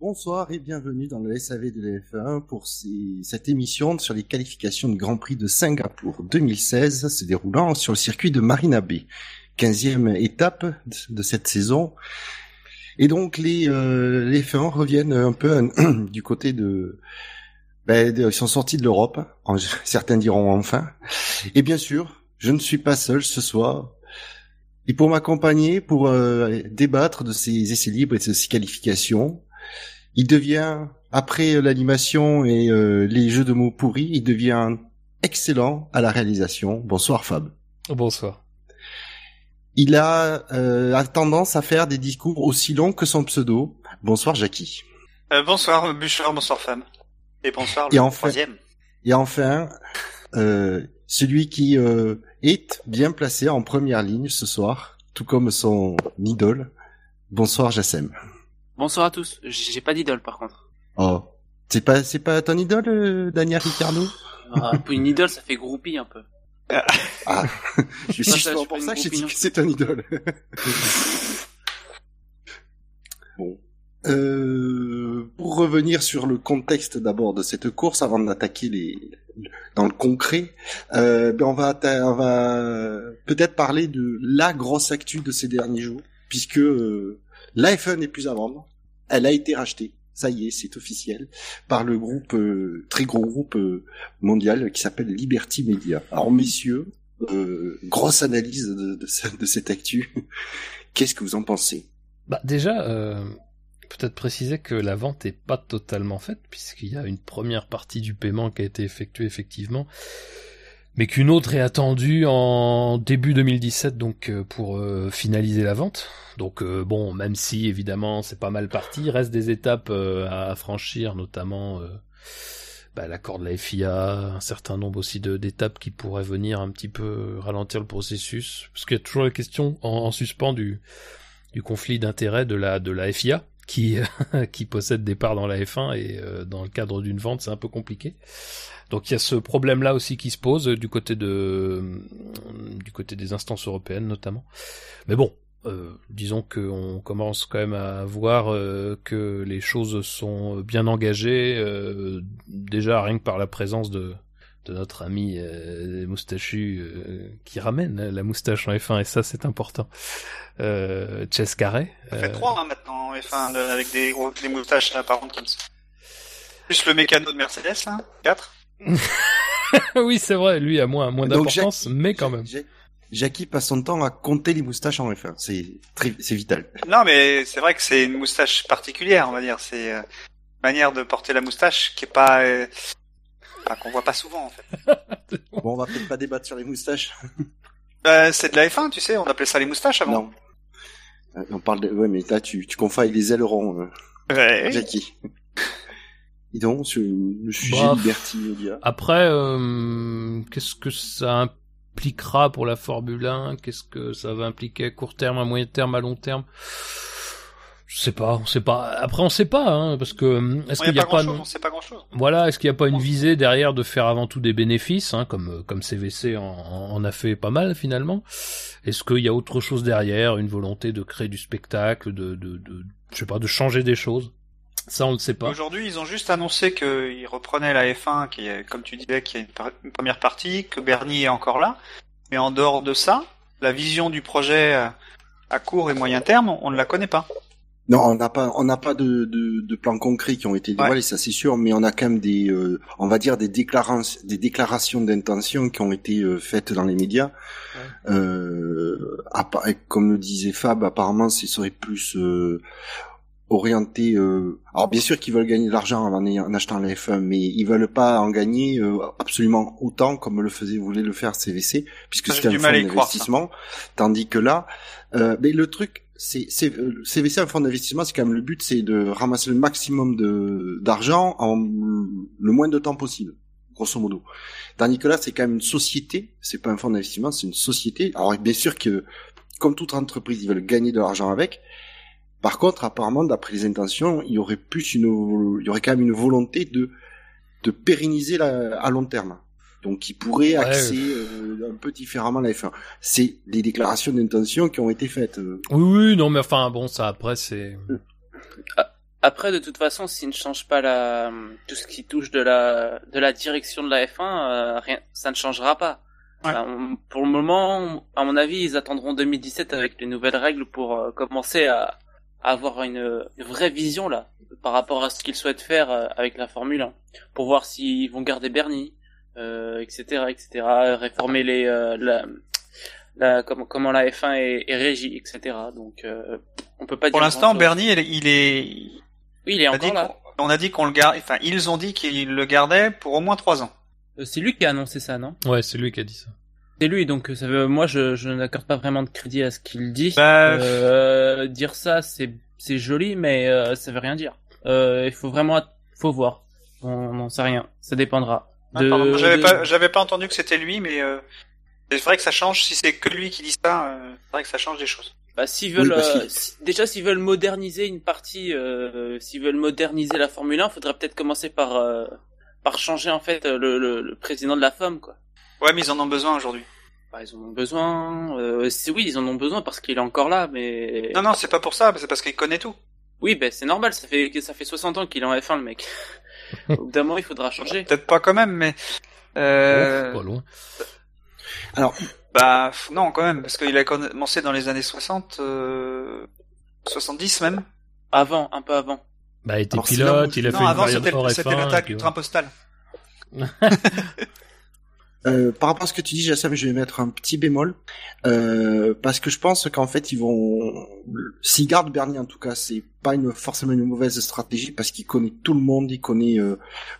Bonsoir et bienvenue dans le SAV de la F1 pour cette émission sur les qualifications du Grand Prix de Singapour 2016 se déroulant sur le circuit de Marina Bay. 15e étape de- cette saison. Et donc les, euh, les F1 reviennent un peu du côté de... Ben, de- ils sont sortis de l'Europe, certains diront enfin. Et bien sûr, je ne suis pas seul ce soir. Et pour m'accompagner, pour euh, débattre de ces essais libres et de ces qualifications, il devient, après l'animation et euh, les jeux de mots pourris, il devient excellent à la réalisation. Bonsoir Fab. Bonsoir. Il a, euh, a tendance à faire des discours aussi longs que son pseudo. Bonsoir Jackie. Euh, bonsoir Bûcher, bonsoir femme. Et bonsoir le Et enfin- troisième. Et enfin, euh, celui qui euh, est bien placé en première ligne ce soir, tout comme son idole. Bonsoir Jassem. Bonsoir à tous. J'ai pas d'idole par contre. Oh, c'est pas c'est pas ton idole, euh, Daniel Ricciardo? Ah, une idole, ça fait groupie un peu. Ah, je suis pour pas ça que j'ai dit que c'est ton idole. bon. Euh, pour revenir sur le contexte d'abord de cette course, avant d'attaquer les dans le concret, euh, ben on va on va peut-être parler de la grosse actu de ces derniers jours, puisque euh, la F1 n'est plus à vendre, elle a été rachetée. Ça y est, c'est officiel par le groupe euh, très gros groupe euh, mondial qui s'appelle Liberty Media. Alors messieurs, euh, grosse analyse de, de, de cette actu. Qu'est-ce que vous en pensez? Bah déjà, euh, peut-être préciser que la vente est pas totalement faite puisqu'il y a une première partie du paiement qui a été effectuée effectivement, mais qu'une autre est attendue en début 2017 donc euh, pour euh, finaliser la vente. Donc euh, bon, même si évidemment c'est pas mal parti, reste des étapes à franchir, notamment bah, l'accord de la FIA, un certain nombre aussi d'étapes qui pourraient venir un petit peu ralentir le processus, parce qu'il y a toujours la question en, en suspens du conflit d'intérêts de la de la FIA qui qui possède des parts dans la F1 et euh, dans le cadre d'une vente c'est un peu compliqué. Donc il y a ce problème là aussi qui se pose euh, du côté de euh, du côté des instances européennes notamment. Mais bon, euh, disons qu'on commence quand même à voir euh, que les choses sont bien engagées euh, déjà rien que par la présence de de notre ami euh, moustachu euh, qui ramène la moustache en F1 et ça c'est important. Euh, Chess Carré. Ça fait euh, trois hein, maintenant, F1, le- avec des, des moustaches apparentes comme ça. Plus le mécano de Mercedes, hein, 4. oui, c'est vrai, lui a moins, moins d'importance, mais quand même. Ja- Jackie passe son temps à compter les moustaches en F1. C'est très, c'est vital. Non, mais c'est vrai que c'est une moustache particulière, on va dire. C'est euh, une manière de porter la moustache qui est pas... enfin, qu'on voit pas souvent, en fait. Bon, on va peut-être pas débattre sur les moustaches. Euh, c'est de la F1, tu sais, on appelait ça les moustaches avant. Non. Euh, On parle de, ouais, mais là, tu, tu confonds avec les ailerons, euh, Ouais. Jackie. Et donc, sur le sujet Bah, Liberty Media. Après, euh, qu'est-ce que ça impliquera pour la Formule 1 Qu'est-ce que ça va impliquer à court terme, à moyen terme, à long terme? Je sais pas, on sait pas. Après, on sait pas, hein, parce que euh, est-ce Il n'y qu'il a pas a pas, grand-chose, on sait pas grand-chose. voilà, est-ce qu'il n'y a pas une visée derrière de faire avant tout des bénéfices, hein, comme euh, comme CVC en, en a fait pas mal finalement? Est-ce qu'il y a autre chose derrière, une volonté de créer du spectacle, de de, de je sais pas, de changer des choses? Ça, on ne sait pas. Aujourd'hui, ils ont juste annoncé qu'ils reprenaient la F1, qui est, comme tu disais, qui a une, une première partie, que Bernie est encore là. Mais en dehors de ça, la vision du projet euh, à court et moyen terme, on ne la connaît pas. Non, on n'a pas, on n'a pas de, de, de plans concrets qui ont été dévoilés, ça c'est sûr, mais on a quand même des, euh, on va dire des déclarations, des déclarations d'intention qui ont été euh, faites dans les médias. Euh, comme le disait Fab, apparemment, ce serait plus euh, orienté. euh, alors bien sûr qu'ils veulent gagner de l'argent en, achetant la F1, mais ils veulent pas en gagner euh, absolument autant comme le faisait, voulait le faire CVC, puisque j'ai c'était un fonds d'investissement. Tandis que là, euh, mais le truc, c'est, c'est euh, CVC un fonds d'investissement, c'est quand même le but, c'est de ramasser le maximum de d'argent en le moins de temps possible. grosso modo. Dans Nicolas, c'est quand même une société, c'est pas un fonds d'investissement, c'est une société. Alors bien sûr que, comme toute entreprise, ils veulent gagner de l'argent avec. Par contre, apparemment, d'après les intentions, il y aurait plus une, il y aurait quand même une volonté de de pérenniser la, à long terme. Donc, ils pourraient Ouais. axer euh, un peu différemment la F1. C'est des déclarations d'intention qui ont été faites. euh. Oui, oui, non, mais enfin, bon, ça après, c'est. Après, de toute façon, s'ils ne changent pas la, tout ce qui touche de la, de la direction de la F1, euh, rien, ça ne changera pas. Ouais. Enfin, on- pour le moment, à mon avis, ils attendront 2017 avec les nouvelles règles pour euh, commencer à, à avoir une, une vraie vision là par rapport à ce qu'ils souhaitent faire euh, avec la Formule 1, pour voir s'ils vont garder Bernie, etc., etc., réformer les, euh, la, la, comment, comment la F1 est, est régie, etc. Donc, euh, on peut pas Pour l'instant. Bernie, il est, il est, oui, il est on a encore dit là. qu'on- on a dit qu'on le garde, enfin, ils ont dit qu'ils le gardaient pour au moins trois ans. Euh, C'est lui qui a annoncé ça, non? Ouais, c'est lui qui a dit ça. C'est lui, donc euh, ça veut, moi je, je n'accorde pas vraiment de crédit à ce qu'il dit. Bah, Euh, dire ça, c'est c'est joli, mais euh, ça veut rien dire. Euh, il faut vraiment, faut voir. On n'en sait rien, ça dépendra. Ah, pardon, moi, j'avais pas, j'avais pas entendu que c'était lui, mais euh, c'est vrai que ça change. Si c'est que lui qui dit ça, euh, c'est vrai que ça change des choses. Bah, s'ils veulent, Oui, euh, si- déjà s'ils veulent moderniser une partie, euh, s'ils veulent moderniser la Formule 1, faudrait peut-être commencer par euh, par changer en fait le, le, le président de la FOM, quoi. Ouais, mais ils en ont besoin aujourd'hui. Bah, ils en ont besoin. Euh, c'est oui, ils en ont besoin parce qu'il est encore là, mais Non, non, c'est pas pour ça, c'est parce qu'il connaît tout. Oui, ben c'est normal, ça fait ça fait 60 ans qu'il est en F1 le mec. Au bout d'un moment, il faudra changer. Peut-être pas quand même, mais euh, Oh, pas loin. Alors, bah non quand même, parce qu'il a commencé dans les années 60, euh, 70 même. Avant, un peu avant. Bah, il était Alors, pilote, il a non, fait une avant c'était hors c'était F1, l'attaque du train postal. Euh, par rapport à ce que tu dis, Jassam, je vais mettre un petit bémol euh, parce que je pense qu'en fait, ils vont, s'ils gardent Bernie en tout cas, c'est pas une forcément une mauvaise stratégie parce qu'il connaît tout le monde, il connaît euh,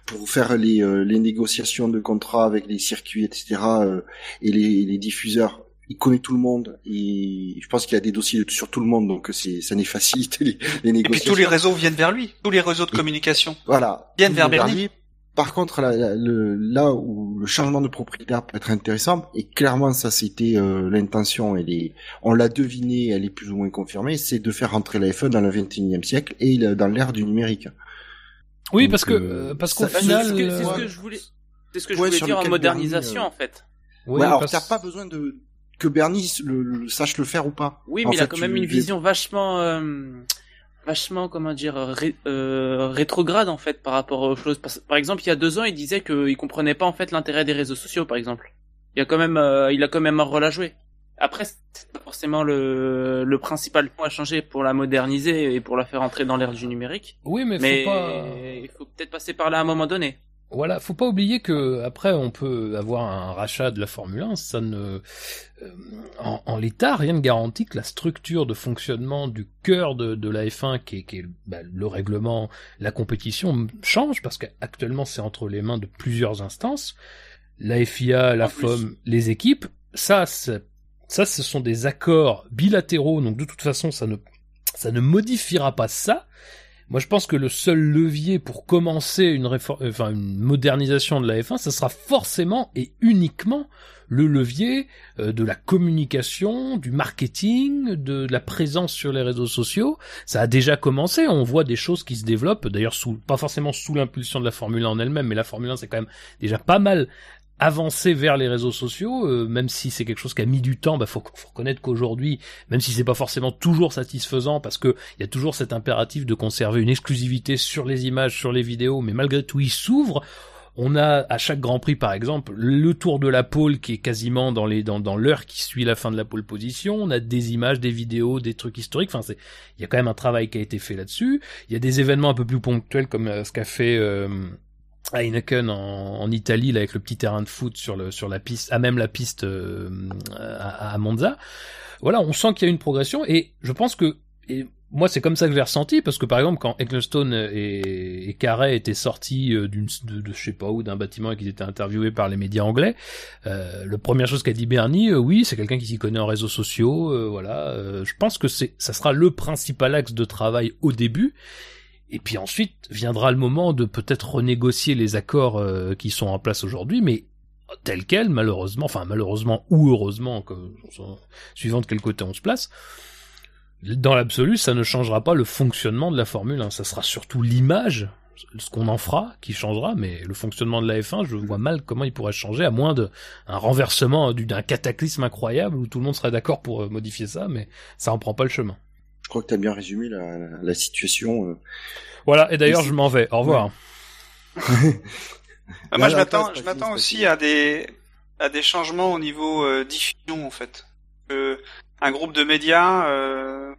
pour faire les, euh, les négociations de contrats avec les circuits, etc. euh, et les, les diffuseurs. Il connaît tout le monde et je pense qu'il a des dossiers sur tout le monde, donc c'est ça n'est facilité les, les Et puis négociations. tous les réseaux viennent vers lui, tous les réseaux de Et- communication. Voilà. Viennent vers le monde Bernie. lui. Par contre, là, là, le- là où le changement de propriétaire peut être intéressant, et clairement ça c'était euh, l'intention, elle est, on l'a deviné, elle est plus ou moins confirmée, c'est de faire rentrer la F1 dans le 21e siècle et dans l'ère du numérique. Oui, Donc, parce que, euh, euh, parce qu'au C'est final. ce que, c'est ce euh, que je voulais, c'est ce que je Ouais, voulais dire en modernisation Bernie, euh, en fait. oui, ouais, alors parce- t'as pas besoin de que Bernie le, le- sache le faire ou pas. Oui, En mais il a fait, quand tu- même une vision vachement, euh, vachement, comment dire, ré- euh, rétrograde en fait par rapport aux choses. Par, par exemple, il y a deux ans, il disait qu'il comprenait pas en fait l'intérêt des réseaux sociaux, par exemple. Il y a quand même, euh, il a quand même un rôle à jouer. Après, c'est pas forcément le, le principal point à changer pour la moderniser et pour la faire entrer dans l'ère du numérique. Oui, mais, Mais faut pas. il faut peut-être passer par là à un moment donné. Voilà, faut pas oublier que après on peut avoir un rachat de la Formule 1, ça ne euh, en, en l'état rien ne garantit que la structure de fonctionnement du cœur de, de la F1 qui est, qui est bah, le règlement, la compétition change parce qu'actuellement c'est entre les mains de plusieurs instances, la FIA, la En plus. FOM, les équipes, ça ça ce sont des accords bilatéraux donc de toute façon ça ne ça ne modifiera pas ça. Moi, je pense que le seul levier pour commencer une réforme, enfin une modernisation de la F1, ça sera forcément et uniquement le levier euh, de la communication, du marketing, de la présence sur les réseaux sociaux. Ça a déjà commencé. On voit des choses qui se développent. D'ailleurs, pas forcément sous l'impulsion de la Formule 1 en elle-même, mais la Formule 1 c'est quand même déjà pas mal avancé vers les réseaux sociaux, euh, même si c'est quelque chose qui a mis du temps, bah faut, faut reconnaître qu'aujourd'hui, même si c'est pas forcément toujours satisfaisant, parce que il y a toujours cet impératif de conserver une exclusivité sur les images, sur les vidéos, mais malgré tout, il s'ouvre. On a à chaque Grand Prix, par exemple, le tour de la pole qui est quasiment dans les dans, dans l'heure qui suit la fin de la pole position. On a des images, des vidéos, des trucs historiques. Enfin, c'est il y a quand même un travail qui a été fait là-dessus. Il y a des événements un peu plus ponctuels comme euh, ce qu'a fait euh, Heineken en, en Italie là, avec le petit terrain de foot sur le sur la piste, à même la piste euh, à, à Monza. Voilà, on sent qu'il y a une progression et je pense que et moi c'est comme ça que je l'ai ressenti parce que par exemple quand Ecclestone et, et Carey étaient sortis euh, d'une de, de je sais pas où d'un bâtiment et qu'ils étaient interviewés par les médias anglais, euh, la première chose qu'a dit Bernie, euh, oui c'est quelqu'un qui s'y connaît en réseaux sociaux, euh, voilà, euh, je pense que c'est ça sera le principal axe de travail au début Et puis ensuite viendra le moment de peut-être renégocier les accords euh, qui sont en place aujourd'hui, mais tel quel, malheureusement, enfin malheureusement ou heureusement, suivant de quel côté on se place, dans l'absolu, ça ne changera pas le fonctionnement de la Formule 1. Ça sera surtout l'image, ce qu'on en fera, qui changera, mais le fonctionnement de la F1, je vois mal comment il pourrait changer, à moins d'un renversement, d'un cataclysme incroyable où tout le monde serait d'accord pour euh, modifier ça, mais ça en prend pas le chemin. Je crois que tu as bien résumé la, la situation. Euh. Voilà, et d'ailleurs, je m'en vais. Au revoir. Ah, moi, je m'attends, je m'attends aussi à des, à des changements au niveau euh, diffusion, en fait. Euh, un groupe de médias. Euh,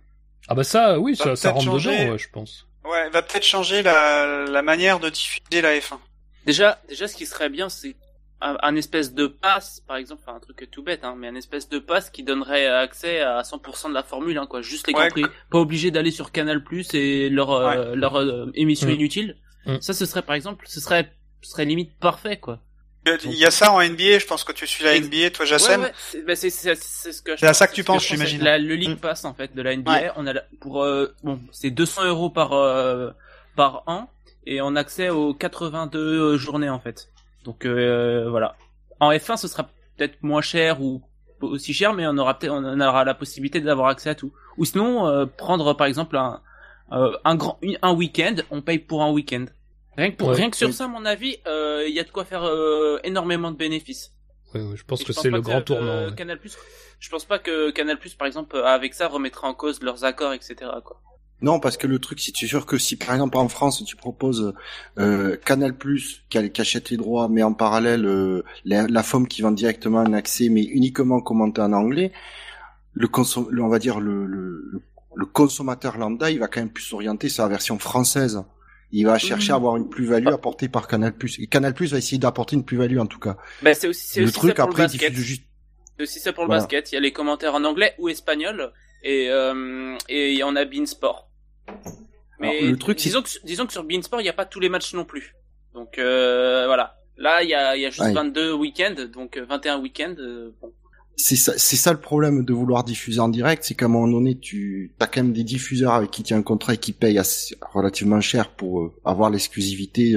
ah bah ça, oui, ça, ça rentre dedans, je pense. Ouais, va peut-être changer la, la manière de diffuser la F1. Déjà, déjà, ce qui serait bien, c'est un, espèce de passe, par exemple, un truc tout bête, hein, mais un espèce de passe qui donnerait accès à 100% de la Formule, hein, quoi, juste les ouais, pas obligé d'aller sur Canal Plus et leur euh, leur euh, émission mm. inutile. Mm. Ça, ce serait par exemple, ce serait ce serait limite parfait, quoi. Il y a ça en NBA, je pense que tu suis la NBA, toi Jassem. Ouais, ouais, bah, c'est ce que C'est à ça que tu penses, j'imagine. Le League mm. Pass en fait de la NBA, on a pour euh, bon, c'est 200 euros par euh, par an et on a accès aux 82 journées en fait. Donc euh, voilà. En F1, ce sera peut-être moins cher ou aussi cher, mais on aura peut-être on aura la possibilité d'avoir accès à tout. Ou sinon prendre par exemple un un grand un week-end, on paye pour un week-end. Rien que, pour, rien que sur ça, à mon avis, il euh, y a de quoi faire euh, énormément de bénéfices. Oui, je pense que c'est le grand tournant. Canal Plus, je pense pas que Canal Plus, par exemple, avec ça, remettra en cause leurs accords, etc. Quoi. Non, parce que le truc, si tu es sûr que si par exemple en France tu proposes euh, Canal Plus qui, achète les droits, mais en parallèle euh, la, la FOM qui vend directement un accès, mais uniquement commenté en anglais, le, on va dire le, le, le consommateur lambda, il va quand même plus s'orienter sur la version française il va chercher à avoir une plus-value apportée par Canal+. Et Canal+ va essayer d'apporter une plus-value en tout cas. Ben c'est aussi le aussi truc ça après le basket. Juste... C'est aussi ça pour le basket. Il y a les commentaires en anglais ou espagnol et euh, et il y en a Beansport. Mais le truc, disons que disons que sur Beansport il n'y a pas tous les matchs non plus. Donc euh, voilà. Là il y a y a juste 22 week-ends donc 21 euh, week-ends. Euh, bon c'est ça, c'est ça le problème de vouloir diffuser en direct, c'est qu'à un moment donné, tu as quand même des diffuseurs avec qui tu as un contrat et qui payent relativement cher pour euh, avoir l'exclusivité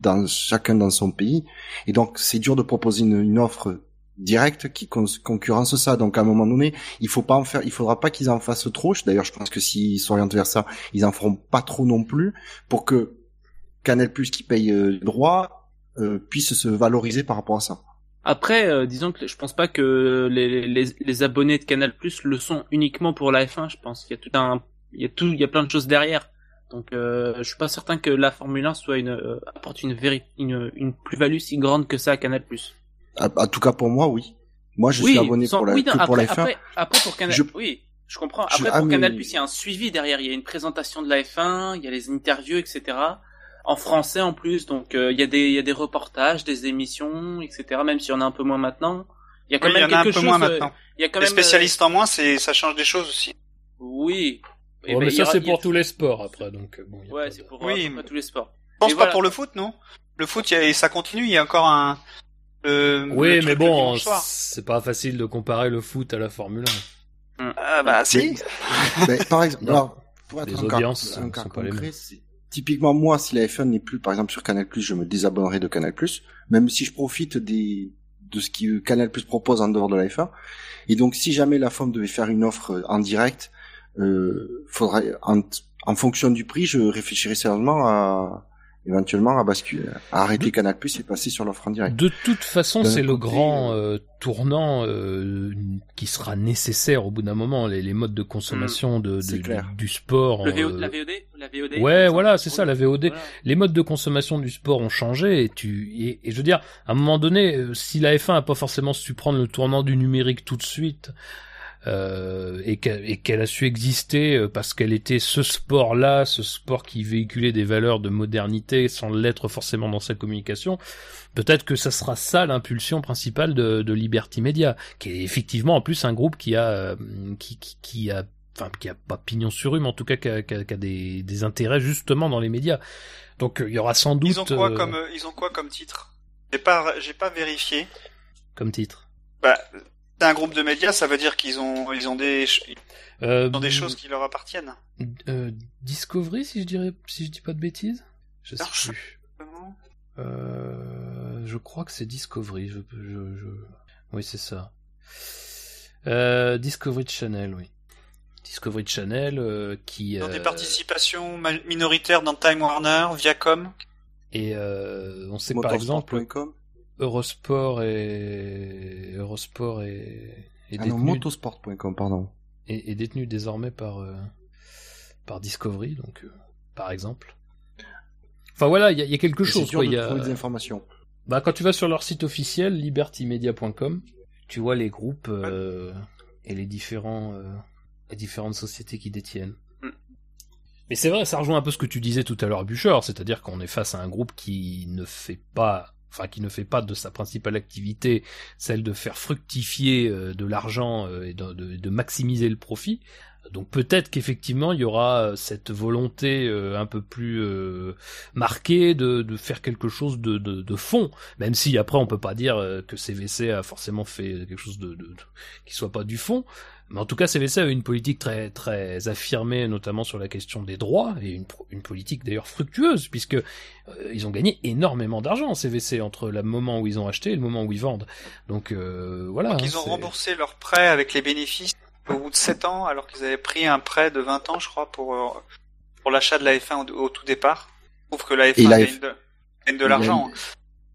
dans chacun dans son pays, et donc c'est dur de proposer une, offre directe qui concurrence ça. Donc à un moment donné, il faut pas en faire, il faudra pas qu'ils en fassent trop. D'ailleurs, je pense que s'ils s'orientent vers ça, ils en feront pas trop non plus pour que Canal Plus qui paye euh, droit euh, puisse se valoriser par rapport à ça. Après, euh, disons que je pense pas que les, les, les abonnés de Canal Plus le sont uniquement pour la F1. Je pense qu'il y a tout un, il y a tout, il y a plein de choses derrière. Donc, euh, je suis pas certain que la Formule 1 soit une euh, apporte une, une, une plus-value si grande que ça à Canal Plus. En tout cas pour moi, oui. Moi, je suis abonné pour la, oui, après, pour la F1. Après, pour Canal, oui, je comprends. Après, pour Canal Plus, il y a un suivi derrière. Il y a une présentation de la F1, il y a les interviews, etc en français en plus, donc euh, il y a des il y a des reportages, des émissions, etc. Même si on a un peu moins maintenant, il y a quand même quelque chose. Moins maintenant. Il y a quand les même, spécialistes en moins, c'est ça change des choses aussi. Oui. Et ben, mais ça c'est pour tous les sports après, donc bon. Ouais, c'est pour, oui, tous les sports. Je pense pas pour le foot, non Le foot, y ça continue. Il y a encore un. Oui, mais bon, c'est pas facile de comparer le foot à la Formule 1. Ah bah si. par exemple, pour être les audiences cas, sont pas les mêmes typiquement moi, si la F1 n'est plus par exemple sur Canal+, je me désabonnerai de Canal+, même si je profite des de ce que Canal+ propose en dehors de la F1. Et donc si jamais la FOM devait faire une offre en direct, euh, faudrait en, en fonction du prix, je réfléchirais sérieusement à éventuellement à basculer, à arrêter Canal Plus et passer sur l'offre en direct. De toute façon, c'est le grand euh, euh, tournant euh, qui sera nécessaire au bout d'un moment. Les, les, modes de consommation mm. de, de du, sport. Le la VOD, la VOD. Ouais, voilà, c'est ça, la VOD. Les modes de consommation du sport ont changé et tu et, et, je veux dire, à un moment donné, si la F1 a pas forcément su prendre le tournant du numérique tout de suite, euh, et qu'elle a su exister euh, parce qu'elle était ce sport-là, ce sport qui véhiculait des valeurs de modernité sans l'être forcément dans sa communication. Peut-être que ça sera ça l'impulsion principale de, de, Liberty Media, qui est effectivement en plus un groupe qui a euh, qui, qui, qui a enfin qui a pas pignon sur rue, mais en tout cas qui a, qui a, des, des, intérêts justement dans les médias. Donc il y aura sans doute. Ils ont quoi comme ils ont quoi comme titre? J'ai pas j'ai pas vérifié. Comme titre. Bah c'est un groupe de médias, ça veut dire qu'ils ont, ils ont des, Euh, ils ont des choses qui leur appartiennent. euh, Discovery, si je dirais, si je dis pas de bêtises? Je sais plus. Euh, je crois que c'est Discovery. Je, je, je... Oui, c'est ça. Euh, Discovery Channel, oui. Discovery Channel euh, qui Ils ont euh, des participations minoritaires dans Time Warner, Viacom. et euh, on sait que par exemple. Eurosport et Eurosport est, est Ah non, détenu motosport.com, pardon. est détenu désormais par euh, par Discovery, donc euh, par exemple. Enfin voilà, il y, a- il y a quelque C'est chose. dur quoi, de il y a- trouver des informations. Bah, quand tu vas sur leur site officiel, libertymedia.com, tu vois les groupes euh, et les différents euh, les différentes sociétés qui détiennent. Mm. Mais c'est vrai, ça rejoint un peu ce que tu disais tout à l'heure, Bûcheur, c'est-à-dire qu'on est face à un groupe qui ne fait pas, enfin qui ne fait pas de sa principale activité celle de faire fructifier euh, de l'argent euh, et de, maximiser le profit. Donc peut-être qu'effectivement il y aura euh, cette volonté un peu plus marquée de, faire quelque chose de, de, fond, même si après on peut pas dire que CVC a forcément fait quelque chose de- qui soit pas du fond. Mais en tout cas, CVC a eu une politique très très affirmée, notamment sur la question des droits, et une, une politique d'ailleurs fructueuse, puisque euh, ils ont gagné énormément d'argent CVC entre le moment où ils ont acheté et le moment où ils vendent. Donc euh, voilà. Donc, hein, ils ont remboursé leur prêt avec les bénéfices au bout de 7 ans, alors qu'ils avaient pris un prêt de 20 ans, je crois, pour, euh, pour l'achat de la F1 au, au tout départ. Je trouve que la Et F1 la gagne de, gagne de l'argent.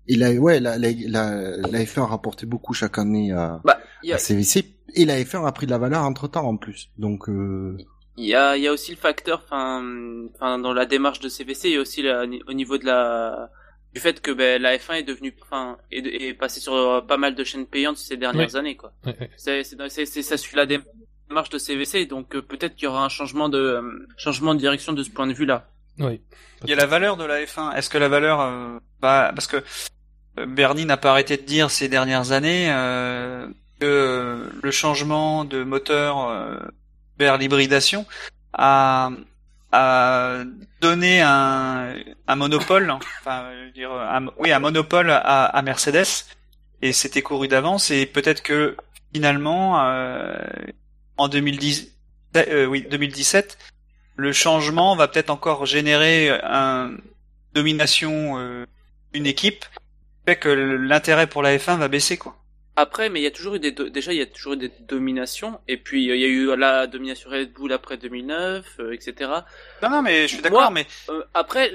Et la, ouais, la, la, la, la F1 a rapporté beaucoup chaque année à, Bah, il à a, CVC. Et la F1 a pris de la valeur entre temps en plus. Donc, euh, il y a, il y a aussi le facteur, enfin, enfin, dans la démarche de CVC, il y a aussi la- au niveau de la, du fait que ben, la F1 est devenue, enfin, est, est passée sur pas mal de chaînes payantes ces dernières années, quoi. Ouais, ouais. C'est, c'est, c'est, c'est- ça suit la démarche de CVC, donc euh, peut-être qu'il y aura un changement de, euh, changement de direction de ce point de vue-là. Oui. Il y a la valeur de la F1. Est-ce que la valeur, euh, bah, parce que Bernie n'a pas arrêté de dire ces dernières années euh, que le changement de moteur euh, vers l'hybridation a, donné un, monopole, enfin, dire, oui, un monopole à, Mercedes, et c'était couru d'avance. Et peut-être que finalement, euh, en 2010, euh, 2017 le changement va peut-être encore générer un domination euh, une équipe fait que l'intérêt pour la F1 va baisser quoi. Après, mais il y a toujours eu des, do- déjà, il y a toujours eu des dominations, et puis euh, il y a eu la domination Red Bull après 2009, euh, etc. Non non mais je suis d'accord mais Euh, après,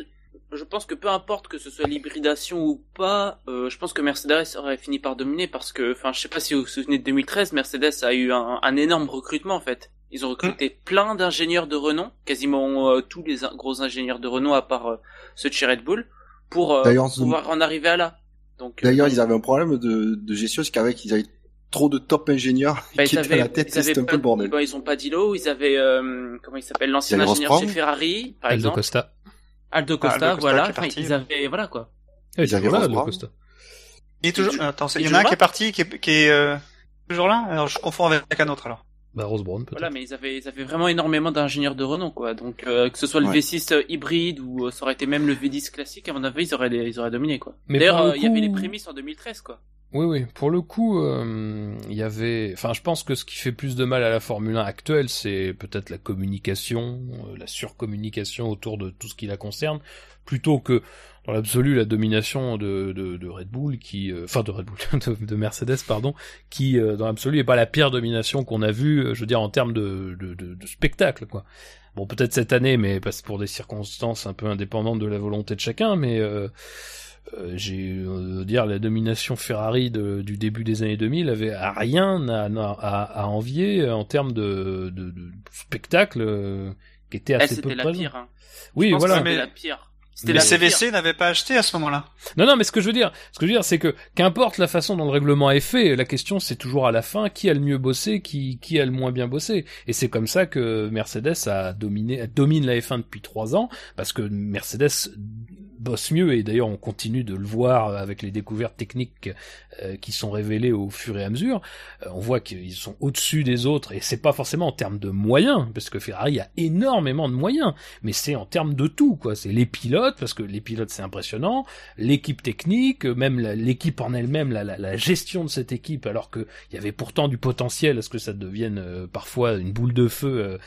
je pense que peu importe que ce soit l'hybridation ou pas, euh, je pense que Mercedes aurait fini par dominer parce que, enfin, je sais pas si vous vous souvenez de 2013, Mercedes a eu un, un énorme recrutement en fait. Ils ont recruté plein d'ingénieurs de renom, quasiment euh, tous les in- gros ingénieurs de renom à part euh, ceux de chez Red Bull, pour euh, pouvoir en arriver à là. Donc, d'ailleurs, euh, ils avaient un problème de, de gestion, c'est qu'avec, ils avaient trop de top ingénieurs bah, qui ils étaient à avaient, la tête, ils c'était un peu le bordel. bah, ils ont pas d'îlot, ils avaient, euh, comment il s'appelle, l'ancien Il y avait ingénieur chez Ferrari, par Aldo exemple. Costa. Aldo Costa, Aldo Costa voilà. Enfin, ils avaient, voilà quoi. Ils c'est avaient voilà, Rose Aldo. Costa. il est toujours attends il y en a un qui est parti qui est, qui est euh, toujours là? Alors je confonds avec un autre alors. Bah, Rose Brown, peut-être. Voilà, mais ils avaient, ils avaient vraiment énormément d'ingénieurs de renom, quoi. Donc, euh, que ce soit le Ouais. V6 euh, hybride ou euh, ça aurait été même le V10 classique, à mon avis, ils auraient, ils auraient dominé, quoi. Mais D'ailleurs, euh, il y avait les prémices en 2013, quoi. Oui, oui. Pour le coup, euh, il y avait. Enfin, je pense que ce qui fait plus de mal à la Formule 1 actuelle, c'est peut-être la communication, euh, la surcommunication autour de tout ce qui la concerne, plutôt que dans l'absolu la domination de, de, Red Bull, qui, euh, enfin de Red Bull, de, de Mercedes, pardon, qui euh, dans l'absolu est pas la pire domination qu'on a vue, euh, je veux dire en termes de, de spectacle, quoi. Bon, peut-être cette année, mais parce pour des circonstances un peu indépendantes de la volonté de chacun, mais euh, j'ai euh, dire la domination Ferrari de- du début des années 2000 avait à rien à, à, à envier en termes de, de, de spectacle euh, qui était Elle, assez peu c'était la présent. pire, hein. Oui, Je pense voilà. que Mais- la pire. C'était Mais la CVC n'avait pas acheté à ce moment-là. Non, non, mais ce que je veux dire, ce que je veux dire, c'est que qu'importe la façon dont le règlement est fait, la question c'est toujours à la fin qui a le mieux bossé, qui qui a le moins bien bossé. Et c'est comme ça que Mercedes a dominé, domine la F1 depuis trois ans, parce que Mercedes bossent mieux et d'ailleurs on continue de le voir avec les découvertes techniques euh, qui sont révélées au fur et à mesure. Euh, on voit qu'ils sont au-dessus des autres et c'est pas forcément en termes de moyens parce que Ferrari a énormément de moyens, mais c'est en termes de tout quoi. C'est les pilotes parce que les pilotes c'est impressionnant, l'équipe technique, même l'équipe en elle-même, la, la, gestion de cette équipe alors qu'il y avait pourtant du potentiel à ce que ça devienne euh, parfois une boule de feu euh,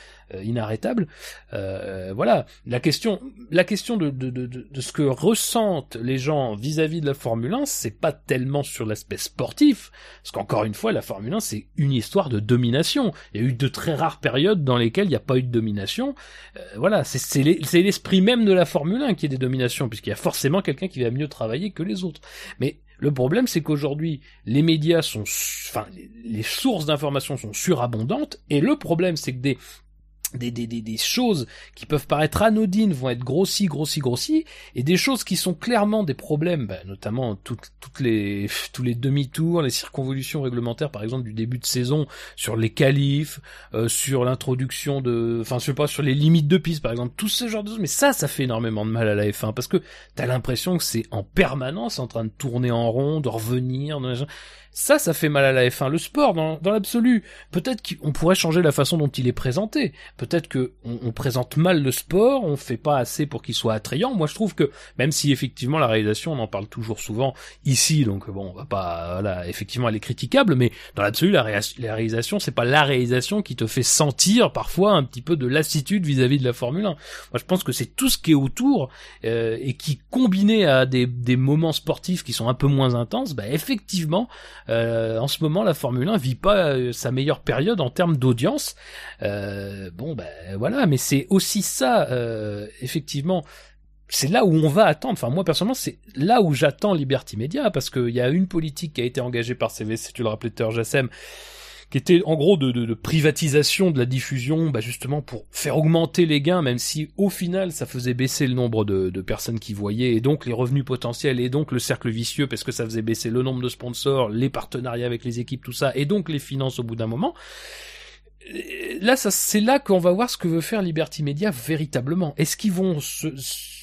inarrêtable. Euh, voilà, la question, la question de, de, de, de, ce que ressentent les gens vis-à-vis de la Formule 1, c'est pas tellement sur l'aspect sportif, parce qu'encore une fois, la Formule 1 c'est une histoire de domination. Il y a eu de très rares périodes dans lesquelles il n'y a pas eu de domination. Euh, voilà, c'est l'esprit même de la Formule 1 qui est des dominations, puisqu'il y a forcément quelqu'un qui va mieux travailler que les autres. Mais le problème, c'est qu'aujourd'hui, les médias sont, enfin, les sources d'information sont surabondantes, et le problème, c'est que des des, des, des, des, choses qui peuvent paraître anodines vont être grossies, grossies, grossies, et des choses qui sont clairement des problèmes, bah, notamment toutes, toutes les, tous les demi-tours, les circonvolutions réglementaires, par exemple du début de saison, sur les qualifs, euh, sur l'introduction de, enfin je sais pas, sur les limites de piste, par exemple, tout ce genre de choses. Mais ça, ça fait énormément de mal à la F1 parce que t'as l'impression que c'est en permanence en train de tourner en rond, de revenir. Ça, ça fait mal à la F1. Le sport, dans, dans l'absolu, peut-être qu'on pourrait changer la façon dont il est présenté. Peut-être que on, présente mal le sport, on fait pas assez pour qu'il soit attrayant. Moi, je trouve que même si effectivement la réalisation, on en parle toujours souvent ici, donc bon, on va pas, voilà, effectivement, elle est critiquable, mais dans l'absolu, la, la, réalisation, c'est pas la réalisation qui te fait sentir parfois un petit peu de lassitude vis-à-vis de la Formule 1. Moi, je pense que c'est tout ce qui est autour euh, et qui combiné à des, des moments sportifs qui sont un peu moins intenses, bah effectivement euh, en ce moment, la Formule 1 vit pas euh, sa meilleure période en termes d'audience. Euh, bon, ben voilà, mais c'est aussi ça, effectivement. C'est là où on va attendre. Enfin, moi personnellement, c'est là où j'attends Liberty Media parce qu'il y a une politique qui a été engagée par CVC, tu le rappelais tout à l'heure, Jassem, qui était en gros de, de, de, privatisation de la diffusion, bah justement pour faire augmenter les gains, même si au final ça faisait baisser le nombre de, de, personnes qui voyaient, et donc les revenus potentiels, et donc le cercle vicieux, parce que ça faisait baisser le nombre de sponsors, les partenariats avec les équipes, tout ça, et donc les finances au bout d'un moment. Là, c'est là qu'on va voir ce que veut faire Liberty Media véritablement. Est-ce qu'ils vont se,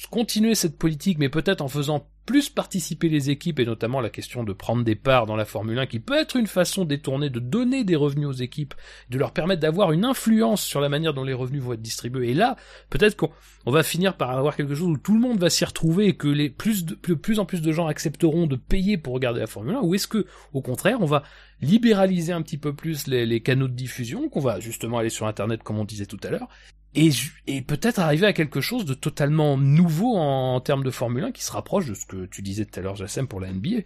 continuer cette politique, mais peut-être en faisant plus participer les équipes et notamment la question de prendre des parts dans la Formule 1 qui peut être une façon détournée de donner des revenus aux équipes, de leur permettre d'avoir une influence sur la manière dont les revenus vont être distribués. Et là, peut-être qu'on va finir par avoir quelque chose où tout le monde va s'y retrouver et que les plus de plus en plus de gens accepteront de payer pour regarder la Formule 1 ou est-ce que au contraire, on va libéraliser un petit peu plus les, les canaux de diffusion, qu'on va justement aller sur internet comme on disait tout à l'heure et, et peut-être arriver à quelque chose de totalement nouveau en, termes de Formule 1 qui se rapproche de ce que tu disais tout à l'heure, Jassem, pour la NBA.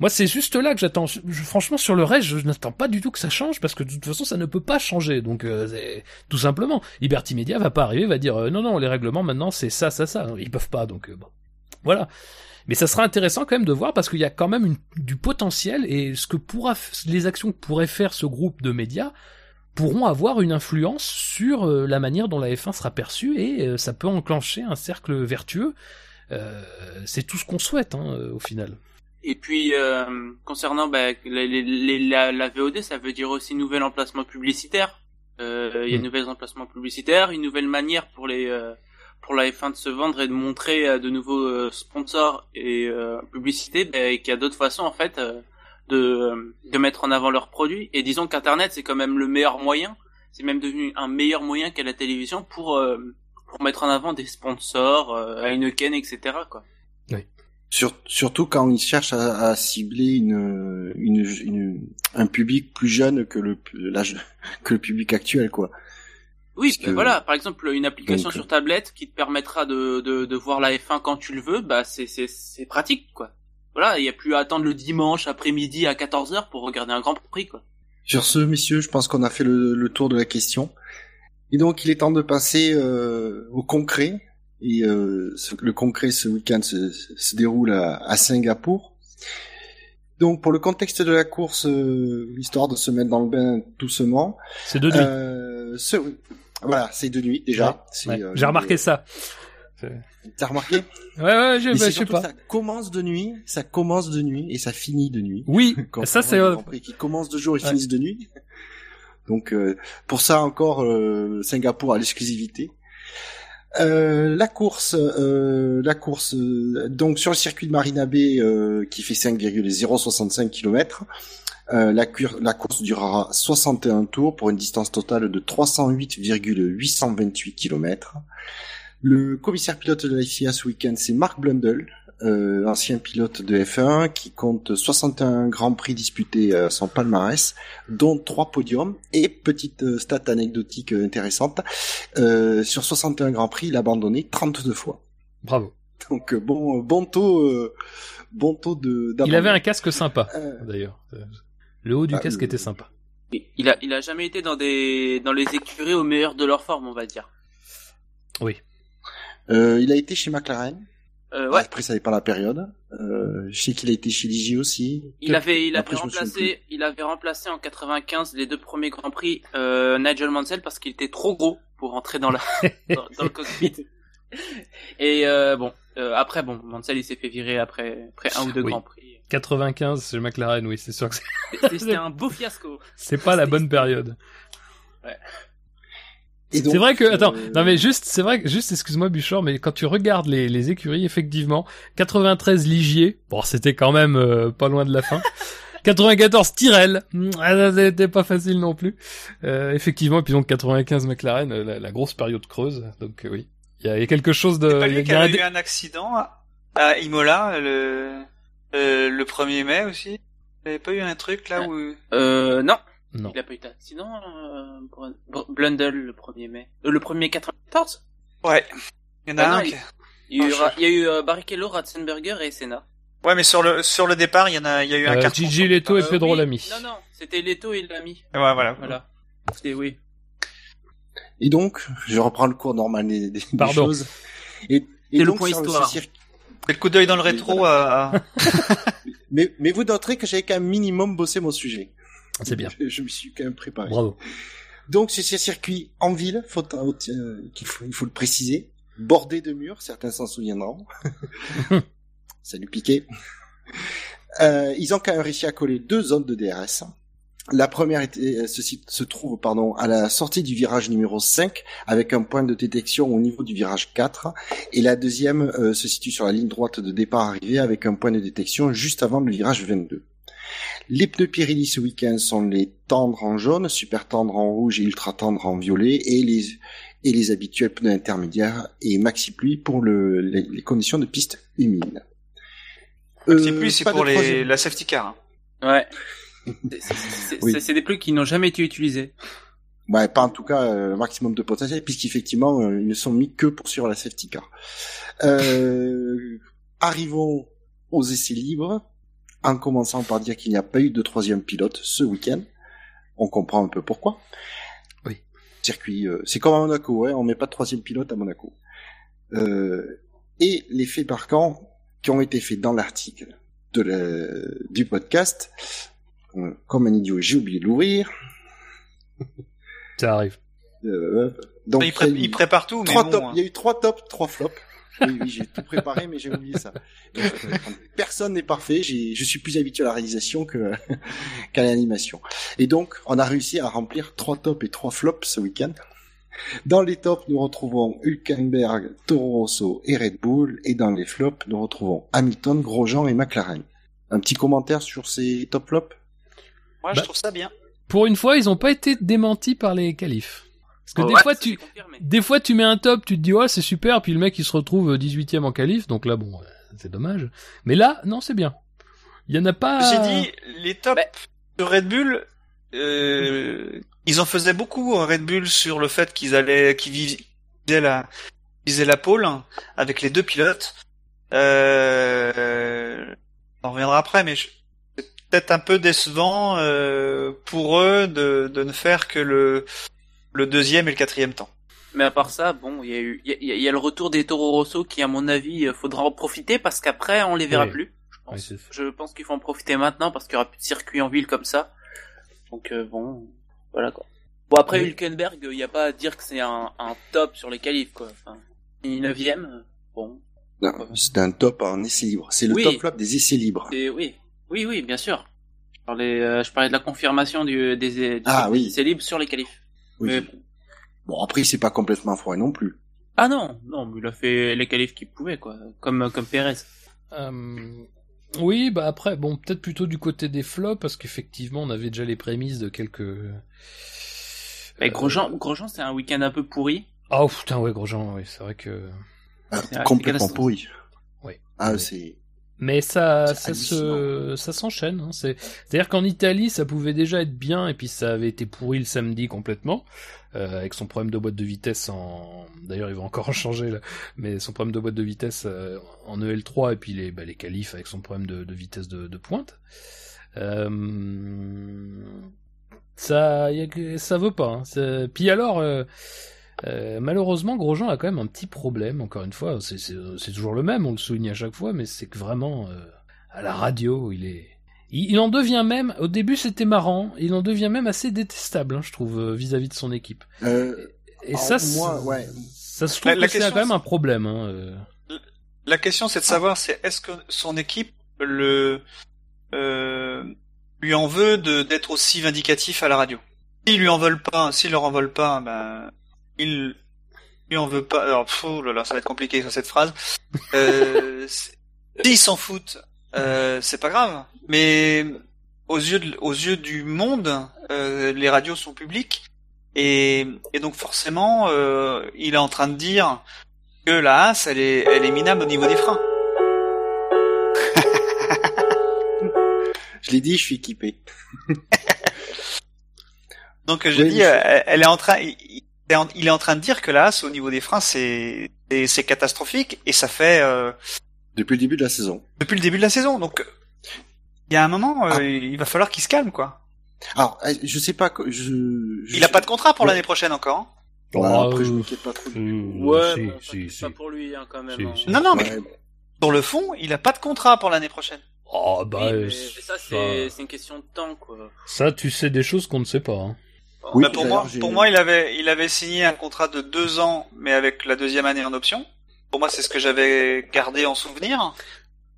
Moi, c'est juste là que j'attends. Franchement, sur le reste, je, n'attends pas du tout que ça change parce que de toute façon, ça ne peut pas changer. Donc, euh, tout simplement, Liberty Media va pas arriver, va dire euh, non, non, les règlements maintenant, c'est ça, ça, ça. Ils peuvent pas, donc euh, bon, voilà. Mais ça sera intéressant quand même de voir parce qu'il y a quand même une, du potentiel et ce que pourra, les actions que pourrait faire ce groupe de médias pourront avoir une influence sur euh, la manière dont la F1 sera perçue et euh, ça peut enclencher un cercle vertueux. Euh, c'est tout ce qu'on souhaite hein, au final. Et puis concernant bah, la, VOD, ça veut dire aussi nouvel emplacement publicitaire. Il y a de mm. nouveaux emplacements publicitaires, une nouvelle manière pour les pour la F1 de se vendre et de montrer de nouveaux sponsors et publicités, bah, et qu'il y a d'autres façons en fait de, de mettre en avant leurs produits. Et disons qu'Internet, c'est quand même le meilleur moyen. C'est même devenu un meilleur moyen qu'à la télévision pour, euh, pour mettre en avant des sponsors, euh, Heineken, etc. Quoi. Oui. surtout quand ils cherchent à, à cibler une, une, une, un public plus jeune que le, l'âge, que le public actuel, quoi. Oui, que... voilà, par exemple, une application sur tablette qui te permettra de, de, de voir la F1 quand tu le veux, bah c'est, c'est, c'est pratique, quoi voilà, il n'y a plus à attendre le dimanche après-midi à 14h pour regarder un Grand Prix, quoi. Sur ce, messieurs, je pense qu'on a fait le, tour de la question. Et donc, il est temps de passer euh, au concret. Et euh, le concret, ce week-end, se, déroule à, Singapour. Donc, pour le contexte de la course, euh, histoire de se mettre dans le bain doucement. C'est de nuit. Ce, voilà, c'est de nuit déjà. J'ai remarqué ça. T'as remarqué? Ouais, ouais, je, bah, je sais pas. Ça commence de nuit, ça commence de nuit et ça finit de nuit. Oui, ça c'est. Qui commence de jour et finissent de nuit. Donc euh, pour ça encore, euh, Singapour a l'exclusivité. Euh, la course, euh, la course, euh, donc sur le circuit de Marina Bay euh, qui fait 5,065 km, euh, la, la course durera 61 tours pour une distance totale de 308,828 km. Le commissaire pilote de la FIA ce week-end, c'est Mark Blundell, euh, ancien pilote de F1 qui compte 61 grands prix disputés à son palmarès, dont trois podiums. Et petite euh, stat anecdotique euh, intéressante, euh, sur 61 grands prix, il a abandonné 32 fois. Bravo. Donc euh, bon, euh, bon taux, euh, bon taux de. Il avait un casque sympa, Euh, d'ailleurs. Le haut du Ah, casque le- était sympa. Il a, il a jamais été dans des, dans les écuries au meilleur de leur forme, on va dire. Euh, il a été chez McLaren. Euh, ouais. Après, ça n'est pas la période. Euh, je sais qu'il a été chez Ligier aussi. Il avait, il Après, remplacé, il avait remplacé en 95 les deux premiers grands prix euh, Nigel Mansell parce qu'il était trop gros pour entrer dans la dans, dans le cockpit. Et euh, bon, euh, après bon, Mansell il s'est fait virer après après un ou deux Oui. grands prix. 95 chez McLaren, oui, c'est sûr que c'est- C'était un beau fiasco. c'est pas la bonne période. Donc, C'est vrai que, euh, attends, non mais juste, c'est vrai que, juste, excuse-moi Bouchard, mais quand tu regardes les, les écuries, effectivement, 93 Ligier, bon, c'était quand même euh, pas loin de la fin. 94 Tyrrell, mm, ah, ça c'était pas facile non plus. Euh, effectivement, et puis donc 95 McLaren, euh, la, la grosse période creuse. Donc euh, oui, il y a, il y a quelque chose de. Pas il y a- lui qui avait eu un accident à- à Imola le, euh, le 1er mai aussi? Il avait pas eu un truc là où... Euh, non, Non. il a pas eu d'accident. Euh, Br- Br- Blundell le 1er mai. Euh, le 1er 94 Ouais. Il y en a Ah un il- qui... Il y a eu, Ah, il y a eu euh, Barrichello, Ratzenberger et Senna. Ouais, mais sur le, sur le départ, il y en a, il y a eu un Euh, carton. Gigi Leto et Euh, Pedro oui. Lamy. Non, non, c'était Leto et Lamy. Ouais, voilà. Voilà. C'était, oui. Et donc, je reprends le cours normal des, des- des Pardon. choses. Et, et C'est le point histoire. ce circuit- Fais le coup d'œil dans le rétro à... à- Mais, mais vous noterez que j'avais même minimum bossé mon sujet. C'est bien. Je, je me suis quand même préparé. Bravo. Donc, c'est ce circuit en ville, faut, euh, faut, il faut le préciser, bordé de murs, certains s'en souviendront. Salut Piquet. Euh, ils ont quand même réussi à coller deux zones de DRS. La première était, euh, se, se trouve pardon, à la sortie du virage numéro 5 avec un point de détection au niveau du virage 4 et la deuxième euh, se situe sur la ligne droite de départ arrivée avec un point de détection juste avant le virage 22. Les pneus Pirelli ce week-end sont les tendres en jaune, super tendres en rouge et ultra tendres en violet et les et les habituels pneus intermédiaires et maxi pluie pour le, les, les conditions de piste humides. C'est Euh, plus, c'est pour les, la safety car. hein. Ouais. C'est- Oui. des plugs qui n'ont jamais été utilisés. Ouais, pas en tout cas euh, maximum de potentiel, puisqu'effectivement, euh, ils ne sont mis que pour suivre la safety car. Euh, arrivons aux essais libres, en commençant par dire qu'il n'y a pas eu de troisième pilote ce week-end. On comprend un peu pourquoi. Oui. Circuit, euh, c'est comme à Monaco, ouais, on met pas de troisième pilote à Monaco. Euh, et les faits marquants qui ont été faits dans l'article de la- du podcast, euh, comme un idiot, j'ai oublié de l'ouvrir. Ça arrive. Euh, donc, il, pré- il y a eu il prépare tout, mais trois bon, tops. hein. Il y a eu trois tops, trois flops. Oui, oui, j'ai tout préparé, mais j'ai oublié ça. Donc, personne n'est parfait. J'ai, je suis plus habitué à la réalisation que qu'à l'animation. Et donc, on a réussi à remplir trois tops et trois flops ce week-end. Dans les tops, nous retrouvons Hülkenberg, Toro Rosso et Red Bull. Et dans les flops, nous retrouvons Hamilton, Grosjean et McLaren. Un petit commentaire sur ces top flops? Moi, Bah, je trouve ça bien. Pour une fois, ils ont pas été démentis par les qualifs. Parce que Oh, des ouais, fois, tu, des fois, tu mets un top, tu te dis, ouais, c'est super, puis le mec, il se retrouve 18ème en qualif, donc là, bon, euh, c'est dommage. Mais là, non, c'est bien. Il y en a pas... J'ai dit, les tops de Red Bull, euh, ils en faisaient beaucoup, euh, Red Bull, sur le fait qu'ils allaient, qu'ils visaient la, visaient la pole hein, avec les deux pilotes. Euh, on en reviendra après, mais je- c'est peut-être un peu décevant euh, pour eux de, de ne faire que le, le deuxième et le quatrième temps. Mais à part ça, bon, il y a eu, il y a, il y a le retour des Toro Rosso qui, à mon avis, euh, faudra en profiter parce qu'après, on les verra Oui. plus. Je pense, Oui, je pense qu'il faut en profiter maintenant parce qu'il y aura plus de circuit en ville comme ça. Donc euh, bon, voilà quoi. Bon après Oui. Hülkenberg, il n'y a pas à dire que c'est un, un top sur les qualifs quoi. Enfin, il est neuvième, euh, bon. Non, C'est un top en essais libres. C'est le Oui. top flop des essais libres. Et oui, oui, oui, bien sûr. Je parlais, euh, je parlais de la confirmation du, des, du Ah, des oui. essais libres sur les qualifs. Oui. Mais bon, Bon, après, c'est pas complètement froid non plus. Ah non, non, mais il a fait les qualifs qu'il pouvait, quoi, comme comme Pérez. Euh, oui, bah après, bon, peut-être plutôt du côté des flops, parce qu'effectivement, on avait déjà les prémices de quelques... Mais Grosjean, Grosjean c'est un week-end un peu pourri. Oh putain, ouais, Grosjean, oui, c'est vrai que... Ah, complètement pourri. Oui. Ah, c'est. Mais ça, ça se, ça s'enchaîne. Hein. C'est, c'est-à-dire qu'en Italie, ça pouvait déjà être bien, et puis ça avait été pourri le samedi complètement, euh, avec son problème de boîte de vitesse en. D'ailleurs, il va encore en changer là, mais son problème de boîte de vitesse euh, en EL3 et puis les, bah, les qualifs avec son problème de, de vitesse de, de pointe. Euh, ça, y a ça veut pas. Hein. Puis alors. Euh, malheureusement, Grosjean a quand même un petit problème, encore une fois, c'est, toujours le même, on le souligne à chaque fois, mais c'est que vraiment, euh, à la radio, il est... Il, il en devient même, au début c'était marrant, il en devient même assez détestable, hein, je trouve, euh, vis-à-vis de son équipe. Euh, Et ça, moi, c'est- ouais. ça se trouve La- la que c'est question, quand même un problème. Hein, euh. La question, c'est de savoir, c'est est-ce que son équipe le euh, lui en veut d'être aussi vindicatif à la radio? S'ils lui en veulent pas, s'ils leur en veulent pas, ben il lui en veut pas. Alors, pff, oh là là, ça va être compliqué sur cette phrase. Euh, S'ils s'en foutent, euh, c'est pas grave. Mais aux yeux de- aux yeux du monde, euh, les radios sont publiques et, et donc forcément, euh, il est en train de dire que la Haas, elle est, elle est minable au niveau des freins. Je l'ai dit, je suis équipé. Donc je Oui, dis, euh, elle est en train, il il est en- il est en train de dire que la Haas au niveau des freins, c'est, c'est, c'est catastrophique et ça fait euh, Depuis le début de la saison. depuis le début de la saison. Donc il y a un moment, euh, Ah. il va falloir qu'il se calme quoi. Alors, euh, je sais pas, je. je Il a pas de contrat pour Ouais. l'année prochaine encore. hein. Ouais, Ah, après, je euh, m'inquiète pas trop. euh, Ouais, si, bon, si, pas pour lui, hein, quand même. Si, hein. si. Non non, mais Ouais, sur le fond, il a pas de contrat pour l'année prochaine. Oh, bah, Oui, mais ça, c'est c'est une question de temps, quoi. ça, tu sais des choses qu'on ne sait pas. Hein. Oui, Bah, pour moi, pour moi, il avait, il avait signé un contrat de deux ans, mais avec la deuxième année en option. Pour moi, c'est ce que j'avais gardé en souvenir.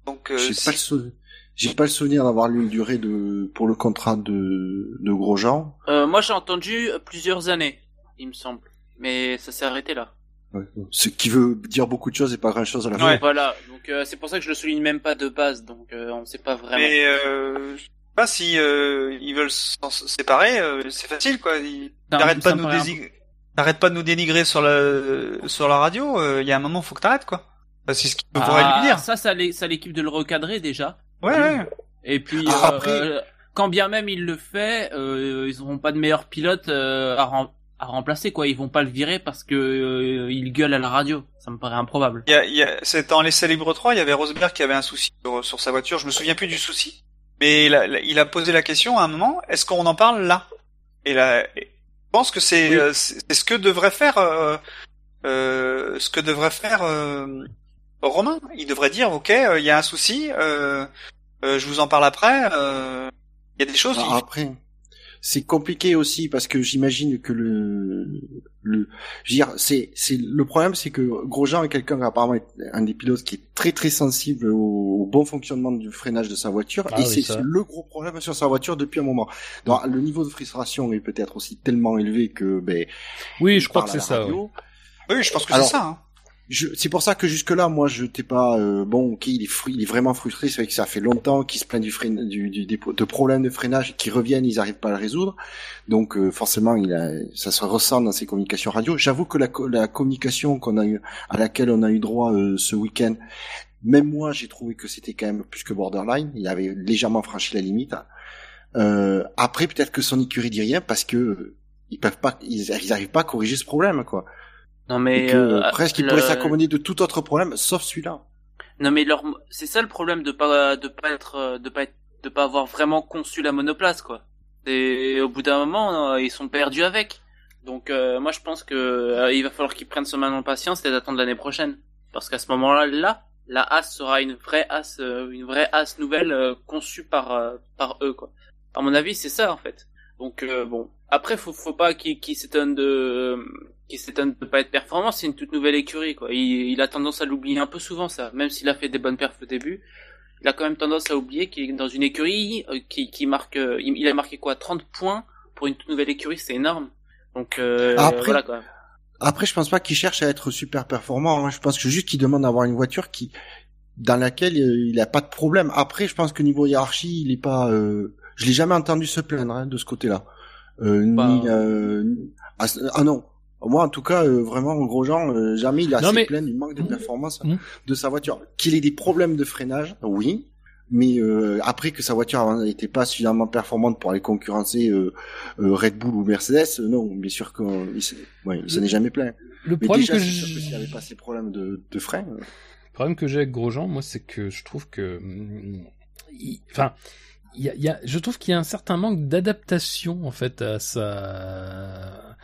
Donc, euh, J'ai si- pas le souvenir. J'ai pas le souvenir d'avoir lu une durée de pour le contrat de de Grosjean. Euh, moi, j'ai entendu plusieurs années, il me semble. Mais ça s'est arrêté là. Ouais. Ce qui veut dire beaucoup de choses et pas grand chose à la fin. Ouais. Voilà, donc euh, c'est pour ça que je le souligne même pas de base, donc euh, on sait pas vraiment. Mais euh, pas si euh, ils veulent s'en séparer, euh, c'est facile quoi. Ils n'arrêtent pas de nous paraît un désigner. T'arrêtes pas de nous dénigrer sur la sur la radio. euh, Il y a un moment, faut que t'arrêtes quoi. Enfin, c'est ce qu'il pourrait Ah, lui dire. Ça, ça, l'é- ça l'équipe de le recadrer déjà. Ouais, ouais. Et puis, Ah, euh, après- euh, quand bien même il le fait, euh, ils n'auront pas de meilleur pilote euh, à, rem- à remplacer quoi. Ils vont pas le virer parce que euh, il gueule à la radio. Ça me paraît improbable. Il y a, il y a, c'est dans l'essai libre 3, il y avait Rosberg qui avait un souci sur, sur sa voiture. Je me souviens plus du souci. Mais il a, il a posé la question à un moment, est-ce qu'on en parle là? Et là, je pense que c'est, Oui. euh, c'est ce que devrait faire, euh, euh, ce que devrait faire Romain. Il devrait dire, ok, il y a un souci, je vous en parle après. Il y a des choses. Il- après, c'est compliqué aussi parce que j'imagine que le le je veux dire c'est c'est le problème c'est que Grosjean est quelqu'un qui apparemment est un des pilotes qui est très très sensible au, au bon fonctionnement du freinage de sa voiture Ah et oui, c'est le gros problème sur sa voiture depuis un moment. Donc le niveau de frustration est peut-être aussi tellement élevé que ben Oui, je crois que c'est ça. Oui, je pense que c'est ça. hein. C'est pour ça que jusque là, moi, je t'ai pas euh, bon. Ok, il est, il est vraiment frustré. C'est vrai que ça fait longtemps qu'il se plaint du, du, du de problèmes de freinage qui reviennent, ils arrivent pas à le résoudre. Donc euh, forcément, il a, ça se ressent dans ses communications radio. J'avoue que la, la communication qu'on a eu, à laquelle on a eu droit euh, ce week-end, même moi, j'ai trouvé que c'était quand même plus que borderline. Il avait légèrement franchi la limite. Euh, après, peut-être que son écurie dit rien parce que euh, ils peuvent pas, ils, pas à corriger ce problème, quoi. Non mais que, euh, presque, ils le- pourraient s'accommoder de tout autre problème, sauf celui-là. Non mais leur c'est ça le problème de pas de pas être euh, de pas être de pas avoir vraiment conçu la monoplace quoi. Et au bout d'un moment euh, ils sont perdus avec. Donc euh, moi je pense que euh, il va falloir qu'ils prennent ce main en patience et d'attendre l'année prochaine parce qu'à ce moment-là là la as sera une vraie as euh, une vraie as nouvelle euh, conçue par euh, par eux quoi. À mon avis c'est ça en fait. Donc euh, bon après faut faut pas qu'ils qu'ils s'étonnent de qui s'étonne de pas être performant, c'est une toute nouvelle écurie quoi. Il, il a tendance à l'oublier un peu souvent ça, même s'il a fait des bonnes perfs au début. Il a quand même tendance à oublier qu'il est dans une écurie euh, qui, qui marque, euh, il, il a marqué quoi 30 points pour une toute nouvelle écurie, c'est énorme. Donc euh, Après- voilà quoi. Après, je pense pas qu'il cherche à être super performant. Hein. Je pense que juste qu'il demande d'avoir une voiture qui, dans laquelle euh, il a pas de problème. Après, je pense que niveau hiérarchie, il est pas. Euh... Je l'ai jamais entendu se plaindre hein, de ce côté-là. Euh, Bah. Ni. euh, Ah, ah non. Moi, en tout cas, euh, vraiment, Grosjean, euh, jamais il a Non, mais- plaindre du manque de performance Mmh. de sa voiture. Qu'il ait des problèmes de freinage, oui. Mais euh, après que sa voiture n'était pas suffisamment performante pour aller concurrencer Red Bull ou Mercedes, non, bien sûr qu'il ouais, il s'en est jamais plaint. Le Mais problème déjà, que je- avait pas ces problèmes de, de frein, Le problème que j'ai avec Grosjean, moi, c'est que je trouve que, il- enfin, il y a, il y a- je trouve qu'il y a un certain manque d'adaptation en fait à sa,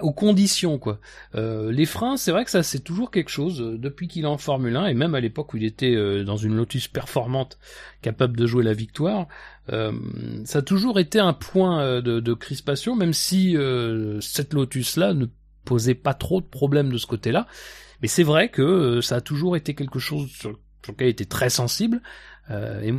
aux conditions quoi. Euh, les freins, c'est vrai que ça c'est toujours quelque chose euh, depuis qu'il est en Formule 1 et même à l'époque où il était euh, dans une Lotus performante, capable de jouer la victoire, euh, ça a toujours été un point de, crispation, même si euh, cette Lotus là ne posait pas trop de problèmes de ce côté-là. Mais c'est vrai que ça a toujours été quelque chose sur, lequel il était très sensible. Et,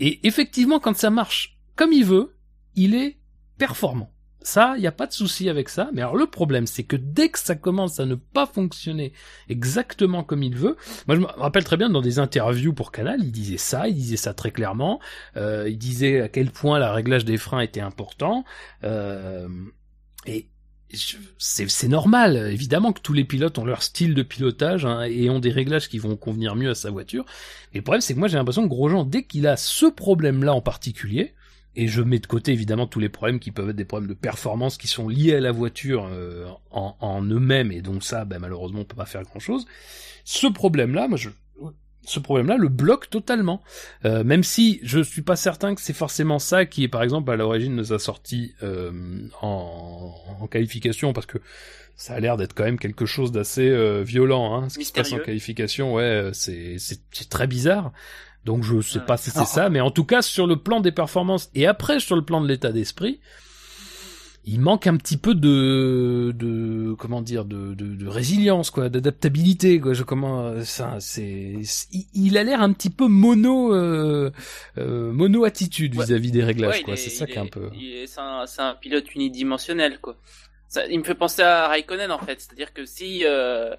et effectivement, quand ça marche comme il veut, il est performant. Ça, il n'y a pas de souci avec ça. Mais alors le problème, c'est que dès que ça commence à ne pas fonctionner exactement comme il veut, moi je me rappelle très bien dans des interviews pour Canal, il disait ça, il disait ça très clairement. Euh, il disait à quel point le réglage des freins était important. Euh, et c'est normal, évidemment que tous les pilotes ont leur style de pilotage hein, et ont des réglages qui vont convenir mieux à sa voiture. Et le problème, c'est que moi j'ai l'impression que Grosjean, dès qu'il a ce problème-là en particulier, et je mets de côté évidemment tous les problèmes qui peuvent être des problèmes de performance qui sont liés à la voiture euh, en, en eux-mêmes, et donc ça, ben, malheureusement, on peut pas faire grand-chose. Ce problème-là, moi je ce problème-là le bloque totalement. Euh, même si je suis pas certain que c'est forcément ça qui est par exemple à l'origine de sa sortie euh, en, en qualification, parce que ça a l'air d'être quand même quelque chose d'assez euh, violent. Hein, ce qui se passe en qualification, ouais, euh, c'est c'est c'est très bizarre. Donc je sais Ouais. pas si c'est Ah. ça, mais en tout cas sur le plan des performances et après sur le plan de l'état d'esprit, il manque un petit peu de, de comment dire, de, de, de résilience, quoi, d'adaptabilité, quoi. Je comment ça, c'est, il, il a l'air un petit peu mono, euh, euh, mono attitude Ouais. vis-à-vis des réglages, Ouais, quoi. est- C'est ça qui est un peu. C'est un, c'est un pilote unidimensionnel, quoi. Ça, il me fait penser à Raikkonen, en fait. C'est-à-dire que si, euh,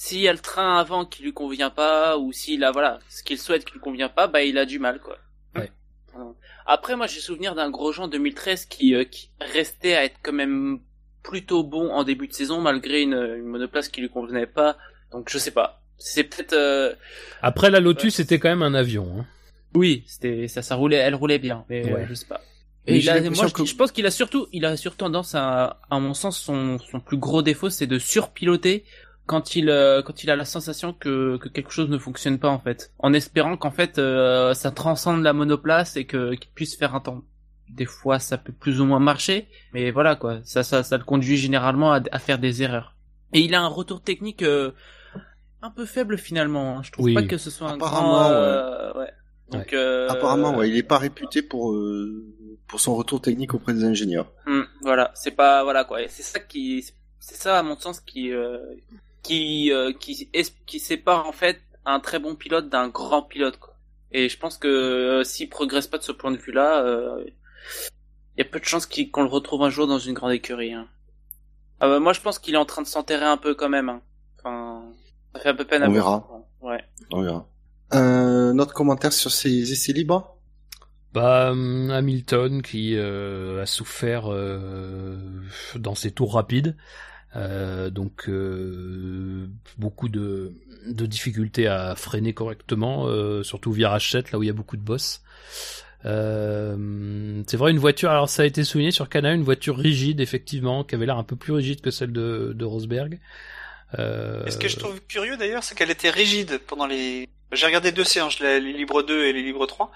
s'il y a le train avant qui lui convient pas, ou s'il a, voilà, ce qu'il souhaite qui lui convient pas, bah, il a du mal, quoi. Ouais. Après, moi, j'ai souvenir d'un Grosjean 2013 qui, euh, qui restait à être quand même plutôt bon en début de saison, malgré une, une monoplace qui lui convenait pas. Donc, je sais pas. C'est peut-être, euh, Après la Lotus, Ouais. c'était quand même un avion. Hein. oui, c'était ça, ça roulait, elle roulait bien, mais Ouais. ouais, je sais pas. Et il a- moi, je, que- je pense qu'il a surtout, il a surtout tendance à, à mon sens, son, son plus gros défaut, c'est de surpiloter quand il, euh, quand il a la sensation que, que quelque chose ne fonctionne pas en fait, en espérant qu'en fait euh, ça transcende la monoplace et que qu'il puisse faire un temps. Des fois, ça peut plus ou moins marcher, mais voilà quoi, ça, ça, ça le conduit généralement à, à faire des erreurs. Et il a un retour technique euh, un peu faible finalement. hein. Je trouve Oui. pas que ce soit un Apparemment, grand. euh, ouais. Donc, euh, apparemment, ouais, il est pas réputé pour euh, pour son retour technique auprès des ingénieurs. Hmm, voilà, c'est pas voilà quoi. C'est ça qui, c'est ça à mon sens qui euh, qui euh, qui es- qui sépare en fait un très bon pilote d'un grand pilote quoi. Et je pense que euh, s'il progresse pas de ce point de vue-là, euh, il y a peu de chances qu'il- qu'on le retrouve un jour dans une grande écurie. Hein. Ah bah, moi, je pense qu'il est en train de s'enterrer un peu quand même. hein. Enfin, ça fait un peu peine à On voir. verra. Ouais. On verra. Euh, notre commentaire sur ces essais libres? Bah, hum, Hamilton qui euh, a souffert euh, dans ses tours rapides, Euh, donc euh, beaucoup de, de difficultés à freiner correctement, euh, surtout virage 7 là où il y a beaucoup de boss. Euh, c'est vrai une voiture, alors ça a été souligné sur Canal, une voiture rigide effectivement, qui avait l'air un peu plus rigide que celle de, de Rosberg. Euh, Et ce que je trouve curieux d'ailleurs, c'est qu'elle était rigide pendant les. J'ai regardé deux séances, les libres 2 et les libres 3.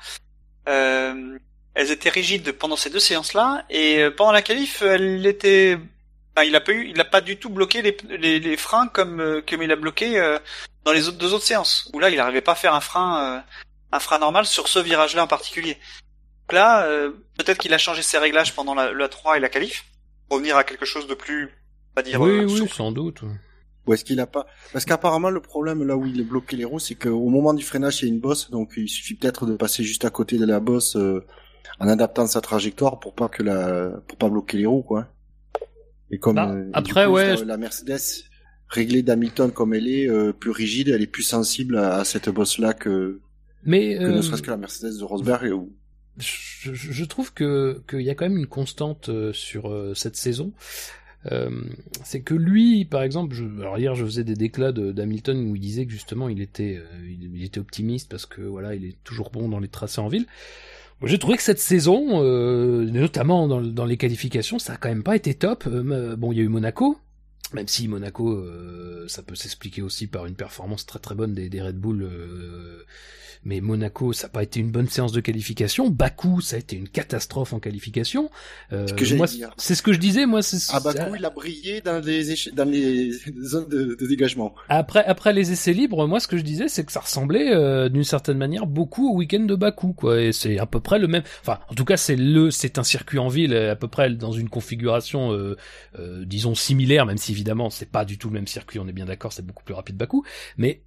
Euh, elles étaient rigides pendant ces deux séances-là, et pendant la qualif, elle était. Enfin, il a pas eu, il a pas du tout bloqué les, les, les freins comme euh, comme il a bloqué euh, dans les autres deux autres séances. Où là, il n'arrivait pas à faire un frein, euh, un frein normal sur ce virage-là en particulier. Donc là, euh, peut-être qu'il a changé ses réglages pendant la, la 3 et la qualif, pour revenir à quelque chose de plus, va dire, oui, euh, sans doute. Ou est-ce qu'il a pas Parce qu'apparemment le problème là où il est bloqué les roues, c'est qu'au moment du freinage il y a une bosse, donc il suffit peut-être de passer juste à côté de la bosse euh, en adaptant sa trajectoire pour pas que la pour pas bloquer les roues quoi. Et comme Bah, euh, après, du coup, ouais, la- Mercedes réglée d'Hamilton comme elle est, euh, plus rigide, elle est plus sensible à, à cette bosse-là que, Mais que euh, ne serait-ce que la Mercedes de Rosberg. où- je, je- trouve que qu'il y a quand même une constante euh, sur euh, cette saison. Euh, c'est que lui, par exemple, je, alors hier je faisais des déclats de- d'Hamilton où il disait que justement il était, euh, il, il était optimiste parce que voilà, il est toujours bon dans les tracés en ville. J'ai trouvé que cette saison, euh, notamment dans, dans les qualifications, ça a quand même pas été top. Euh, bon, il y a eu Monaco, même si Monaco, euh, ça peut s'expliquer aussi par une performance très très bonne des, des Red Bull. Euh, mais Monaco, ça n'a pas été une bonne séance de qualification. Bakou, ça a été une catastrophe en qualification. Euh, c'est ce que je disais. Moi, c'est Ah bah il a brillé dans les, dans les zones de, de dégagement. Après, après les essais libres, moi, ce que je disais, c'est que ça ressemblait euh, d'une certaine manière beaucoup au week-end de Bakou, quoi. Et c'est à peu près le même. Enfin, en tout cas, c'est le, c'est un circuit en ville, à peu près dans une configuration, euh, euh, disons similaire, même si évidemment c'est pas du tout le même circuit. On est bien d'accord, c'est beaucoup plus rapide Bakou. Mais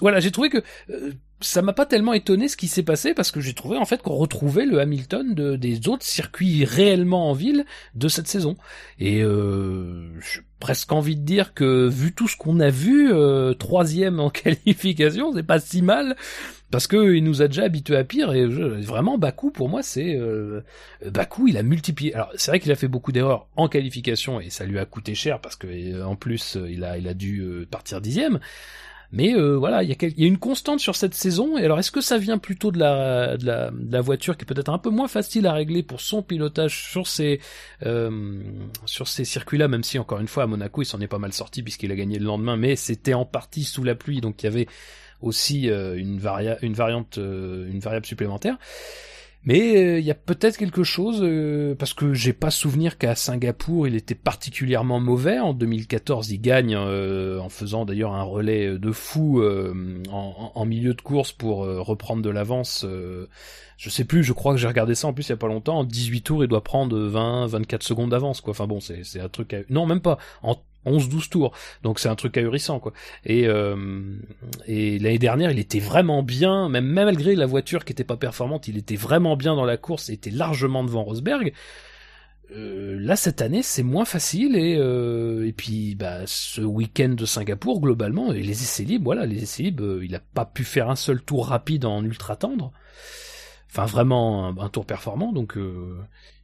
voilà, j'ai trouvé que euh, ça m'a pas tellement étonné ce qui s'est passé parce que j'ai trouvé en fait qu'on retrouvait le Hamilton de, des autres circuits réellement en ville de cette saison. Et euh, j'ai presque envie de dire que vu tout ce qu'on a vu, euh, troisième en qualification, c'est pas si mal parce que il nous a déjà habitués à pire et vraiment Bakou pour moi c'est euh, Bakou il a multiplié. Alors c'est vrai qu'il a fait beaucoup d'erreurs en qualification et ça lui a coûté cher parce que euh, en plus euh, il a il a dû euh, partir dixième. Mais euh, voilà, il y, a une constante sur cette saison. Et alors, est-ce que ça vient plutôt de la, de la, de la voiture qui est peut-être un peu moins facile à régler pour son pilotage sur ces, euh, sur ces circuits-là, même si encore une fois à Monaco il s'en est pas mal sorti puisqu'il a gagné le lendemain, mais c'était en partie sous la pluie, donc il y avait aussi euh, une, varia une variante, euh, une variable supplémentaire. Mais euh, il y a peut-être quelque chose euh, parce que j'ai pas souvenir qu'à Singapour il était particulièrement mauvais. En 2014, il gagne euh, en faisant d'ailleurs un relais de fou en, milieu de course pour reprendre de l'avance. je sais plus, je crois que j'ai regardé ça en plus il y a pas longtemps. En 18 tours, il doit prendre 20, 24 secondes d'avance quoi. Enfin bon, c'est c'est un truc. À... Non, même pas. 11-12 tours. Donc c'est un truc ahurissant quoi. Et, euh, et l'année dernière, il était vraiment bien, même, même malgré la voiture qui était pas performante, il était vraiment bien dans la course et était largement devant Rosberg. Euh, là cette année c'est moins facile et euh, et puis bah ce week-end de Singapour globalement et les essais libres voilà les essais libres euh, il a pas pu faire un seul tour rapide en ultra tendre enfin vraiment un, un tour performant donc euh,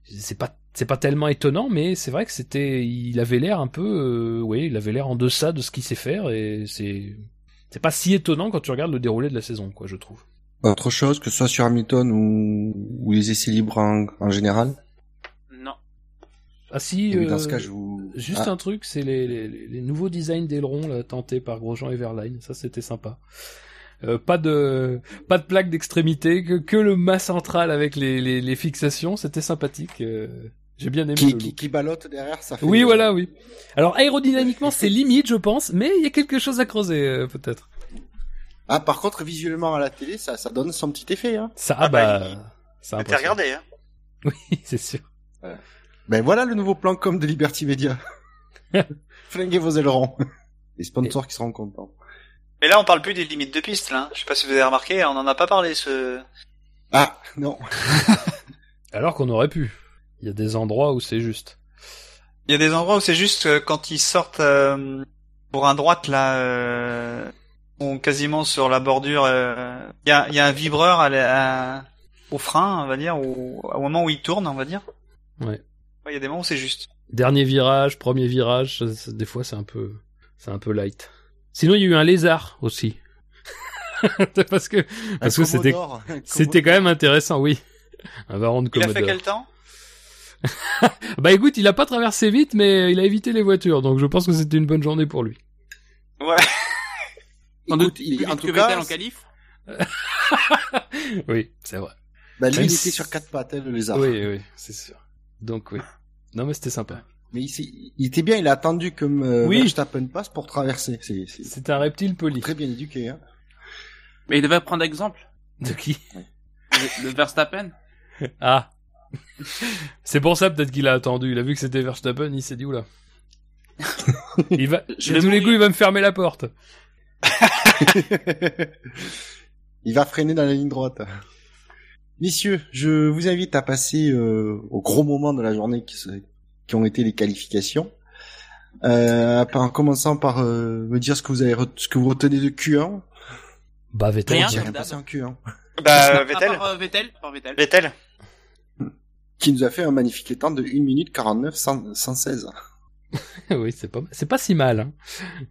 c'est pas c'est pas tellement étonnant mais c'est vrai que c'était il avait l'air un peu euh, oui il avait l'air en deçà de ce qu'il sait faire et c'est c'est pas si étonnant quand tu regardes le déroulé de la saison quoi je trouve Autre chose, que ce soit sur Hamilton ou, ou les essais libres en, en général? Non. ah si dans euh, ce cas, je vous... Juste Ah, un truc, c'est les, les, les nouveaux designs d'ailerons là, tentés par Grosjean et Verline. Ça, c'était sympa. Euh, pas de pas de plaque d'extrémité, que, que le mât central avec les, les, les fixations, c'était sympathique. euh, J'ai bien aimé qui, le qui, qui ballotte derrière, ça fait... Oui, voilà, oui. Alors aérodynamiquement, c'est limite, je pense, mais il y a quelque chose à creuser euh, peut-être. Ah, par contre, visuellement à la télé, ça, ça donne son petit effet. Hein. Ça, Ah ah bah, bah, ça T'as regardé, hein Oui, c'est sûr. Ben voilà le nouveau plan com de Liberty Media. Flinguez vos ailerons. Les sponsors qui seront contents. Mais là, on parle plus des limites de piste, là. Je sais pas si vous avez remarqué, on en a pas parlé, ce... Ah, non. Alors qu'on aurait pu. Il y a des endroits où c'est juste. Il y a des endroits où c'est juste euh, quand ils sortent euh, pour un droite, là, euh, on quasiment sur la bordure, euh, il y, a, il y a un vibreur à la- à- au frein, on va dire, ou au moment où il tourne, on va dire. Ouais. Il y a des moments où c'est juste. Dernier virage, premier virage, ça- ça- des fois c'est un peu, c'est un peu light. Sinon il y a eu un lézard aussi. parce que parce que c'était Commodore, c'était quand même intéressant, oui. Un baron de Il a Commodore. fait quel temps? Bah écoute, il a pas traversé vite, mais il a évité les voitures, donc je pense que c'était une bonne journée pour lui. Ouais. Écoute, Plus il, en tout cas, en qualif. Oui, c'est vrai. bah, lui, Même il était sur quatre pattes, hein, le lézard. Oui, oui, c'est sûr. Donc oui. Non mais c'était sympa. Mais il, s'est- il était bien, il a attendu que euh, Oui. Verstappen passe pour traverser. C'est c'est C'est un reptile poli. très bien éduqué. Hein. Mais il devait prendre exemple. De qui? Le Verstappen. Ah. C'est pour ça peut-être qu'il a attendu. Il a vu que c'était Verstappen, il s'est dit oula. il va, Je tous les coups, il va me fermer la porte. il va freiner dans la ligne droite. Messieurs, je vous invite à passer euh, au gros moment de la journée qui, qui ont été les qualifications. Euh, en commençant par euh, me dire ce que vous avez, re- ce que vous retenez de Q1. Bah Vettel. Rien. Rien passé en Q1. Bah, À Vettel. part, euh, Vettel, par Vettel. Vettel. Qui nous a fait un magnifique temps de 1 minute 49 100 116. oui, c'est pas c'est pas si mal hein,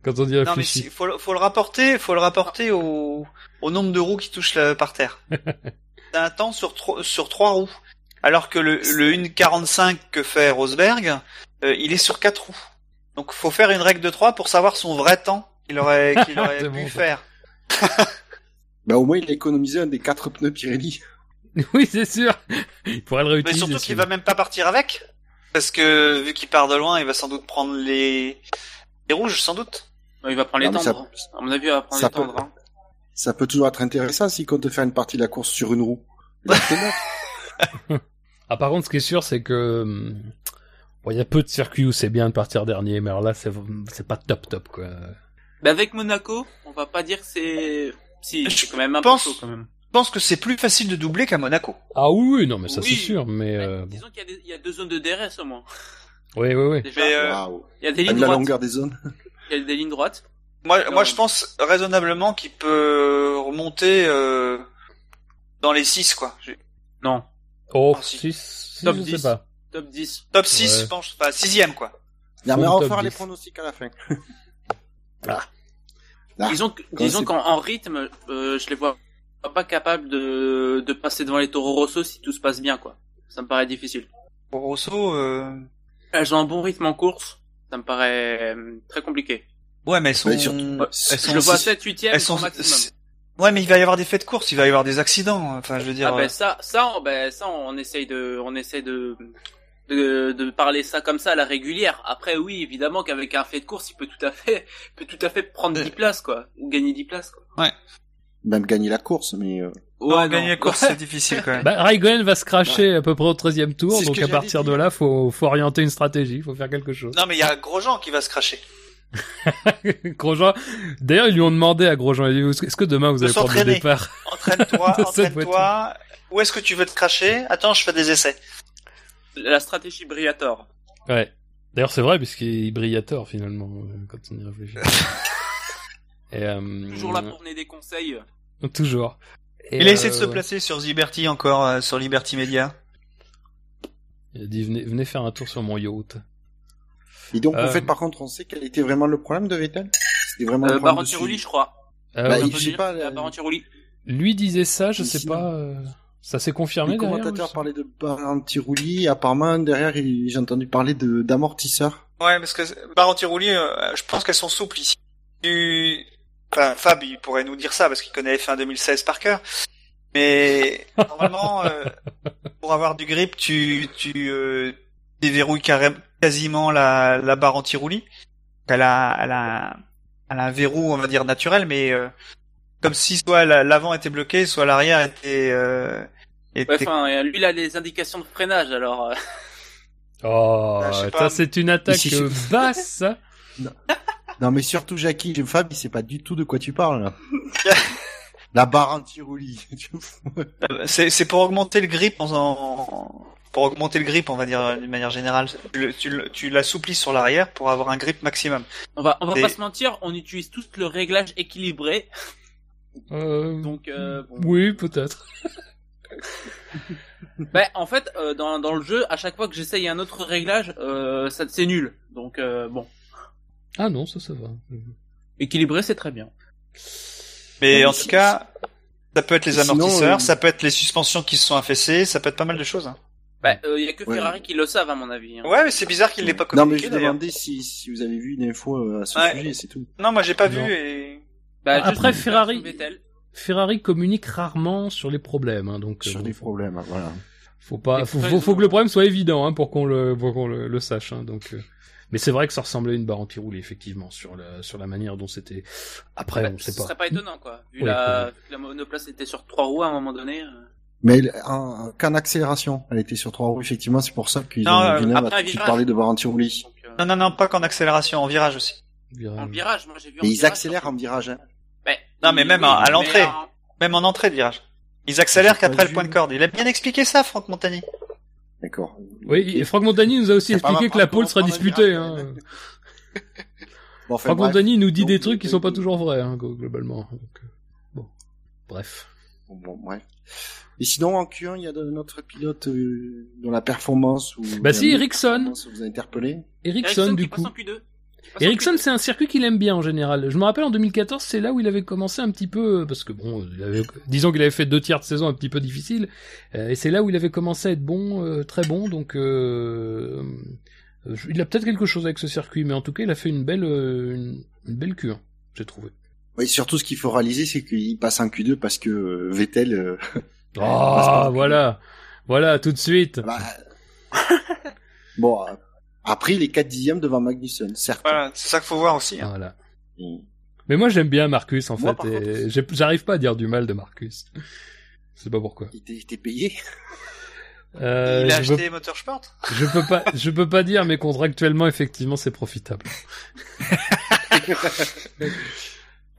quand on y Non, mais si- faut, le- faut le rapporter, faut le rapporter au, au nombre de roues qui touchent la, par terre. C'est un temps sur, tro- sur trois roues. Alors que le, le 1.45 que fait Rosberg, euh, il est sur quatre roues. Donc faut faire une règle de 3 pour savoir son vrai temps qu'il aurait, qu'il aurait pu bon, faire. Bah au moins il a économisé un des quatre pneus Pirelli. oui, c'est sûr. Il pourrait le Mais réutiliser. surtout qu'il va même pas partir avec. Parce que vu qu'il part de loin, il va sans doute prendre les, les rouges, sans doute. Il va prendre les Non, mais ça- tendres. À mon avis, il va prendre ça les peut- tendres. hein. Ça peut toujours être intéressant s'il compte faire une partie de la course sur une roue. Ah, par contre, ce qui est sûr, c'est que hum, bon, il y a peu de circuits où c'est bien de partir dernier, mais alors là, c'est c'est pas top top quoi. Mais avec Monaco, on va pas dire que c'est... Si, Je c'est quand même un pense- peu chaud, quand même. Je pense que c'est plus facile de doubler qu'à Monaco. Ah oui, oui, non, mais ça Oui. c'est sûr, mais euh. Disons qu'il y, a y deux zones de DRS au moins. oui, oui, oui. Déjà, Mais, euh, il y a des lignes vu la droites. longueur des zones Il y a des lignes droites. Moi, Non. moi, je pense raisonnablement qu'il peut remonter euh, dans les 6, quoi. Non. Oh, Ah, si. si, si, Top je 10. sais pas. Top 10. Top 6, Ouais. je pense. Enfin, sixième, quoi. Non, mais on va faire les 10. pronostics à la fin. Ah. Ah, disons qu'en en rythme, euh, je les vois pas capables de, de passer devant les Toro Rosso si tout se passe bien, quoi. Ça me paraît difficile. Pour Rosso, euh... Elles ont un bon rythme en course. Ça me paraît euh, très compliqué. ouais, mais elles sont... Mais surtout- elles Je sont le vois six- 7 8 e elles sont... maximum. Ouais, mais il va y avoir des faits de course, il va y avoir des accidents. Enfin, je veux dire... Ah euh, ben ça, ça, on- ben ça, on essaye de, on essaye de, de, de parler ça comme ça à la régulière. Après, oui, évidemment qu'avec un fait de course, il peut tout à fait, peut tout à fait prendre 10 places, quoi, ou gagner 10 places, quoi. Même gagner la course, mais euh, non, Ouais, gagner non. la course, c'est difficile, quand même. Bah, Raikkonen va se cracher à peu près au 13 tour, C'est ce donc à partir de là, faut, faut orienter une stratégie, faut faire quelque chose. Non, mais il y a Grosjean qui va se cracher. Grosjean, d'ailleurs, ils lui ont demandé à Grosjean, il dit, est-ce que demain vous De allez prendre le départ Entraîne-toi, entraîne-toi. Où est-ce que tu veux te cracher? Attends, je fais des essais. La stratégie Briator. Ouais. D'ailleurs, c'est vrai, puisqu'il brille à tort, finalement, euh, quand on y réfléchit. Et, euh, Toujours là pour donner des conseils. Toujours. Et, Il a essayé de se euh, placer sur Liberty encore, euh, sur Liberty Media. Il a dit, venez, venez faire un tour sur mon yacht. Et donc, Euh. en fait, par contre, on sait quel était vraiment le problème de Vettel C'était vraiment le problème Baron Tiroli, je crois. Euh, Bah, il- je sais pas, la euh, Baron Tiroli. Lui disait ça, je sais pas. euh, Ça s'est confirmé derrière, commentateurs ou- parlaient de Barantirouli, apparemment derrière j'ai entendu parler de d'amortisseurs. Ouais, parce que Baron Tiroli, euh, je pense qu'elles sont souples ici. Tu... Enfin, Fab, il pourrait nous dire ça parce qu'il connaît F1 2016 par cœur. Mais normalement, euh, pour avoir du grip, tu, tu euh, déverrouilles quasiment la, la barre anti-roulis. Elle a, elle, a, elle a un verrou, on va dire, naturel, mais euh, comme si soit la- l'avant était bloqué, soit l'arrière était... Euh, était... Ouais, enfin, lui, il a les indications de freinage, alors. euh, Oh, Ah, c'est une attaque basse. Non mais surtout Jackie, Fab, il sait pas du tout de quoi tu parles là. La barre anti-roulis. Euh, C'est c'est pour augmenter le grip en, en- pour augmenter le grip, on va dire d'une manière générale. Tu, le- tu, l'assouplis sur l'arrière pour avoir un grip maximum. On va, on va Et- pas se mentir, on utilise tout le réglage équilibré, Euh, donc. Euh, bon. Oui, peut-être. Ben, en fait, euh, dans, dans le jeu, à chaque fois que j'essaye un autre réglage, euh, ça c'est nul. Donc euh, bon, Ah non, ça, ça va. équilibré, c'est très bien. Mais Non, en mais tout si- cas, ça peut être les Sinon, amortisseurs, euh, ça peut être les suspensions qui se sont affaissées, ça peut être pas mal de choses. hein. Ben, il y a que Ouais. Ferrari qui le savent à mon avis. hein. Ouais, mais c'est bizarre qu'il l'ait pas non mais communiqué je demandais si, si vous avez vu une info euh, à ce Ouais. sujet, c'est tout. Non, moi j'ai pas Non. vu et Ben, Après, Ferrari-. Ferrari communique rarement sur les problèmes, hein, donc euh, Sur des faut, problèmes, voilà. faut pas, faut, faut, que le problème soit évident hein, pour qu'on le, pour qu'on le, le sache. Hein, donc, euh, mais c'est vrai que ça ressemblait à une barre anti-roulée effectivement sur la, sur la manière dont c'était. Après, Ben, on sait ce pas. serait pas étonnant quoi. Vu Oui, la, oui. vu que la monoplace était sur trois roues à un moment donné. euh. Mais qu'en accélération, elle était sur trois roues effectivement, c'est pour ça qu'ils ont euh, Villeneuve après a un tout de barre anti-roulis. Donc, euh, non, non, non, pas qu'en accélération, en virage aussi. En virage, moi j'ai vu. en Mais ils virage, accélèrent en virage. Hein. Non, mais même oui, à- l'entrée. en- Même en entrée de virage. Ils accélèrent qu'après le point de corde. Il a bien expliqué ça, Franck Montagny. D'accord. Oui, et Franck Montagny nous a aussi expliqué que la pole comment sera disputée. Hein. Bon, enfin, Franck bref. Montagny nous dit Donc, des trucs qui euh, sont pas toujours vrais, hein, globalement. Donc, euh, bon, bref. Bon, bon, bref. Et sinon, en Q1, il y a notre pilote euh, dont la performance ou Bah si, Ericsson. vous a interpellé. Ericsson, du qui coup. passe en Q2. Ericsson, Q2. c'est un circuit qu'il aime bien en général. Je me rappelle en 2014, c'est là où il avait commencé un petit peu, parce que bon, il avait- disons qu'il avait fait deux tiers de saison un petit peu difficile, euh, et c'est là où il avait commencé à être bon, euh, très bon. Donc, euh, il a peut-être quelque chose avec ce circuit, mais en tout cas, il a fait une belle, euh, une, une belle Q1, j'ai trouvé. Oui, surtout ce qu'il faut réaliser, c'est qu'il passe en Q2 parce que Vettel. euh, Ah, voilà, voilà, tout de suite. bah, bon, euh, après il est 4 dixièmes devant Magnussen, certes. Voilà, c'est ça qu'il faut voir aussi. hein. Voilà. Mm. Mais moi, j'aime bien Marcus en Moi, fait, et contre- j'arrive pas à dire du mal de Marcus. Je sais pas pourquoi. Il était- payé. Euh, Il a acheté Motorsport je peux pas, je peux pas dire, mais contractuellement, effectivement, c'est profitable.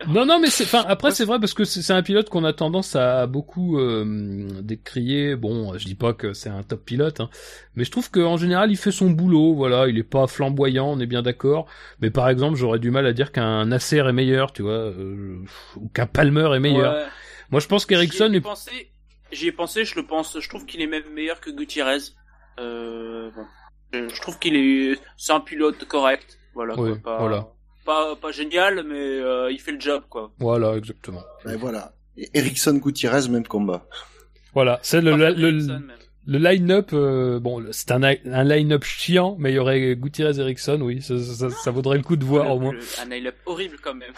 non, non, mais c'est, enfin, après, c'est vrai parce que c'est un pilote qu'on a tendance à beaucoup euh, décrier. Bon, je dis pas que c'est un top pilote, hein, mais je trouve qu'en général, il fait son boulot. Voilà, il est pas flamboyant, on est bien d'accord. Mais par exemple, j'aurais du mal à dire qu'un Nasser est meilleur, tu vois, euh, ou qu'un Palmer est meilleur. Ouais. Moi, je pense qu'Ericsson J'y ai est pensé, j'y ai pensé, je le pense, je trouve qu'il est même meilleur que Gutiérrez. Euh, bon. je, trouve qu'il est, c'est un pilote correct. Voilà, quoi, pas, voilà. Pas, pas génial, mais euh, il fait le job, quoi. Voilà, exactement. Ben voilà. Et Ericsson Gutiérrez, même combat. Voilà, c'est le, le, le, line-up. euh, bon, c'est un, un line-up chiant, mais il y aurait Gutiérrez Ericsson, oui, ça, ça, ça vaudrait le coup de voir Le- au moins. le- un line-up horrible quand même.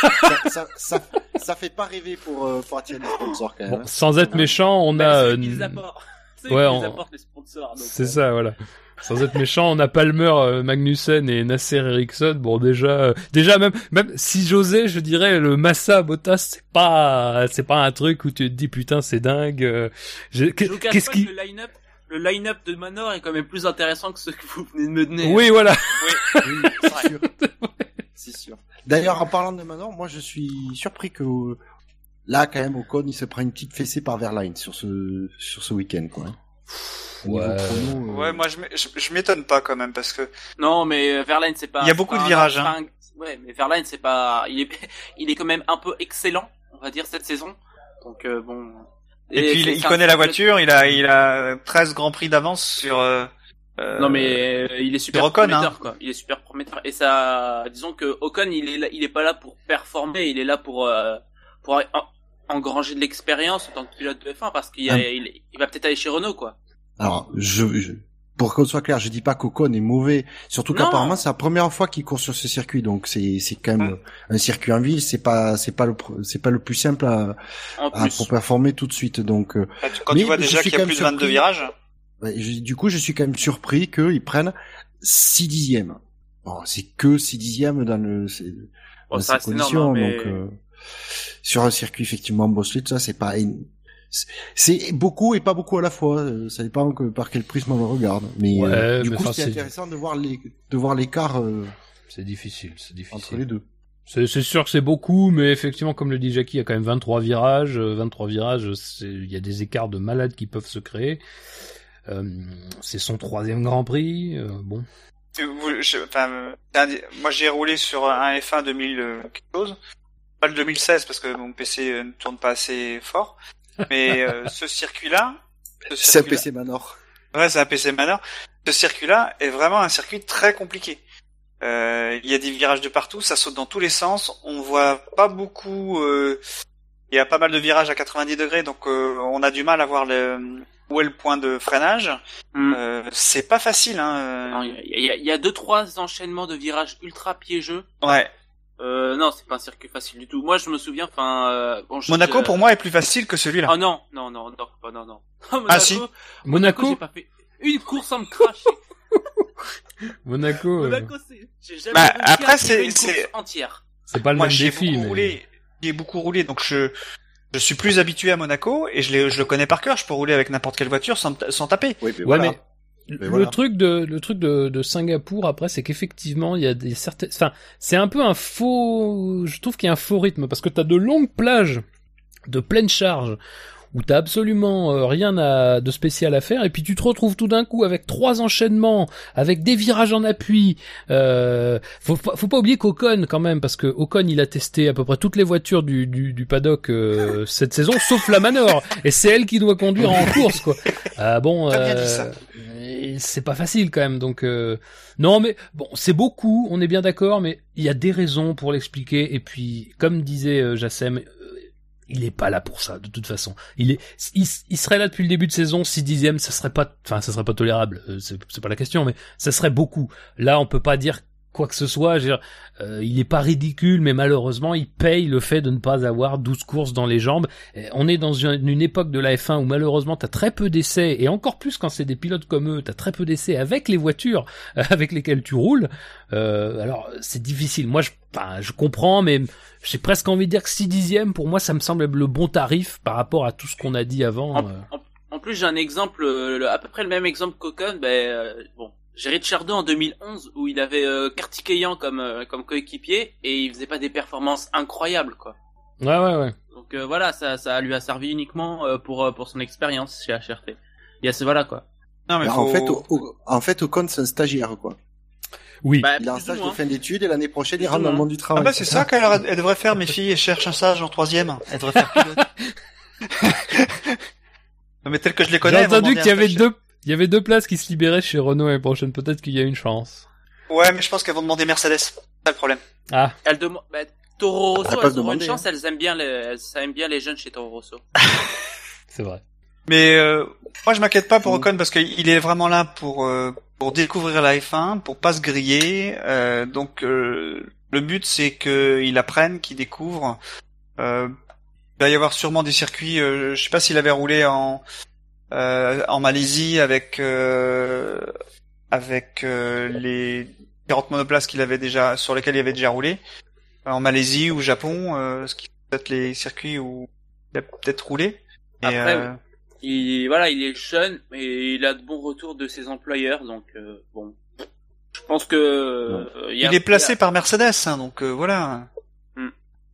ça, ça, ça, ça fait pas rêver pour, euh, pour attirer des sponsors quand même. Bon, hein. sans être méchant, on Bah, a. c'est ouais, on- les sponsors. C'est euh, ça, voilà. Sans être méchant, on a Palmer, euh, Magnussen et Nasser Ericsson. Bon, déjà, euh, déjà même, même si j'osais, je dirais le Massa Bottas, c'est pas, c'est pas un truc où tu te dis putain, c'est dingue. euh, j'ai- Je vous cache Qu'est-ce pas qui que le line-up, le line-up de Manor est quand même plus intéressant que ce que vous venez de me donner. Oui, voilà. Oui, c'est sûr. C'est sûr. D'ailleurs, en parlant de Manon, moi je suis surpris que là, quand même, Ocon, il se prend une petite fessée par Verline sur ce sur ce week-end, quoi. Ouais. chrono, euh, Ouais, moi je je je m'étonne pas quand même parce que Non, mais euh, Verlaine, c'est pas. Il y a beaucoup de un- virages, hein. un- Ouais, mais Verlaine, c'est pas. Il est, il est quand même un peu excellent, on va dire cette saison. Donc euh, bon. et, puis il, connaît la voiture, il a il a 13 grands prix d'avance sur euh, euh, Non mais euh, il est super Ocon, prometteur hein. quoi. Il est super prometteur et ça, disons que Ocon il est là- il est pas là pour performer, il est là pour euh, pour engranger de l'expérience en tant que pilote de F1 parce qu'il y a- Ah. il, il va peut-être aller chez Renault quoi. Alors, je, je- pour qu'on soit clair, je dis pas qu'Ocon est mauvais. Surtout qu'apparemment, c'est la première fois qu'il court sur ce circuit, donc c'est c'est quand même un circuit en ville. C'est pas c'est pas le c'est pas le plus simple à, à pour performer tout de suite. Donc, euh, quand Mais tu vois je déjà suis qu'il y quand a même plus de 22 surpris. virages. je- du coup, je suis quand même surpris qu'ils prennent 6 dixièmes. Bon, c'est que 6 dixièmes dans le bon, dans ça ces énorme, hein, mais Donc, euh, sur un circuit effectivement bosselé, tout ça, c'est pas une- c'est- beaucoup et pas beaucoup à la fois. Euh, Ça dépend que, par quel prisme on le regarde. Mais Ouais, euh, du mais coup, c'est intéressant de voir les de voir l'écart euh, C'est difficile, c'est entre difficile. les deux. C'est sûr que c'est beaucoup, mais effectivement, comme le dit Jackie, il y a quand même 23 virages. euh, 23 virages, il y a des écarts de malades qui peuvent se créer. Euh, c'est son troisième Grand Prix. euh, bon, Vous- je- enfin, moi j'ai roulé sur un F1 2000 euh, quelque chose. Pas le 2016 parce que mon PC euh, ne tourne pas assez fort. Mais euh, ce circuit-là, ce C'est un circuit-là- PC Manor. Ouais, c'est un PC Manor. Ce circuit-là est vraiment un circuit très compliqué. Euh, il y a des virages de partout, ça saute dans tous les sens. On voit pas beaucoup. euh, il y a pas mal de virages à 90 degrés, donc euh, on a du mal à voir le, où est le point de freinage. Hmm. Euh, c'est pas facile. Hein. il y, y il y a deux trois enchaînements de virages ultra piégeux. Ouais. Euh, non, c'est pas un circuit facile du tout. Moi, je me souviens, enfin, euh, bon, je- Monaco euh, pour moi est plus facile que celui-là. Oh non, non, non, non, pas- non, non. Monaco, Ah, si. Monaco, Monaco, j'ai pas fait une course sans me cracher. Monaco, euh, Monaco, c'est, j'ai jamais Bah, après, c'est- une c'est- course entière. c'est pas le moi même j'ai défi, beaucoup mais roulé. J'ai beaucoup roulé, donc je je suis plus habitué à Monaco et je, je le connais par cœur. Je peux rouler avec n'importe quelle voiture sans, sans taper. Oui, mais Ouais, voilà. mais le voilà. truc de le truc de, de Singapour après, c'est qu'effectivement il y a des certaines, enfin c'est un peu un faux, je trouve qu'il y a un faux rythme parce que t'as de longues plages de pleine charge où t'as absolument euh, rien à, de spécial à faire, et puis tu te retrouves tout d'un coup avec trois enchaînements, avec des virages en appui. Euh, faut, pas- faut pas oublier qu'Ocon quand même, parce que Ocon il a testé à peu près toutes les voitures du, du, du paddock euh, cette saison, sauf la Manor, et c'est elle qui doit conduire en course quoi. Ah bon, euh, c'est pas facile quand même, donc euh, non mais bon c'est beaucoup, on est bien d'accord, mais il y a des raisons pour l'expliquer, et puis comme disait euh, Jassem. Il est pas là pour ça de toute façon. Il est, il, serait là depuis le début de saison, 6 dixièmes, ça serait pas, enfin ça serait pas tolérable, euh, c'est pas la question, mais ça serait beaucoup. Là, on peut pas dire quoi que ce soit. Je veux dire, euh, il est pas ridicule, mais malheureusement, il paye le fait de ne pas avoir 12 courses dans les jambes. Et on est dans une, une époque de la F1 où malheureusement, t'as très peu d'essais, et encore plus quand c'est des pilotes comme eux, t'as très peu d'essais avec les voitures avec lesquelles tu roules. Euh, alors, c'est difficile. Moi, je, enfin, je comprends, mais j'ai presque envie de dire que 6 dixièmes, pour moi, ça me semble le bon tarif par rapport à tout ce qu'on a dit avant. En, euh. en- en plus, j'ai un exemple, euh, le- à peu près le même exemple qu'Ocon. Ben, euh, bon, j'ai Ricciardo en 2011 où il avait euh, Kartikeyan comme euh, comme coéquipier et il faisait pas des performances incroyables, quoi. Ouais, ouais, ouais. Donc euh, voilà, ça, ça lui a servi uniquement euh, pour euh, pour son expérience chez HRT. Il y a ce voilà quoi. Non, mais Bah, faut... En fait, au, au- en fait, Ocon, c'est un stagiaire, quoi. Oui. Bah, Il a un stage de fin d'études et l'année prochaine, il rentre dans le monde du Ah travail. bah c'est ça qu'elle elle devrait faire, mes filles, elles cherchent un stage en troisième. Elle devrait faire pilote. non, mais tel que je les connais. J'ai entendu qu'il y avait deux, il y avait deux places qui se libéraient chez Renault l'année prochaine. Peut-être qu'il y a une chance. Ouais, mais je pense qu'elles vont demander Mercedes. C'est le problème. Ah, Elle demande. Bah, Toro Rosso, Elles elles demander, une chance. Elles aiment bien les, elles aiment bien les jeunes chez Toro Rosso. c'est vrai. Mais euh, moi, je m'inquiète pas pour Mm. Ocon parce qu'il est vraiment là pour euh, pour découvrir la F1, pour pas se griller. Euh, donc euh, le but c'est qu'il apprenne, qu'il découvre. Euh, il va y avoir sûrement des circuits. Euh, je sais pas s'il avait roulé en en Malaisie avec euh, avec euh, les 40 monoplaces qu'il avait déjà sur lesquels il avait déjà roulé en Malaisie ou Japon, euh, ce qui peut être les circuits où il a peut-être roulé. Et, Après, euh, Il voilà, il est jeune mais il a de bons retours de ses employeurs, donc euh, bon. Je pense que euh, il, y a- Il est placé par Mercedes, hein, donc euh, voilà.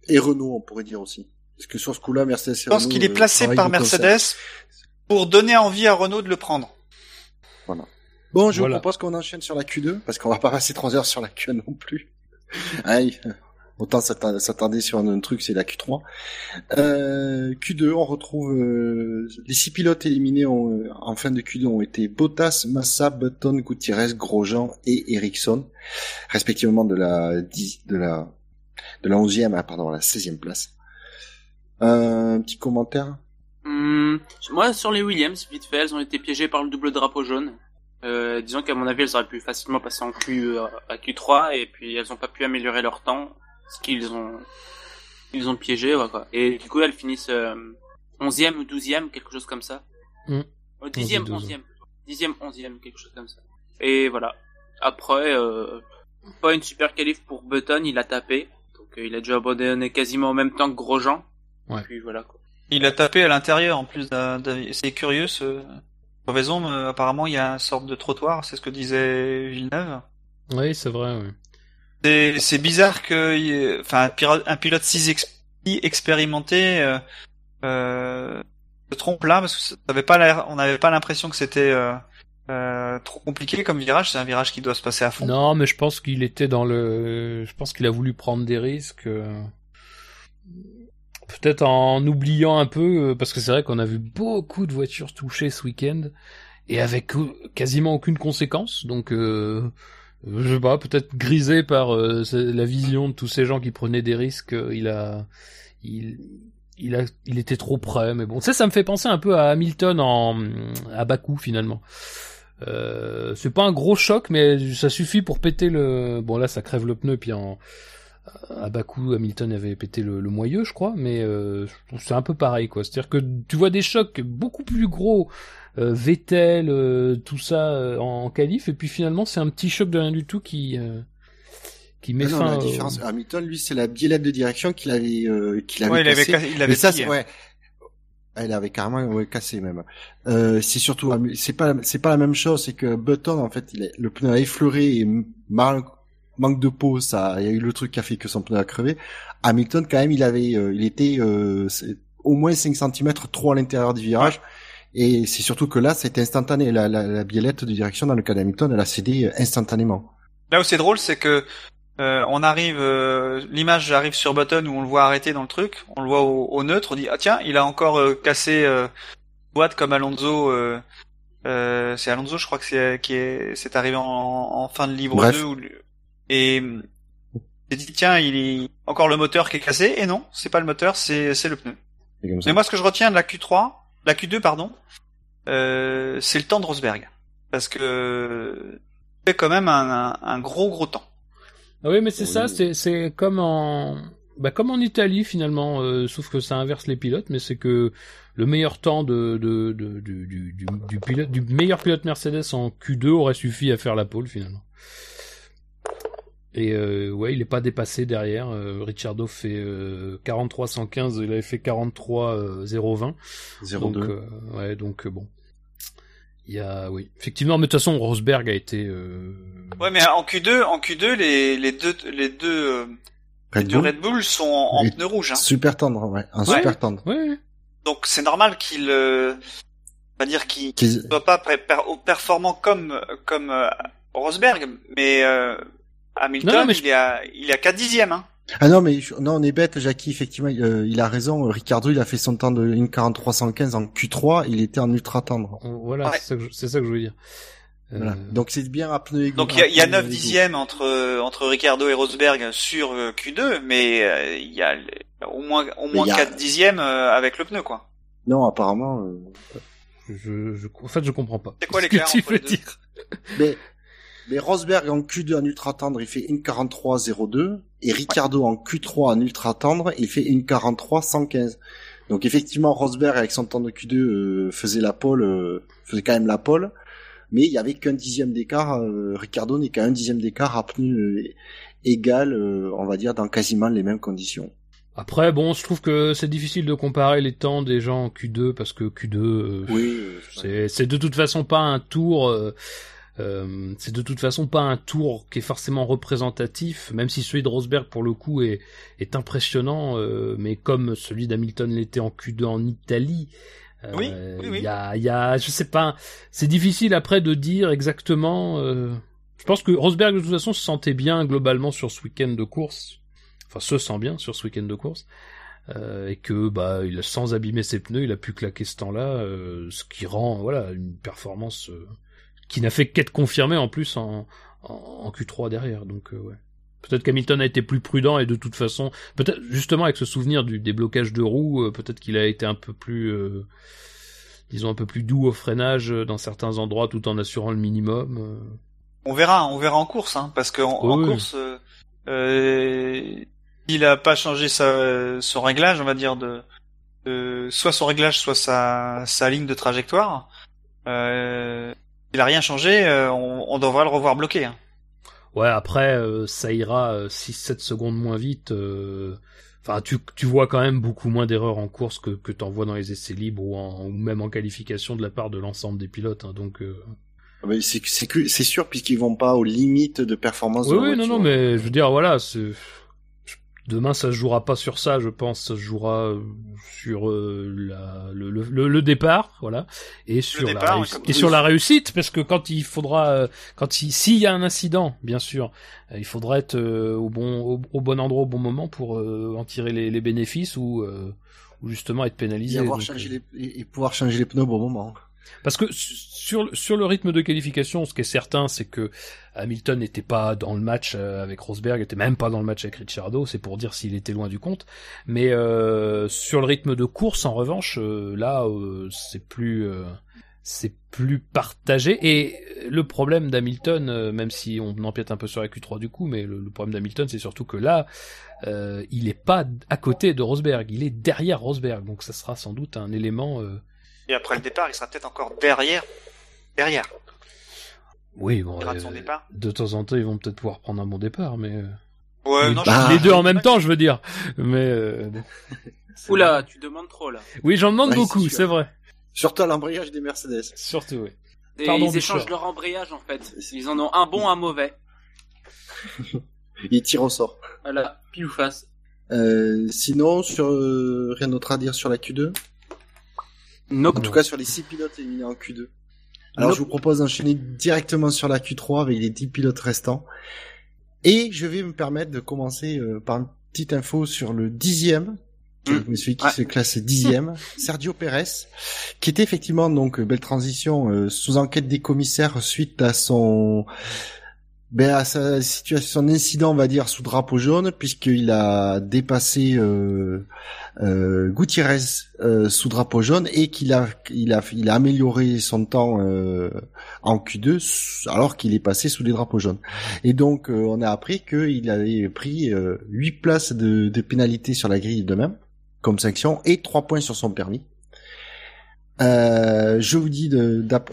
Et Renault, on pourrait dire aussi. Parce que sur ce coup-là, Mercedes et Je pense Renault, qu'il est euh, placé par. Mercedes pour donner envie à Renault de le prendre. Bon, je Voilà. vous propose qu'on enchaîne sur la Q2, parce qu'on va pas passer trois heures sur la Q1 non plus. Aïe. Autant s'atta- s'attarder sur un, un truc, c'est la Q3. Euh, Q2, on retrouve euh, les six pilotes éliminés ont, euh, en fin de Q2 ont été Bottas, Massa, Button, Gutiérrez, Grosjean et Ericsson, respectivement de la de la de la 11e à pardon, à la 16e place. Euh, un petit commentaire Hum, moi, sur les Williams, vite fait, elles ont été piégées par le double drapeau jaune. Euh, disons qu'à mon avis, elles auraient pu facilement passer en Q, euh, à Q3 et puis elles ont pas pu améliorer leur temps, ce qu'ils ont, ils ont piégé, ouais, quoi. Et du coup, elles finissent euh, 11e ou 12e, quelque chose comme ça. Mm. Euh, 10e, 11e, 11e. 10e, 11e, quelque chose comme ça. Et voilà. Après, euh, pas une super qualif pour Button, il a tapé. Donc euh, il a dû abandonner quasiment en même temps que Grosjean. Ouais. Puis voilà, quoi. Il a tapé à l'intérieur en plus C'est curieux ce. Raison, mais apparemment il y a une sorte de trottoir, c'est ce que disait Villeneuve. Oui, c'est vrai. Oui. C'est, bizarre que, enfin, un pilote, si, ex- si expérimenté euh, euh, se trompe là parce que ça avait pas l'air, on n'avait pas l'impression que c'était euh, euh, trop compliqué comme virage. C'est un virage qui doit se passer à fond. Non, mais je pense qu'il était dans le. Je pense qu'il a voulu prendre des risques. Peut-être en oubliant un peu, euh, parce que c'est vrai qu'on a vu beaucoup de voitures touchées ce week-end et avec quasiment aucune conséquence. Donc, euh, je sais pas, peut-être grisé par euh, la vision de tous ces gens qui prenaient des risques, euh, il a, il, il a, il était trop près. Mais bon, ça, ça me fait penser un peu à Hamilton en à Bakou finalement. Euh, c'est pas un gros choc, mais ça suffit pour péter le. Bon là, ça crève le pneu, puis en à Bakou, Hamilton avait pété le, le moyeu, je crois, mais euh, c'est un peu pareil, quoi. C'est-à-dire que tu vois des chocs beaucoup plus gros, euh, Vettel, euh, tout ça euh, en, en qualif, et puis finalement c'est un petit choc de rien du tout qui euh, qui met Ah non, fin. la au- différence, Hamilton, lui, c'est la biellette de direction qu'il avait, euh, qu'il avait Ouais, il avait, cassé. ca- il avait Mais ça, ouais. Elle avait carrément ouais, cassé même. Euh, c'est surtout, c'est pas, c'est pas la même chose. C'est que Button, en fait, il est- le pneu a effleuré et mal, manque de peau, ça, il y a eu le truc qui a fait que son pneu a crevé. Hamilton, quand même, il avait, euh, il était euh, au moins 5 cm trop à l'intérieur du virage. Et c'est surtout que là, c'était instantané. La, la, la biellette de direction dans le cas d'Hamilton, elle a cédé euh, instantanément. Là où c'est drôle, c'est que euh, on arrive, euh, l'image arrive sur Button où on le voit arrêter dans le truc, on le voit au, au neutre, on dit ah tiens, il a encore euh, cassé euh, boîte comme Alonso. Euh, euh, c'est Alonso, je crois que c'est qui est, c'est arrivé en, en fin de livre Bref. 2 où, le- et j'ai dit tiens, il est encore le moteur qui est cassé et non, c'est pas le moteur, c'est c'est le pneu. C'est comme ça. Mais moi, ce que je retiens de la Q3, la Q2, pardon, euh, c'est le temps de Rosberg. Parce que c'est quand même un, un, un gros gros temps. Ah oui, mais c'est Oui. ça, c'est c'est comme en bah comme en Italie finalement, euh, sauf que ça inverse les pilotes, mais c'est que le meilleur temps de, de, de- du, du, du, du pilote du meilleur pilote Mercedes en Q2 aurait suffi à faire la pole finalement. Et euh, ouais, il est pas dépassé derrière. Euh, Ricciardo fait euh, 43 115, il avait fait 43 euh, 020. Donc 0-2. euh, ouais, donc euh, bon. Il y a oui, effectivement, mais de toute façon Rosberg a été euh, Ouais, mais en Q2, en Q2, les, les deux les deux, euh, les Red deux Bull, Red Bull sont en, pneus rouges. Hein. super tendre, ouais, un Ouais. super tendre. ouais, Donc c'est normal qu'il, euh, on va dire qu'il Qu'ils- soit pas pré- per- performant comme comme euh, Rosberg, mais euh, Hamilton, Non, non, mais je- il est à il est à 4 dixièmes. Hein. Ah non, mais je- non, on est bête, Jackie. Effectivement, euh, il a raison. Ricardo, il a fait son temps de 1.4315 en Q3. Il était en ultra tendre. On- Voilà, Ouais. c'est ça, que je- c'est ça que je voulais dire. Euh, Voilà. Donc c'est bien à égaux. Donc il y a, y a à pneus 9 égaux. dixièmes entre euh, entre Ricardo et Rosberg sur euh, Q2, mais euh, il y a au moins au moins a- 4 dixièmes euh, avec le pneu quoi. Non, apparemment. euh, je, je, en fait, je comprends pas. C'est quoi ce que tu entre les veux deux? dire. Mais, mais Rosberg en Q2 en ultra tendre, il fait 1.43.02 et Ricardo en Q3 en ultra tendre, il fait 1.43.115. Donc effectivement, Rosberg avec son temps de Q2 euh, faisait la pole, euh, faisait quand même la pole, mais il y avait qu'un dixième d'écart. euh, Ricardo n'est qu'à un dixième d'écart à pneu euh, égal, euh, on va dire, dans quasiment les mêmes conditions. Après, bon, je trouve que c'est difficile de comparer les temps des gens en Q2 parce que Q2, euh, Oui, euh, c'est, c'est de toute façon pas un tour. Euh, c'est de toute façon pas un tour qui est forcément représentatif, même si celui de Rosberg pour le coup est, est impressionnant, euh, mais comme celui d'Hamilton l'était en Q2 en Italie, euh, Oui, oui, oui. il y a, y a, je sais pas, c'est difficile après de dire exactement. euh, je pense que Rosberg de toute façon se sentait bien globalement sur ce week-end de course, enfin se sent bien sur ce week-end de course. euh, et que bah il a sans abîmer ses pneus, il a pu claquer ce temps-là, euh, ce qui rend voilà une performance euh, qui n'a fait qu'être confirmée en plus en, en, en Q3 derrière. Donc euh, ouais. Peut-être qu'Hamilton a été plus prudent et de toute façon, peut-être justement avec ce souvenir du déblocage de roues, euh, peut-être qu'il a été un peu plus, euh, disons un peu plus doux au freinage euh, dans certains endroits tout en assurant le minimum. euh. On verra, on verra en course, hein, parce qu'en en Oui. course, euh, il a pas changé sa, son réglage, on va dire de, de- soit son réglage, soit sa, sa ligne de trajectoire. Euh, il a rien changé, euh, on, on devrait le revoir bloqué. Hein. Ouais, après euh, ça ira 6-7 secondes moins vite. euh, Enfin, tu, tu vois quand même beaucoup moins d'erreurs en course que, que t'en vois dans les essais libres ou, en, ou même en qualification de la part de l'ensemble des pilotes. hein, donc, euh, Mais c'est sûr puisqu'ils vont pas aux limites de performance. Oui, de la oui, non, non, mais je veux dire, voilà, c'est... Demain, ça se jouera pas sur ça, je pense. Ça se jouera euh, sur euh, la, le, le, le- départ, voilà, et sur départ, la réussite, et sur la réussite, parce que quand il faudra, euh, quand il, s'il y a un incident, bien sûr, il faudra être euh, au bon, au, au bon endroit au bon moment pour euh, en tirer les, les bénéfices ou, euh, ou justement être Et, pénalisé. avoir donc, changé les, et- et pouvoir changer les pneus au bon moment. Parce que sur, sur le rythme de qualification, ce qui est certain, c'est que Hamilton n'était pas dans le match euh, avec Rosberg, était même pas dans le match avec Ricciardo, c'est pour dire s'il était loin du compte. Mais euh, sur le rythme de course, en revanche, euh, là, euh, c'est plus... euh, c'est plus partagé et le problème d'Hamilton, même si on empiète un peu sur la Q3 du coup, mais le, problème d'Hamilton c'est surtout que là, euh, il est pas à côté de Rosberg, il est derrière Rosberg, donc ça sera sans doute un élément euh, Et après le départ, il sera peut-être encore derrière. Derrière. Oui, bon, euh, son départ. de temps en temps, ils vont peut-être pouvoir prendre un bon départ, mais euh, Ouais, les, non, bah, les je... deux en même temps, je veux dire. Mais euh, Oula, tu demandes trop là. oui, j'en demande Ouais, beaucoup, c'est vrai. Surtout à l'embrayage des Mercedes. Surtout, oui. Et Pardon, ils échangent leur embrayage en fait. Ils en ont un bon, un mauvais. Il tire au sort. Voilà, pile ou face. Euh, sinon, sur rien d'autre à dire sur la Q2 Non. En tout cas, sur les 6 pilotes éliminés en Q2. Alors, Nope. je vous propose d'enchaîner directement sur la Q3 avec les 10 pilotes restants. Et je vais me permettre de commencer euh, par une petite info sur le dixième, qui Mm. est celui qui Ouais. se classe dixième, Sergio Pérez, qui était effectivement donc euh, belle transition euh, sous enquête des commissaires suite à son ben à sa situation, son incident, on va dire, sous drapeau jaune, puisqu'il a dépassé euh, euh, Gutiérrez euh, sous drapeau jaune et qu'il a, il a, il a amélioré son temps euh, en Q2 s- alors qu'il est passé sous les drapeaux jaunes. Et donc, euh, on a appris qu'il avait pris euh, 8 places de, de pénalité sur la grille de même, comme sanction, et 3 points sur son permis. Euh, je vous dis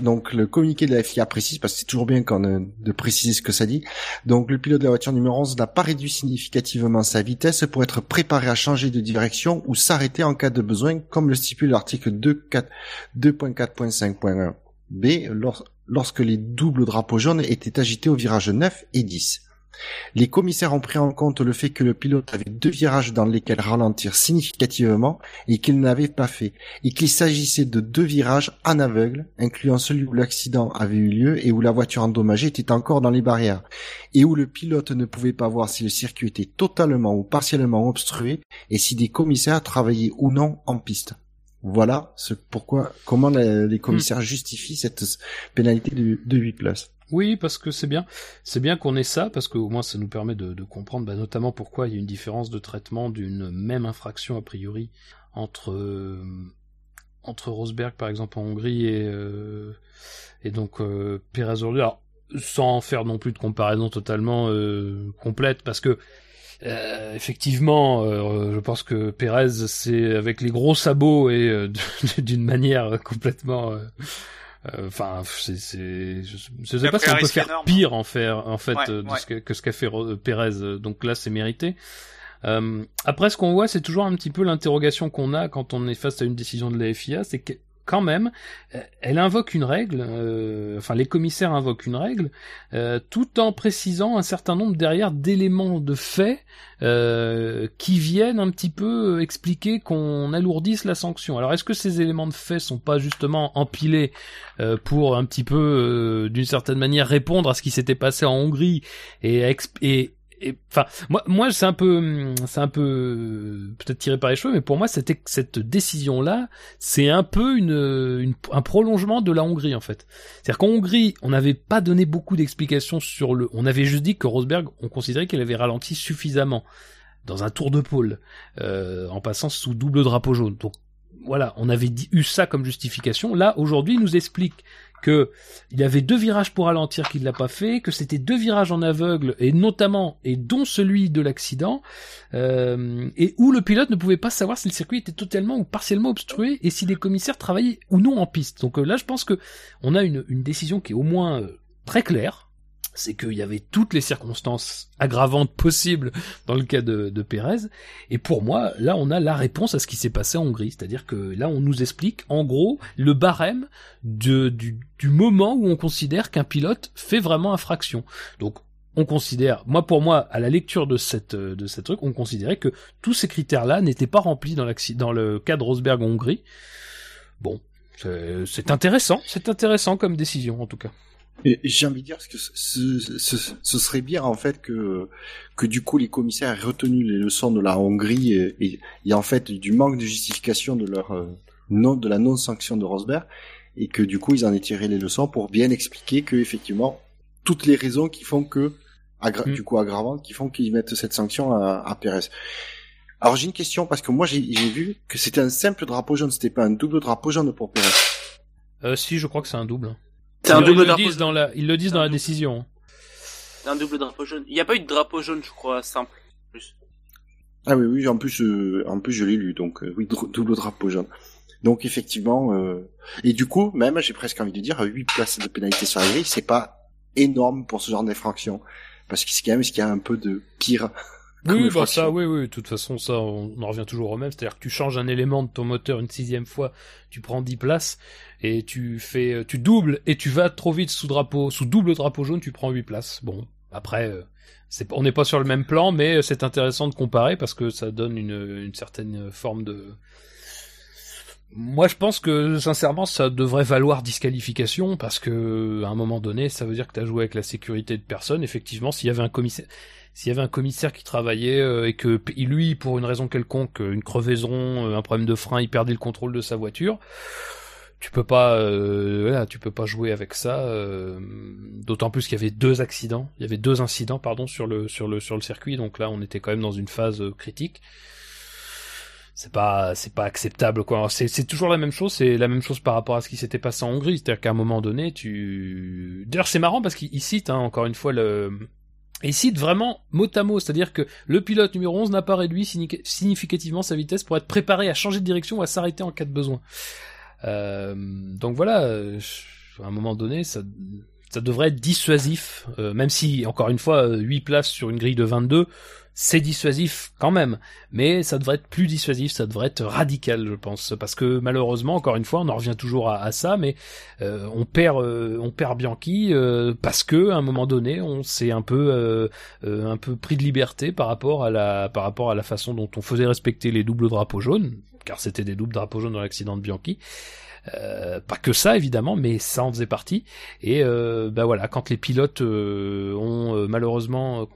donc le communiqué de la FIA précise parce que c'est toujours bien quand de préciser ce que ça dit. Donc le pilote de la voiture numéro 11 n'a pas réduit significativement sa vitesse pour être préparé à changer de direction ou s'arrêter en cas de besoin comme le stipule l'article 2.4 2.4.5.1 B lors- lorsque les doubles drapeaux jaunes étaient agités au virage 9 et 10. Les commissaires ont pris en compte le fait que le pilote avait deux virages dans lesquels ralentir significativement et qu'il n'avait pas fait, et qu'il s'agissait de deux virages en aveugle, incluant celui où l'accident avait eu lieu et où la voiture endommagée était encore dans les barrières, et où le pilote ne pouvait pas voir si le circuit était totalement ou partiellement obstrué et si des commissaires travaillaient ou non en piste. Voilà ce pourquoi, comment les commissaires justifient cette pénalité de, de 8 places. Oui, parce que c'est bien, c'est bien qu'on ait ça, parce qu'au moins ça nous permet de, de comprendre, bah, notamment pourquoi il y a une différence de traitement d'une même infraction a priori entre euh, entre Rosberg par exemple en Hongrie et euh, et donc euh, aujourd'hui. Alors sans faire non plus de comparaison totalement euh, complète, parce que euh, effectivement, euh, je pense que Perez, c'est avec les gros sabots et euh, d'une manière complètement euh, Enfin, c'est, c'est, je, je sais pas si on peut faire énorme. pire en faire, en fait, Ouais, euh, de ouais. ce que, que ce qu'a fait Ro- Pérez. euh, Donc là, c'est mérité. Euh, après, ce qu'on voit, c'est toujours un petit peu l'interrogation qu'on a quand on est face à une décision de la FIA, c'est que quand même, euh, elle invoque une règle, euh, enfin les commissaires invoquent une règle, euh, tout en précisant un certain nombre derrière d'éléments de fait euh, qui viennent un petit peu expliquer qu'on alourdisse la sanction. Alors est-ce que ces éléments de fait sont pas justement empilés pour un petit peu, d'une certaine manière, répondre à ce qui s'était passé en Hongrie et, et enfin moi moi c'est un peu c'est un peu peut-être tiré par les cheveux mais pour moi ex- cette décision là c'est un peu une, une un prolongement de la Hongrie en fait. C'est-à-dire qu'en Hongrie on n'avait pas donné beaucoup d'explications sur le on avait juste dit que Rosberg on considérait qu'elle avait ralenti suffisamment dans un tour de pôle euh, en passant sous double drapeau jaune. Donc voilà on avait dit, eu ça comme justification. Là aujourd'hui il nous explique que il y avait deux virages pour ralentir qu'il l'a pas fait, que c'était deux virages en aveugle et notamment et dont celui de l'accident euh, et où le pilote ne pouvait pas savoir si le circuit était totalement ou partiellement obstrué et si les commissaires travaillaient ou non en piste. Donc euh, là, je pense que on a une, décision qui est au moins euh, très claire. C'est qu'il y avait toutes les circonstances aggravantes possibles dans le cas de, Pérez. Et pour moi, là, on a la réponse à ce qui s'est passé en Hongrie. C'est-à-dire que là, on nous explique, en gros, le barème du, moment où on considère qu'un pilote fait vraiment infraction. Donc, on considère, moi pour moi, à la lecture de cette euh, de truc, on considérait que tous ces critères-là n'étaient pas remplis dans, dans le cas de Rosberg en Hongrie. Bon, c'est intéressant, c'est intéressant comme décision en tout cas. Et J'ai envie de dire que ce, ce, ce- ce serait bien en fait que que du coup les commissaires aient retenu les leçons de la Hongrie et, et, et en fait du manque de justification de leur euh, non de la non sanction de Rosberg et que du coup ils en aient tiré les leçons pour bien expliquer que effectivement toutes les raisons qui font que aggra- Mm. du coup aggravantes qui font qu'ils mettent cette sanction à, à Pérez. Alors j'ai une question parce que moi j'ai j'ai vu que c'était un simple drapeau jaune, c'était pas un double drapeau jaune pour Pérez. Euh, si, je crois que c'est un double. C'est un ils, double le drapeau disent jaune. dans la, ils le disent dans la double. décision. C'est un double drapeau jaune. Il n'y a pas eu de drapeau jaune, je crois, simple. Plus. Ah oui, oui, en plus, euh, en plus je l'ai lu, donc euh, oui, double drapeau jaune. Donc effectivement, euh, et du coup, même, j'ai presque envie de dire, 8 places de pénalité sur la grille, c'est pas énorme pour ce genre d'infraction, parce que c'est quand même ce qu'il y a un peu de pire. Oui, bah ça, oui, oui. De toute façon, ça, on en revient toujours au même. C'est-à-dire que tu changes un élément de ton moteur une sixième fois, tu prends 10 places et tu fais, tu doubles et tu vas trop vite sous drapeau, sous double drapeau jaune, tu prends 8 places. Bon, Après, c'est, on n'est pas sur le même plan, mais c'est intéressant de comparer parce que ça donne une, une certaine forme de. Moi, je pense que sincèrement, ça devrait valoir disqualification parce que à un moment donné, ça veut dire que tu as joué avec la sécurité de personne. Effectivement, s'il y avait un commissaire, s'il y avait un commissaire qui travaillait euh, et que lui, pour une raison quelconque, une crevaison, un problème de frein, il perdait le contrôle de sa voiture tu peux pas euh, tu peux pas jouer avec ça euh, d'autant plus qu'il y avait deux accidents il y avait deux incidents pardon sur le sur le circuit donc là on était quand même dans une phase euh, critique. C'est pas c'est pas acceptable quoi. C'est c'est toujours la même chose c'est la même chose par rapport à ce qui s'était passé en Hongrie. C'est-à-dire qu'à un moment donné tu d'ailleurs c'est marrant parce qu'il cite hein, encore une fois le il cite vraiment mot à mot, c'est-à-dire que le pilote numéro 11 n'a pas réduit significativement sa vitesse pour être préparé à changer de direction ou à s'arrêter en cas de besoin. Euh, donc voilà, euh, à un moment donné, ça, ça devrait être dissuasif, euh, même si, encore une fois, 8 places sur une grille de 22, c'est dissuasif quand même, mais ça devrait être plus dissuasif, ça devrait être radical, je pense, parce que malheureusement, encore une fois, on en revient toujours à, ça, mais on perd, on perd Bianchi parce que à un moment donné, on s'est un peu, un peu pris de liberté par rapport à la, par rapport à la façon dont on faisait respecter les doubles drapeaux jaunes, car c'était des doubles drapeaux jaunes dans l'accident de Bianchi. Euh, pas que ça évidemment, mais ça en faisait partie. Et euh, bah voilà, quand les pilotes euh, ont malheureusement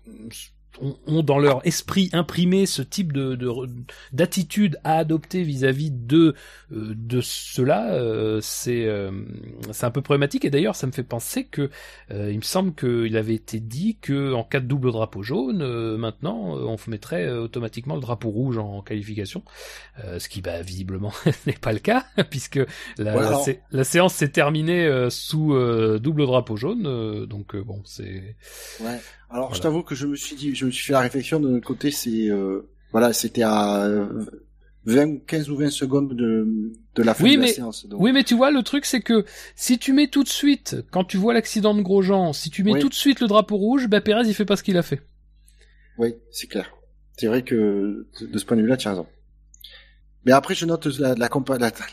ont, dans leur esprit imprimé ce type de d'attitude à adopter vis-à-vis de euh, de cela, euh, c'est euh, c'est un peu problématique. Et d'ailleurs, ça me fait penser que il me semble qu'il avait été dit que en cas de double drapeau jaune, maintenant, on mettrait automatiquement le drapeau rouge en qualification, ce qui bah, visiblement n'est pas le cas puisque la, la, séance s'est terminée sous double drapeau jaune. donc bon, c'est ouais. Alors, je t'avoue que je me suis dit, je me suis fait la réflexion de notre côté, c'est euh, voilà, c'était à 20, 15 ou 20 secondes de, de la fin de la séance. Oui, mais tu vois, le truc, c'est que si tu mets tout de suite, quand tu vois l'accident de Grosjean, si tu mets tout de suite le drapeau rouge, ben Perez, il fait pas ce qu'il a fait. Oui, c'est clair. C'est vrai que de ce point de vue-là, tu as raison. Mais après, je note la, la,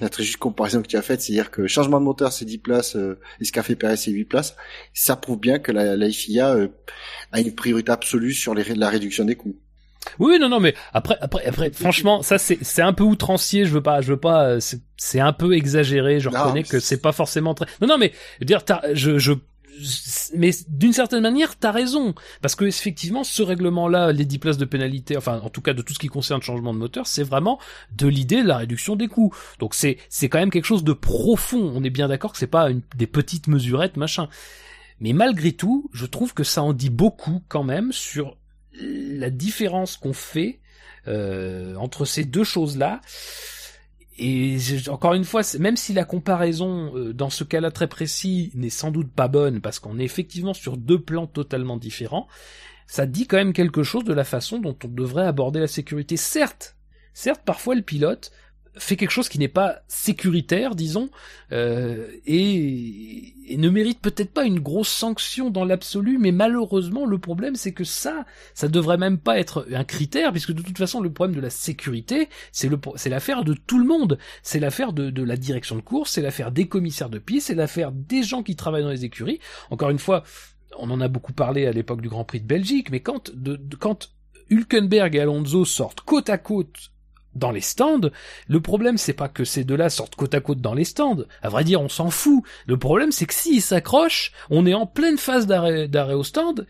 la, très juste comparaison que tu as faite, c'est-à-dire que changement de moteur, c'est 10 places, euh, et ce qu'a fait Perez, c'est 8 places. Ça prouve bien que la, la FIA euh, a une priorité absolue sur les, la réduction des coûts. Oui, non, non, mais après, après, après, franchement, ça c'est, c'est un peu outrancier. Je veux pas, je veux pas. Euh, c'est, c'est un peu exagéré. Je reconnais que c'est pas forcément très. Non, non, mais dire, je, je mais d'une certaine manière, t'as raison, parce que effectivement, ce règlement-là, les 10 places de pénalité, enfin, en tout cas de tout ce qui concerne le changement de moteur, c'est vraiment de l'idée de la réduction des coûts. Donc c'est c'est quand même quelque chose de profond. On est bien d'accord que c'est pas une, des petites mesurettes, machin. Mais malgré tout, je trouve que ça en dit beaucoup quand même sur la différence qu'on fait euh, entre ces deux choses-là. Et encore une fois, même si la comparaison euh, dans ce cas-là très précis n'est sans doute pas bonne, parce qu'on est effectivement sur deux plans totalement différents, ça dit quand même quelque chose de la façon dont on devrait aborder la sécurité. Certes, certes, parfois le pilote fait quelque chose qui n'est pas sécuritaire, disons, euh, et, ne mérite peut-être pas une grosse sanction dans l'absolu, mais malheureusement le problème c'est que ça, ça devrait même pas être un critère, puisque de toute façon le problème de la sécurité, c'est l'affaire de tout le monde, c'est l'affaire de, la direction de course, c'est l'affaire des commissaires de piste, c'est l'affaire des gens qui travaillent dans les écuries. Encore une fois, on en a beaucoup parlé à l'époque du Grand Prix de Belgique, mais quand, quand Hülkenberg et Alonso sortent côte à côte dans les stands. Le problème, c'est pas que ces deux-là sortent côte à côte dans les stands. À vrai dire, on s'en fout. Le problème, c'est que s'ils s'accrochent, on est en pleine phase d'arrêt, au stand.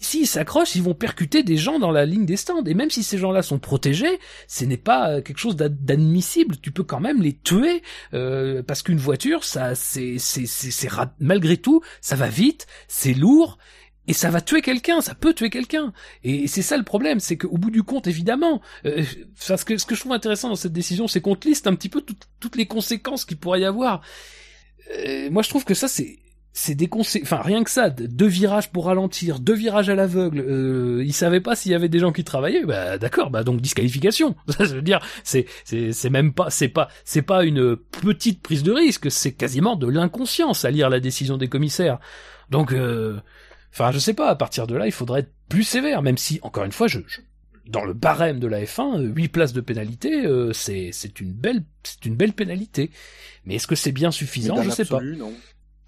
S'ils s'accrochent, ils vont percuter des gens dans la ligne des stands. Et même si ces gens-là sont protégés, ce n'est pas euh, quelque chose d'admissible. Tu peux quand même les tuer euh, parce qu'une voiture, ça, c'est, malgré tout, ça va vite, c'est lourd et ça va tuer quelqu'un, ça peut tuer quelqu'un. Et c'est ça le problème, c'est qu'au bout du compte, évidemment, euh, ce, que, ce que je trouve intéressant dans cette décision, c'est qu'on te liste un petit peu toutes les conséquences qu'il pourrait y avoir. Euh, moi, je trouve que ça, c'est c'est des conséquences, enfin rien que ça, deux virages pour ralentir, deux virages à l'aveugle. Euh, ils savaient pas s'il y avait des gens qui travaillaient. Bah d'accord, bah donc disqualification. Ça veut dire, c'est c'est même pas, c'est pas c'est pas une petite prise de risque, c'est quasiment de l'inconscience à lire la décision des commissaires. Donc euh, Enfin, je sais pas, à partir de là, il faudrait être plus sévère, même si, encore une fois, je, dans le barème de la F1, 8 places de pénalité, euh, c'est, c'est une belle, c'est une belle pénalité. Mais est-ce que c'est bien suffisant? Je sais pas.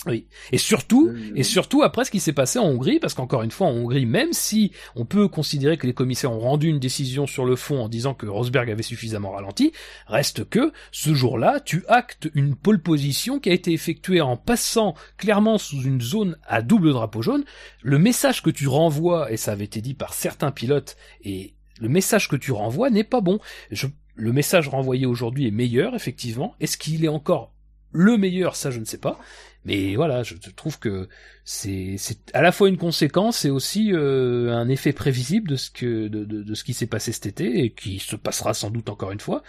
Oui. Et surtout, Euh, et surtout après ce qui s'est passé en Hongrie, parce qu'encore une fois en Hongrie, même si on peut considérer que les commissaires ont rendu une décision sur le fond en disant que Rosberg avait suffisamment ralenti, reste que ce jour-là, tu actes une pole position qui a été effectuée en passant clairement sous une zone à double drapeau jaune. Le message que tu renvoies, et ça avait été dit par certains pilotes, et le message que tu renvoies n'est pas bon. Je, le message renvoyé aujourd'hui est meilleur, effectivement. Est-ce qu'il est encore le meilleur, ça je ne sais pas. Mais voilà, je trouve que c'est à la fois une conséquence et aussi euh, un effet prévisible de ce que de, de, de ce qui s'est passé cet été et qui se passera sans doute encore une fois,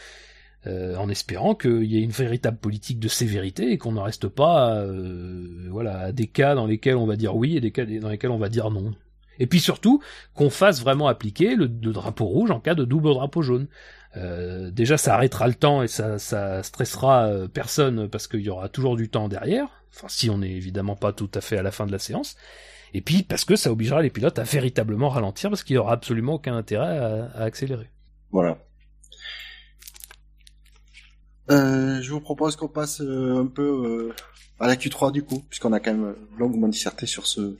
euh, en espérant qu'il y ait une véritable politique de sévérité et qu'on n'en reste pas euh, voilà à des cas dans lesquels on va dire oui et des cas dans lesquels on va dire non. Et puis surtout qu'on fasse vraiment appliquer le, le drapeau rouge en cas de double drapeau jaune. Euh, déjà, ça arrêtera le temps et ça, ça stressera euh, personne parce qu'il y aura toujours du temps derrière. Enfin, si on n'est évidemment pas tout à fait à la fin de la séance. Et puis parce que ça obligera les pilotes à véritablement ralentir parce qu'il y aura absolument aucun intérêt à, à accélérer. Voilà. Euh, je vous propose qu'on passe euh, un peu euh, à la Q3 du coup, puisqu'on a quand même longuement disserté sur ce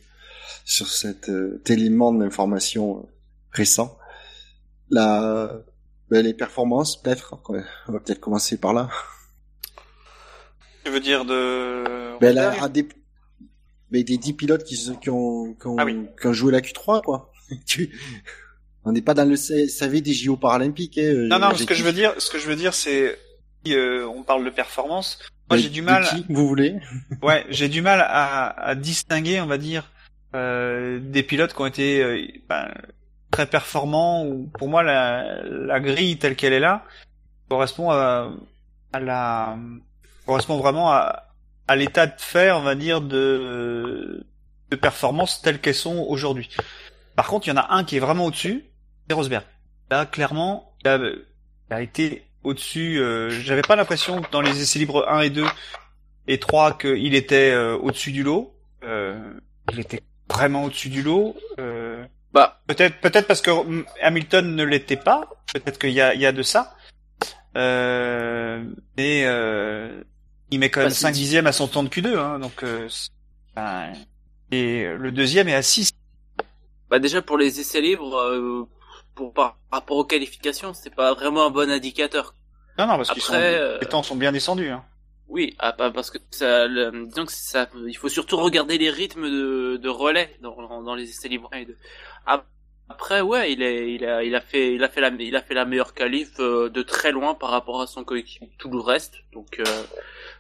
sur cet euh, élément d'information euh, récent. La, ben, les performances, peut-être. On va peut-être commencer par là. Tu veux dire de... Ben, la, Rosberg à des, ben, des 10 pilotes qui, qui, ont, qui, ont, Ah oui. qui ont joué la Q3, quoi. On n'est pas dans le SAV des JO paralympiques. Hein, Non, non, ce j'ai- que je veux dire, ce que je veux dire, c'est, euh, on parle de performance. Moi, j'ai du mal. qui vous voulez Ouais, j'ai du mal à, à distinguer, on va dire, euh, des pilotes qui ont été euh, ben, très performants. Ou pour moi, la, la grille telle qu'elle est là correspond à, à la correspond vraiment à, à l'état de faire, on va dire, de de performance telles qu'elles sont aujourd'hui. Par contre, il y en a un qui est vraiment au-dessus, c'est Rosberg. Là, clairement, il a, il a été au-dessus. Euh, J'avais pas l'impression que dans les essais libres 1 et 2 et 3 qu'il était euh, au-dessus du lot. Euh, il était vraiment au-dessus du lot. Euh, Bah, peut-être, peut-être parce que Hamilton ne l'était pas. Peut-être qu'il y a, il y a de ça. Euh, mais euh, il met quand même Bah, c'est- 5 dixièmes à son temps de Q2. Hein, donc, euh, ben, et le deuxième est à 6. bah déjà pour les essais libres, euh, pour par rapport aux qualifications, c'est pas vraiment un bon indicateur. Non, non, parce que euh, les temps sont bien descendus. Hein. Oui, ah, bah, parce que ça, le- disons que ça, il faut surtout regarder les rythmes de, de relais dans, dans, les essais libres 1 et 2. Ap- Après, ouais, il est, il a, il a fait, il a fait la, il a fait la meilleure qualif euh, de très loin par rapport à son coéquipier, tout le reste. Donc, euh,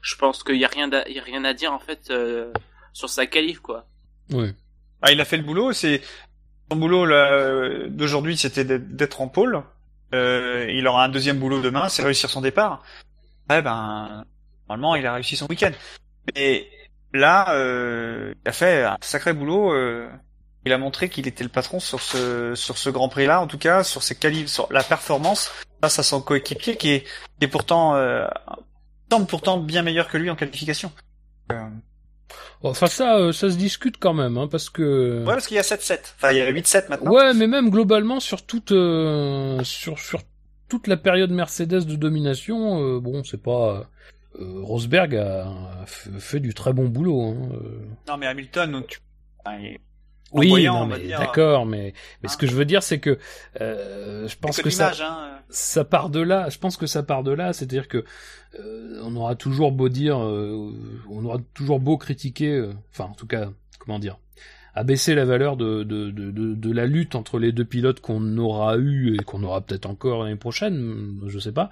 je pense qu'il y a rien, à, il y a rien à dire en fait euh, sur sa qualif, quoi. Oui. Ah, il a fait le boulot. C'est son boulot là, euh, d'aujourd'hui, c'était d'être d'être en pôle. Euh, il aura un deuxième boulot demain, c'est réussir son départ. Ouais, ben normalement, il a réussi son week-end. Mais là, euh, il a fait un sacré boulot. euh, il a montré qu'il était le patron sur ce sur ce Grand Prix-là, en tout cas sur ses qualifs, sur la performance face à son coéquipier qui est qui est pourtant euh, semble pourtant bien meilleur que lui en qualification. Euh, Enfin ça, euh, ça se discute quand même, hein, parce que. Ouais, parce qu'il y a 7-7. Enfin, il y a 8-7 maintenant. Ouais, mais même globalement sur toute euh, sur sur toute la période Mercedes de domination, euh, bon, c'est pas Rosberg a, fait du très bon boulot. Hein. Non, mais Hamilton, donc, tu... enfin, il est Oui, non, mais d'accord, mais mais ce Hein. que je veux dire, c'est que euh, je pense que, que ça hein. ça part de là. Je pense que ça part de là, c'est-à-dire que euh, on aura toujours beau dire, euh, on aura toujours beau critiquer, euh, enfin en tout cas, comment dire, abaisser la valeur de de, de, de, de la lutte entre les deux pilotes qu'on aura eu et qu'on aura peut-être encore l'année prochaine, je sais pas.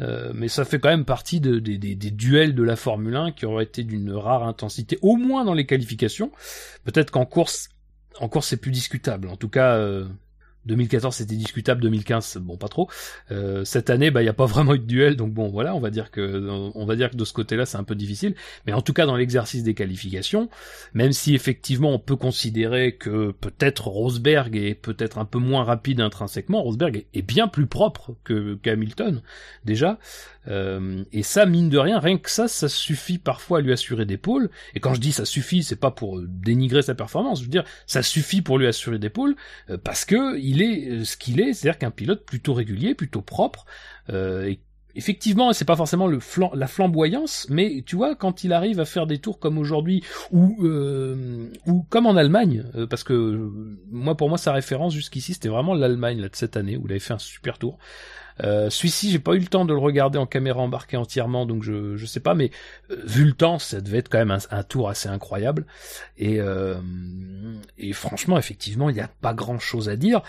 Euh, mais ça fait quand même partie de- des- des- des duels de la Formule 1 qui auraient été d'une rare intensité, au moins dans les qualifications. Peut-être qu'en course, en course c'est plus discutable. En tout cas, euh, 2014 c'était discutable, 2015 bon pas trop. Euh, cette année, bah il y a pas vraiment eu de duel, donc bon voilà, on va dire que on va dire que de ce côté-là c'est un peu difficile. Mais en tout cas dans l'exercice des qualifications, même si effectivement on peut considérer que peut-être Rosberg est peut-être un peu moins rapide intrinsèquement, Rosberg est- bien plus propre que qu'Hamilton déjà. Euh, et ça, mine de rien, rien que ça, ça suffit parfois à lui assurer des pôles. Et quand je dis ça suffit, c'est pas pour dénigrer sa performance. Je veux dire, ça suffit pour lui assurer des pôles euh, parce que est euh, ce qu'il est, c'est-à-dire qu'un pilote plutôt régulier, plutôt propre, euh, effectivement, c'est pas forcément le la flamboyance, mais tu vois, quand il arrive à faire des tours comme aujourd'hui, ou euh, ou comme en Allemagne, euh, parce que moi, pour moi, sa référence jusqu'ici, c'était vraiment l'Allemagne de cette année où il avait fait un super tour. Euh, Celui-ci, j'ai pas eu le temps de le regarder en caméra embarquée entièrement, donc je je sais pas, mais euh, vu le temps, ça devait être quand même un, tour assez incroyable. Et euh, et franchement, effectivement, il n'y a pas grand chose à dire.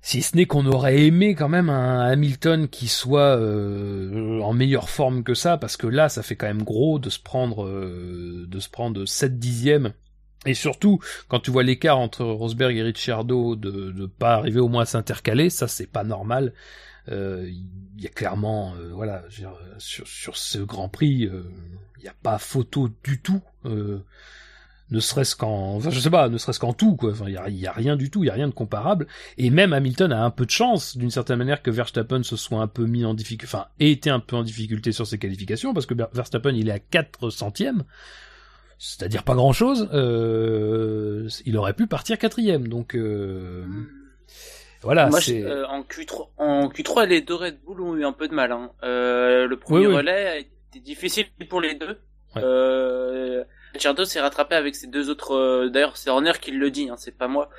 Si ce n'est qu'on aurait aimé quand même un Hamilton qui soit euh, en meilleure forme que ça, parce que là, ça fait quand même gros de se prendre euh, de se prendre 7 dixièmes. Et surtout, quand tu vois l'écart entre Rosberg et Ricciardo de ne pas arriver au moins à s'intercaler, ça c'est pas normal. Euh, Il y a clairement, euh, voilà, dire, sur, sur ce Grand Prix, euh, il n'y a pas photo du tout. Euh, ne serait-ce qu'en, enfin, je sais pas, ne serait-ce qu'en tout, quoi. Enfin, il y a, rien du tout, il y a rien de comparable. Et même Hamilton a un peu de chance, d'une certaine manière, que Verstappen se soit un peu mis en difficulté, enfin, ait été un peu en difficulté sur ses qualifications, parce que Verstappen, il est à 4 centièmes. C'est-à-dire pas grand chose, euh, il aurait pu partir quatrième, donc, euh, voilà, Moi, c'est, euh, en Q3, en Q3, les deux Red Bull ont eu un peu de mal. Hein. Euh, le premier Oui, oui. relais a été difficile pour les deux. Ouais. Euh, Ricciardo s'est rattrapé avec ses deux autres. euh, D'ailleurs, c'est Horner qui le dit, hein, c'est pas moi.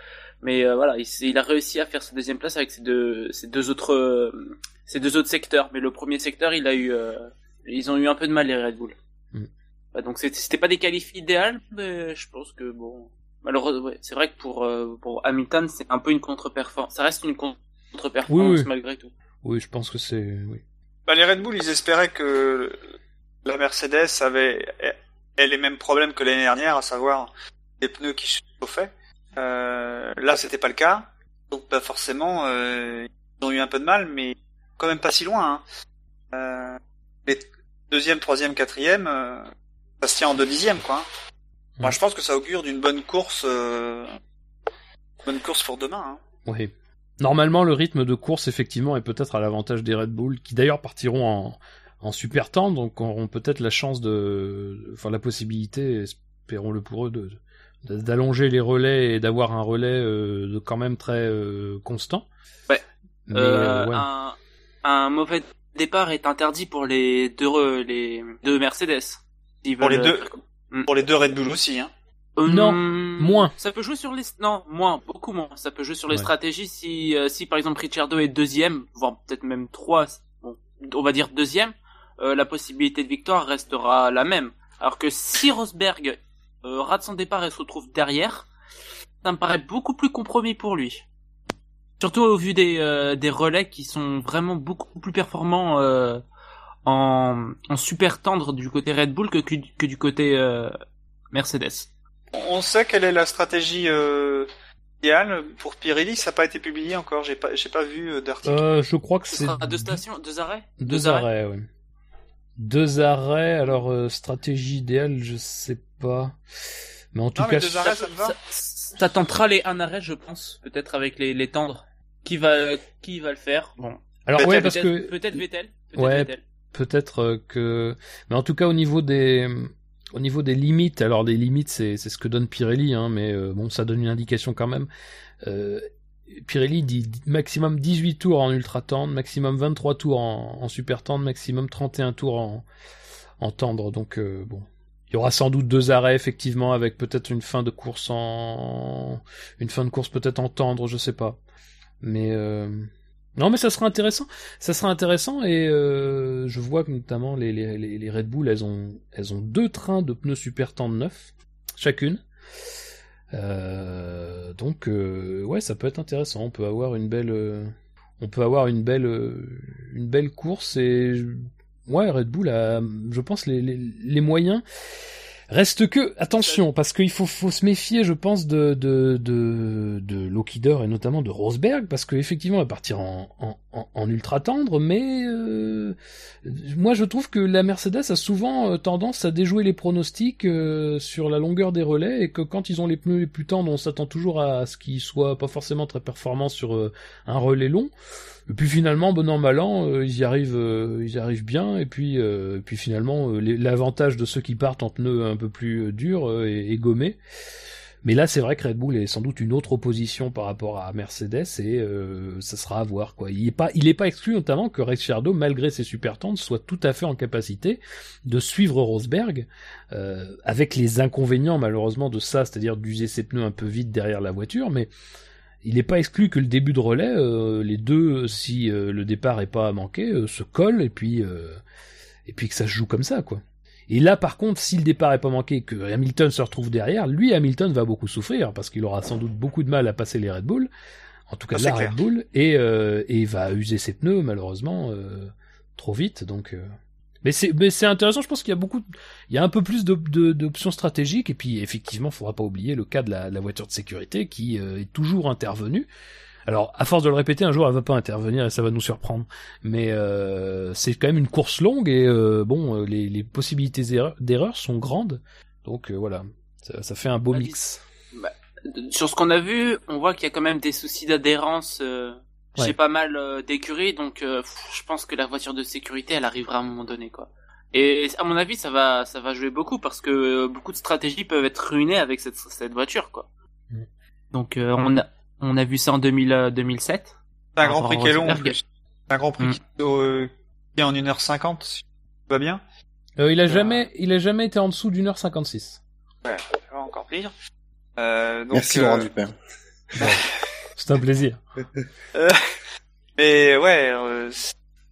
Mais euh, voilà, il, il a réussi à faire sa deuxième place avec ses deux, ses deux autres, euh, ses deux autres secteurs. Mais le premier secteur, il a eu, euh, ils ont eu un peu de mal les Red Bull. Mm. Ouais, donc c'était c'était pas des qualifs idéales, mais je pense que bon, malheureusement, ouais, c'est vrai que pour euh, pour Hamilton, c'est un peu une contre-performance. Ça reste une contre-performance Oui, oui. malgré tout. oui, je pense que c'est, oui. Bah, les Red Bull, ils espéraient que la Mercedes avait ait les mêmes problèmes que l'année dernière, à savoir des pneus qui se chauffaient. Euh, là, c'était pas le cas. Donc, bah, forcément, euh, ils ont eu un peu de mal, mais quand même pas si loin. Hein. Euh, les deuxième, troisième, quatrième, euh, ça se tient en deux dixièmes, quoi. Moi, Mm. je pense que ça augure d'une bonne course, euh, bonne course pour demain. Hein. Oui. Normalement, le rythme de course, effectivement, est peut-être à l'avantage des Red Bull, qui d'ailleurs partiront en, en super temps, donc auront peut-être la chance de, enfin la possibilité, espérons-le pour eux, de de- d'allonger les relais et d'avoir un relais euh, de quand même très euh, constant. Ouais. Mais, Euh, euh, ouais. un, un mauvais départ est interdit pour les deux les deux Mercedes. Pour les deux, Mm. Pour les deux Red Bull aussi. Hein. euh, Non, hum, moins. Ça peut jouer sur les non moins beaucoup moins. Ça peut jouer sur les Ouais. stratégies si euh, si par exemple Ricciardo est deuxième, voire peut-être même trois. Bon, on va dire deuxième. euh, la possibilité de victoire restera la même. Alors que si Rosberg euh, rate son départ et se retrouve derrière, ça me paraît beaucoup plus compromis pour lui. Surtout au vu des, euh, des relais qui sont vraiment beaucoup plus performants euh, en, en super tendre du côté Red Bull que, que, du- que du côté euh, Mercedes. On sait quelle est la stratégie euh, idéale pour Pirelli. Ça n'a pas été publié encore. J'ai pas, j'ai pas vu euh, d'article. Euh, je crois que Ce c'est sera deux stations, deux arrêts? Deux, arrêts, oui. Deux arrêts, alors euh, stratégie idéale, je sais pas. Mais en tout Non, cas, deux arrêts, ça te va? Ça, ça tentera les un arrêt, je pense, peut-être avec les, les tendres. Qui va, qui va le faire? Bon. alors Vettel, ouais, parce Peut-être que peut-être Vettel. Peut-être Ouais. Vettel. Peut-être euh, que, mais en tout cas au niveau des, au niveau des limites, alors des limites, c'est ce que donne Pirelli, hein, mais euh, bon, ça donne une indication quand même. Euh, Pirelli dit maximum 18 tours en ultra tendre, maximum 23 tours en, super tendre, maximum 31 tours en, en tendre. Donc bon, il y aura sans doute deux arrêts effectivement avec peut-être une fin de course en une fin de course peut-être en tendre, je sais pas. Mais. Non, mais ça sera intéressant. Ça sera intéressant et euh, je vois que notamment les, Red Bull, elles ont deux trains de pneus super tendre neufs chacune. Euh, donc euh, ouais, ça peut être intéressant. On peut avoir une belle, on peut avoir une belle, une belle course et ouais, Red Bull a, je pense les, les moyens. Reste que attention parce qu'il faut faut se méfier, je pense, de de de, de Lokider et notamment de Rosberg parce qu'effectivement, elle va partir en, en, en, ultra tendre, mais euh, moi je trouve que la Mercedes a souvent euh, tendance à déjouer les pronostics euh, sur la longueur des relais et que quand ils ont les pneus les plus tendres, on s'attend toujours à ce qu'ils soient pas forcément très performants sur euh, un relais long. Et puis finalement, bon an mal an, euh, ils y arrivent, euh, ils y arrivent bien. Et puis, euh, puis finalement, euh, l'avantage de ceux qui partent en pneus un peu plus euh, durs est, gommé. Mais là, c'est vrai que Red Bull est sans doute une autre opposition par rapport à Mercedes et ça sera à voir quoi. Il est pas, il est pas exclu notamment que Ricciardo, malgré ses super tentes, soit tout à fait en capacité de suivre Rosberg, avec les inconvénients malheureusement de ça, c'est-à-dire d'user ses pneus un peu vite derrière la voiture, mais il n'est pas exclu que le début de relais, euh, les deux, si euh, le départ est pas manqué, euh, se collent et puis et puis que ça se joue comme ça quoi. Et là, par contre, si le départ est pas manqué, que Hamilton se retrouve derrière, lui, Hamilton va beaucoup souffrir parce qu'il aura sans doute beaucoup de mal à passer les Red Bull, en tout cas Ça, la clair. Red Bull, et euh, et il va user ses pneus malheureusement euh, trop vite. Donc, euh. Mais c'est mais c'est intéressant. Je pense qu'il y a beaucoup, il y a un peu plus d'options stratégiques. Et puis effectivement, faudra pas oublier le cas de la, la voiture de sécurité qui euh, est toujours intervenue. Alors, à force de le répéter, un jour, elle va pas intervenir et ça va nous surprendre. Mais euh, c'est quand même une course longue et euh, bon, euh, les, les possibilités d'erreur- sont grandes. Donc euh, voilà, ça, ça fait un beau Vas-y. mix. Sur ce qu'on a vu, on voit qu'il y a quand même des soucis d'adhérence euh, Ouais. chez pas mal euh, d'écuries, donc euh, pff, je pense que la voiture de sécurité, elle arrivera à un moment donné, quoi. Et à mon avis, ça va, ça va jouer beaucoup parce que euh, beaucoup de stratégies peuvent être ruinées avec cette, cette voiture, quoi. Mm. Donc euh, on a, on a vu ça en 2000, euh, 2007. C'est un Grand Prix à qui est long en Rosberg. plus. C'est un Grand Prix Mm. qui, est en 1h50, si tout va bien. Euh, il a Euh, jamais, il a jamais été en dessous d'une heure 56. Ça va encore pire. Euh, donc, Merci euh, Laurent Dupin. C'est un plaisir. Mais ouais, euh,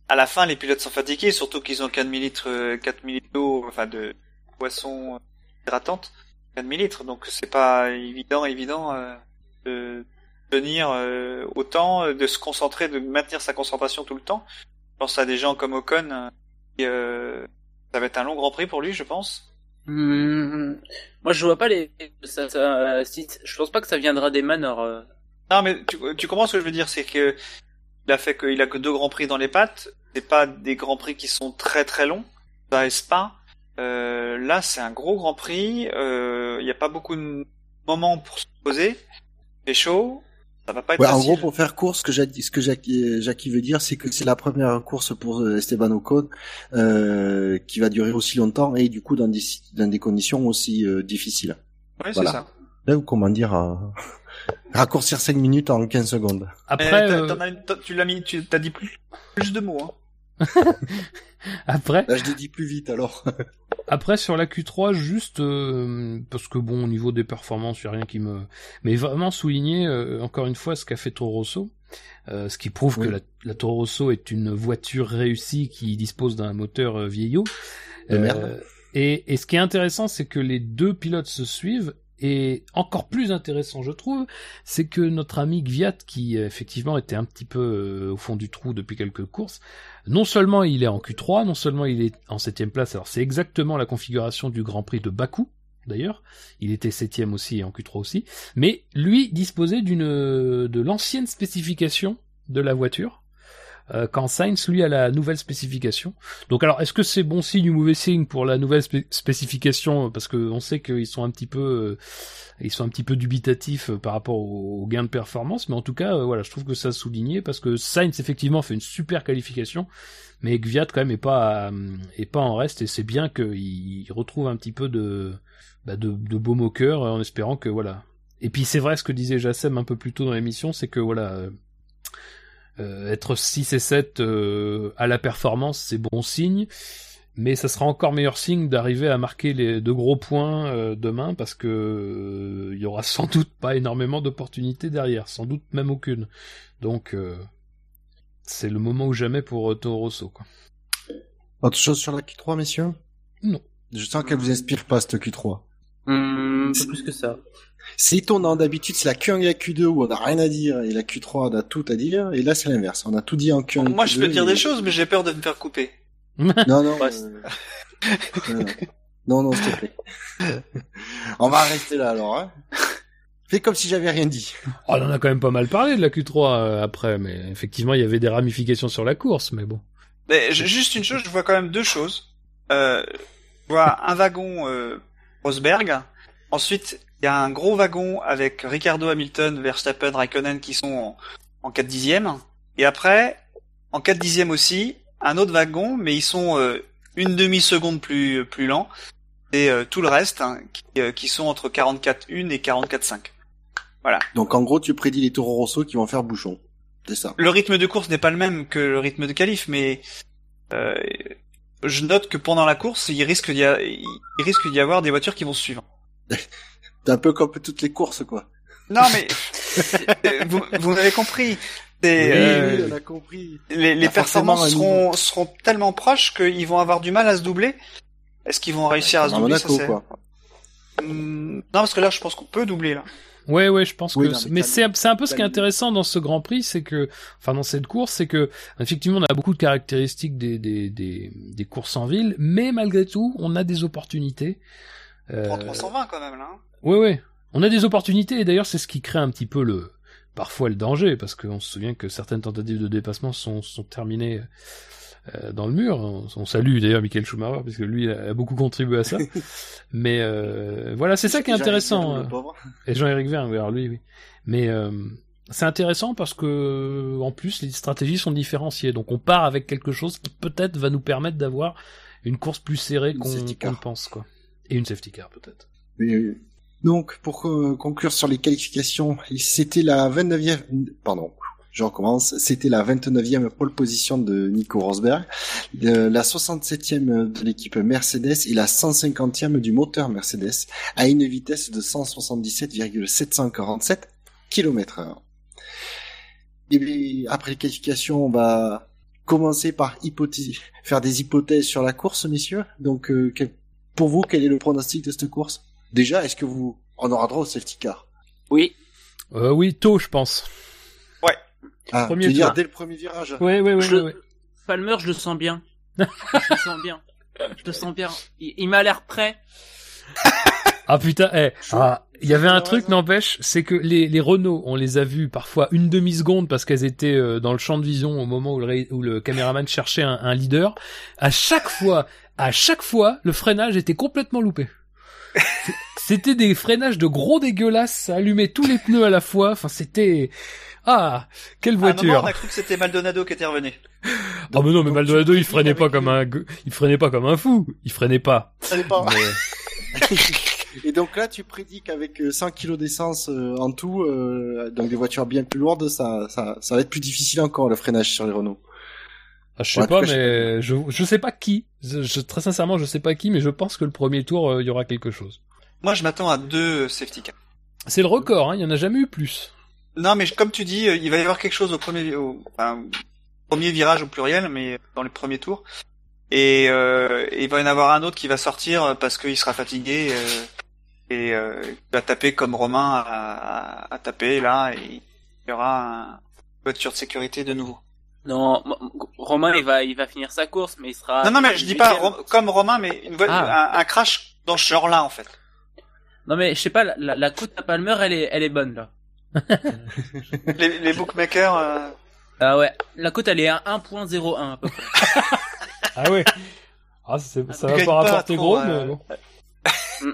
à la fin, les pilotes sont fatigués, surtout qu'ils ont 4 millilitres, euh, 4 millilitres d'eau, enfin de boisson euh, hydratante, 4 millilitres, donc c'est pas évident, évident euh, de tenir euh, autant, euh, de se concentrer, de maintenir sa concentration tout le temps. Je pense à des gens comme Ocon, euh, qui, euh, ça va être un long Grand Prix pour lui, je pense. Hmm, moi, je vois pas les. Ça, ça, si, je pense pas que ça viendra des manors. Euh. Non, mais tu, tu comprends ce que je veux dire, c'est que il a fait qu'il a que deux grands prix dans les pattes. C'est pas des grands prix qui sont très très longs. Ça et Spa. Euh, là, c'est un gros grand prix. Euh, Il n'y a pas beaucoup de moments pour se poser. C'est chaud. Ça va pas être Ouais, en gros, pour faire course, ce que ce que Jackie, Jackie veut dire, c'est que c'est la première course pour euh, Esteban Ocon euh, qui va durer aussi longtemps et du coup dans des, dans des conditions aussi euh, difficiles. Ouais, voilà. c'est ça. Là, ou comment dire, euh, raccourcir 5 minutes en 15 secondes. Après, t'as- euh, as- t'as- tu l'as mis, tu t'as dit plus, plus de mots. Hein. après, Là, je l'ai dit plus vite alors. Après sur la Q3 juste euh, parce que bon au niveau des performances il y a rien qui me mais vraiment souligner euh, encore une fois ce qu'a fait Toro Rosso euh, ce qui prouve Oui. que la, la Toro Rosso est une voiture réussie qui dispose d'un moteur euh, vieillot De merde. et, et ce qui est intéressant c'est que les deux pilotes se suivent et encore plus intéressant je trouve c'est que notre ami Gviat qui euh, effectivement était un petit peu euh, au fond du trou depuis quelques courses non seulement il est en Q3, non seulement il est en septième place, alors c'est exactement la configuration du Grand Prix de Bakou, d'ailleurs, il était septième aussi et en Q3 aussi, mais lui disposait d'une de l'ancienne spécification de la voiture, euh, quand Sainz lui a la nouvelle spécification. Donc alors est-ce que c'est bon signe ou mauvais signe pour la nouvelle spé- spécification? Parce que on sait qu'ils sont un petit peu euh, ils sont un petit peu dubitatifs euh, par rapport au, au gain de performance, mais en tout cas, euh, voilà, je trouve que ça souligné parce que Sainz effectivement fait une super qualification, mais Gviat quand même est pas euh, est pas en reste et c'est bien qu'il retrouve un petit peu de bah, de, de baume au cœur euh, en espérant que voilà. Et puis c'est vrai ce que disait Jassem un peu plus tôt dans l'émission, c'est que voilà. Euh, être 6 et 7 euh, à la performance, c'est bon signe, mais ça sera encore meilleur signe d'arriver à marquer les deux gros points euh, demain parce que euh, il y aura sans doute pas énormément d'opportunités derrière, sans doute même aucune. Donc euh, c'est le moment ou jamais pour euh, Toro Rosso quoi. Autre chose sur la Q3, messieurs? Non. Je sens qu'elle vous inspire pas cette Q3. Hmm, un peu plus que ça. C'est étonnant, d'habitude c'est la Q1 et la Q2 où on a rien à dire et la Q3 on a tout à dire et là c'est l'inverse, on a tout dit en Q1 et Moi, je Q2, peux dire et- des choses, mais j'ai peur de me faire couper. Non, non, Ouais, euh, non, non, non, s'il te plaît. On va rester là alors. Hein. Fais comme si j'avais rien dit. Oh, on en a quand même pas mal parlé de la Q3 euh, après, mais effectivement il y avait des ramifications sur la course, mais bon. Mais juste une chose, je vois quand même deux choses. Euh, je vois un wagon euh, Rosberg. Ensuite, il y a un gros wagon avec Ricardo Hamilton, Verstappen, Raikkonen qui sont en, en 4 dixièmes. Et après, en 4 dixièmes aussi, un autre wagon, mais ils sont euh, une demi-seconde plus, plus lents. et euh, tout le reste hein, qui, euh, qui sont entre 44-1 et 44-5. Donc en gros, tu prédis les taureaux Rosso qui vont faire bouchon. C'est ça. Le rythme de course n'est pas le même que le rythme de qualif, mais euh, je note que pendant la course, il risque d'y a- il risque d'y avoir des voitures qui vont se suivre. C'est un peu comme toutes les courses, quoi. Non mais euh, vous, vous m'avez compris. Oui, euh, oui, on a compris. les, performances seront, seront tellement proches qu'ils vont avoir du mal à se doubler. Est-ce qu'ils vont réussir à se doubler Monaco, ça, quoi. Hmm, Non, parce que là, je pense qu'on peut doubler là. Ouais, ouais, je pense Oui, que. non, mais c'est un peu ce qui est intéressant dans ce Grand Prix, c'est que, enfin, dans cette course, c'est que effectivement, on a beaucoup de caractéristiques des des des, des courses en ville, mais malgré tout, on a des opportunités. On Euh, prend 320 quand même là. Hein. Ouais, ouais. On a des opportunités et d'ailleurs c'est ce qui crée un petit peu le parfois le danger parce qu'on se souvient que certaines tentatives de dépassement sont sont terminées euh, dans le mur. On, on salue d'ailleurs Michael Schumacher parce que lui a beaucoup contribué à ça. Mais euh, voilà, c'est ça qui est intéressant. Pauvre. Et Jean-Éric Verne, oui, alors lui, oui. Mais euh, c'est intéressant parce que en plus les stratégies sont différenciées. Donc on part avec quelque chose qui peut-être va nous permettre d'avoir une course plus serrée qu'on qu'on pense quoi. Et une safety car peut-être. Oui, oui. Donc, pour euh, conclure sur les qualifications, c'était la 29e, pardon, je recommence, c'était la 29e pole position de Nico Rosberg, la 67e de l'équipe Mercedes et la 150e du moteur Mercedes à une vitesse de 177,747 km heure. Et après les qualifications, on va commencer par faire des hypothèses sur la course, messieurs. Donc, euh, pour vous, quel est le pronostic de cette course? Déjà, est-ce que vous, on aura droit au safety car? Oui. Euh, oui, tôt je pense. Ah, Premier tu veux dire dès le premier virage? Ouais, ouais, ouais, Je ouais, le- ouais. Palmer, je le sens bien. je le sens bien. Je le sens bien. Il, il m'a l'air prêt. Ah putain, eh, ah, il y avait un truc n'empêche, c'est que les, les Renault, on les a vus parfois une demi seconde parce qu'elles étaient euh, dans le champ de vision au moment où le, où le caméraman cherchait un, un leader. À chaque fois, à chaque fois, le freinage était complètement loupé. C'était des freinages de gros dégueulasses, ça allumait tous les pneus à la fois. Enfin, c'était ah quelle À un moment, voiture. on a cru que c'était Maldonado qui était revenu. Ah mais non, mais Maldonado, il freinait pas avec comme un, il freinait pas comme un fou, il freinait pas. Ça dépend. Mais- Et donc là, tu prédis qu'avec euh, 100 kilos d'essence euh, en tout, euh, donc des voitures bien plus lourdes, ça, ça, ça va être plus difficile encore le freinage sur les Renault. Ah, je sais Ouais, pas, cas, mais je, je sais pas qui. Je, je- très sincèrement, je sais pas qui, mais je pense que le premier tour, euh, il y aura quelque chose. Moi, je m'attends à deux safety cars. C'est le record, hein, il y en a jamais eu plus. Non, mais comme tu dis, euh, il va y avoir quelque chose au premier, au, enfin, premier virage au pluriel, mais dans les premiers tours. Et euh, il va y en avoir un autre qui va sortir parce qu'il sera fatigué euh, et euh, il va taper comme Romain a, a- a tapé là. Et il y aura un- une voiture de sécurité de nouveau. Non, Romain, il va, il va finir sa course, mais il sera. non, non, mais je dis pas. Rom- comme Romain, mais une vo- Ah. un, un crash dans ce genre-là en fait. Non, mais je sais pas, la, la, la cote à Palmer, elle est, elle est bonne là. Les, les bookmakers. euh, Ah ouais, la cote, elle est à 1.01 à peu près. Ah ouais. Ah, ça va pas pas rapporter gros, euh, mais bon.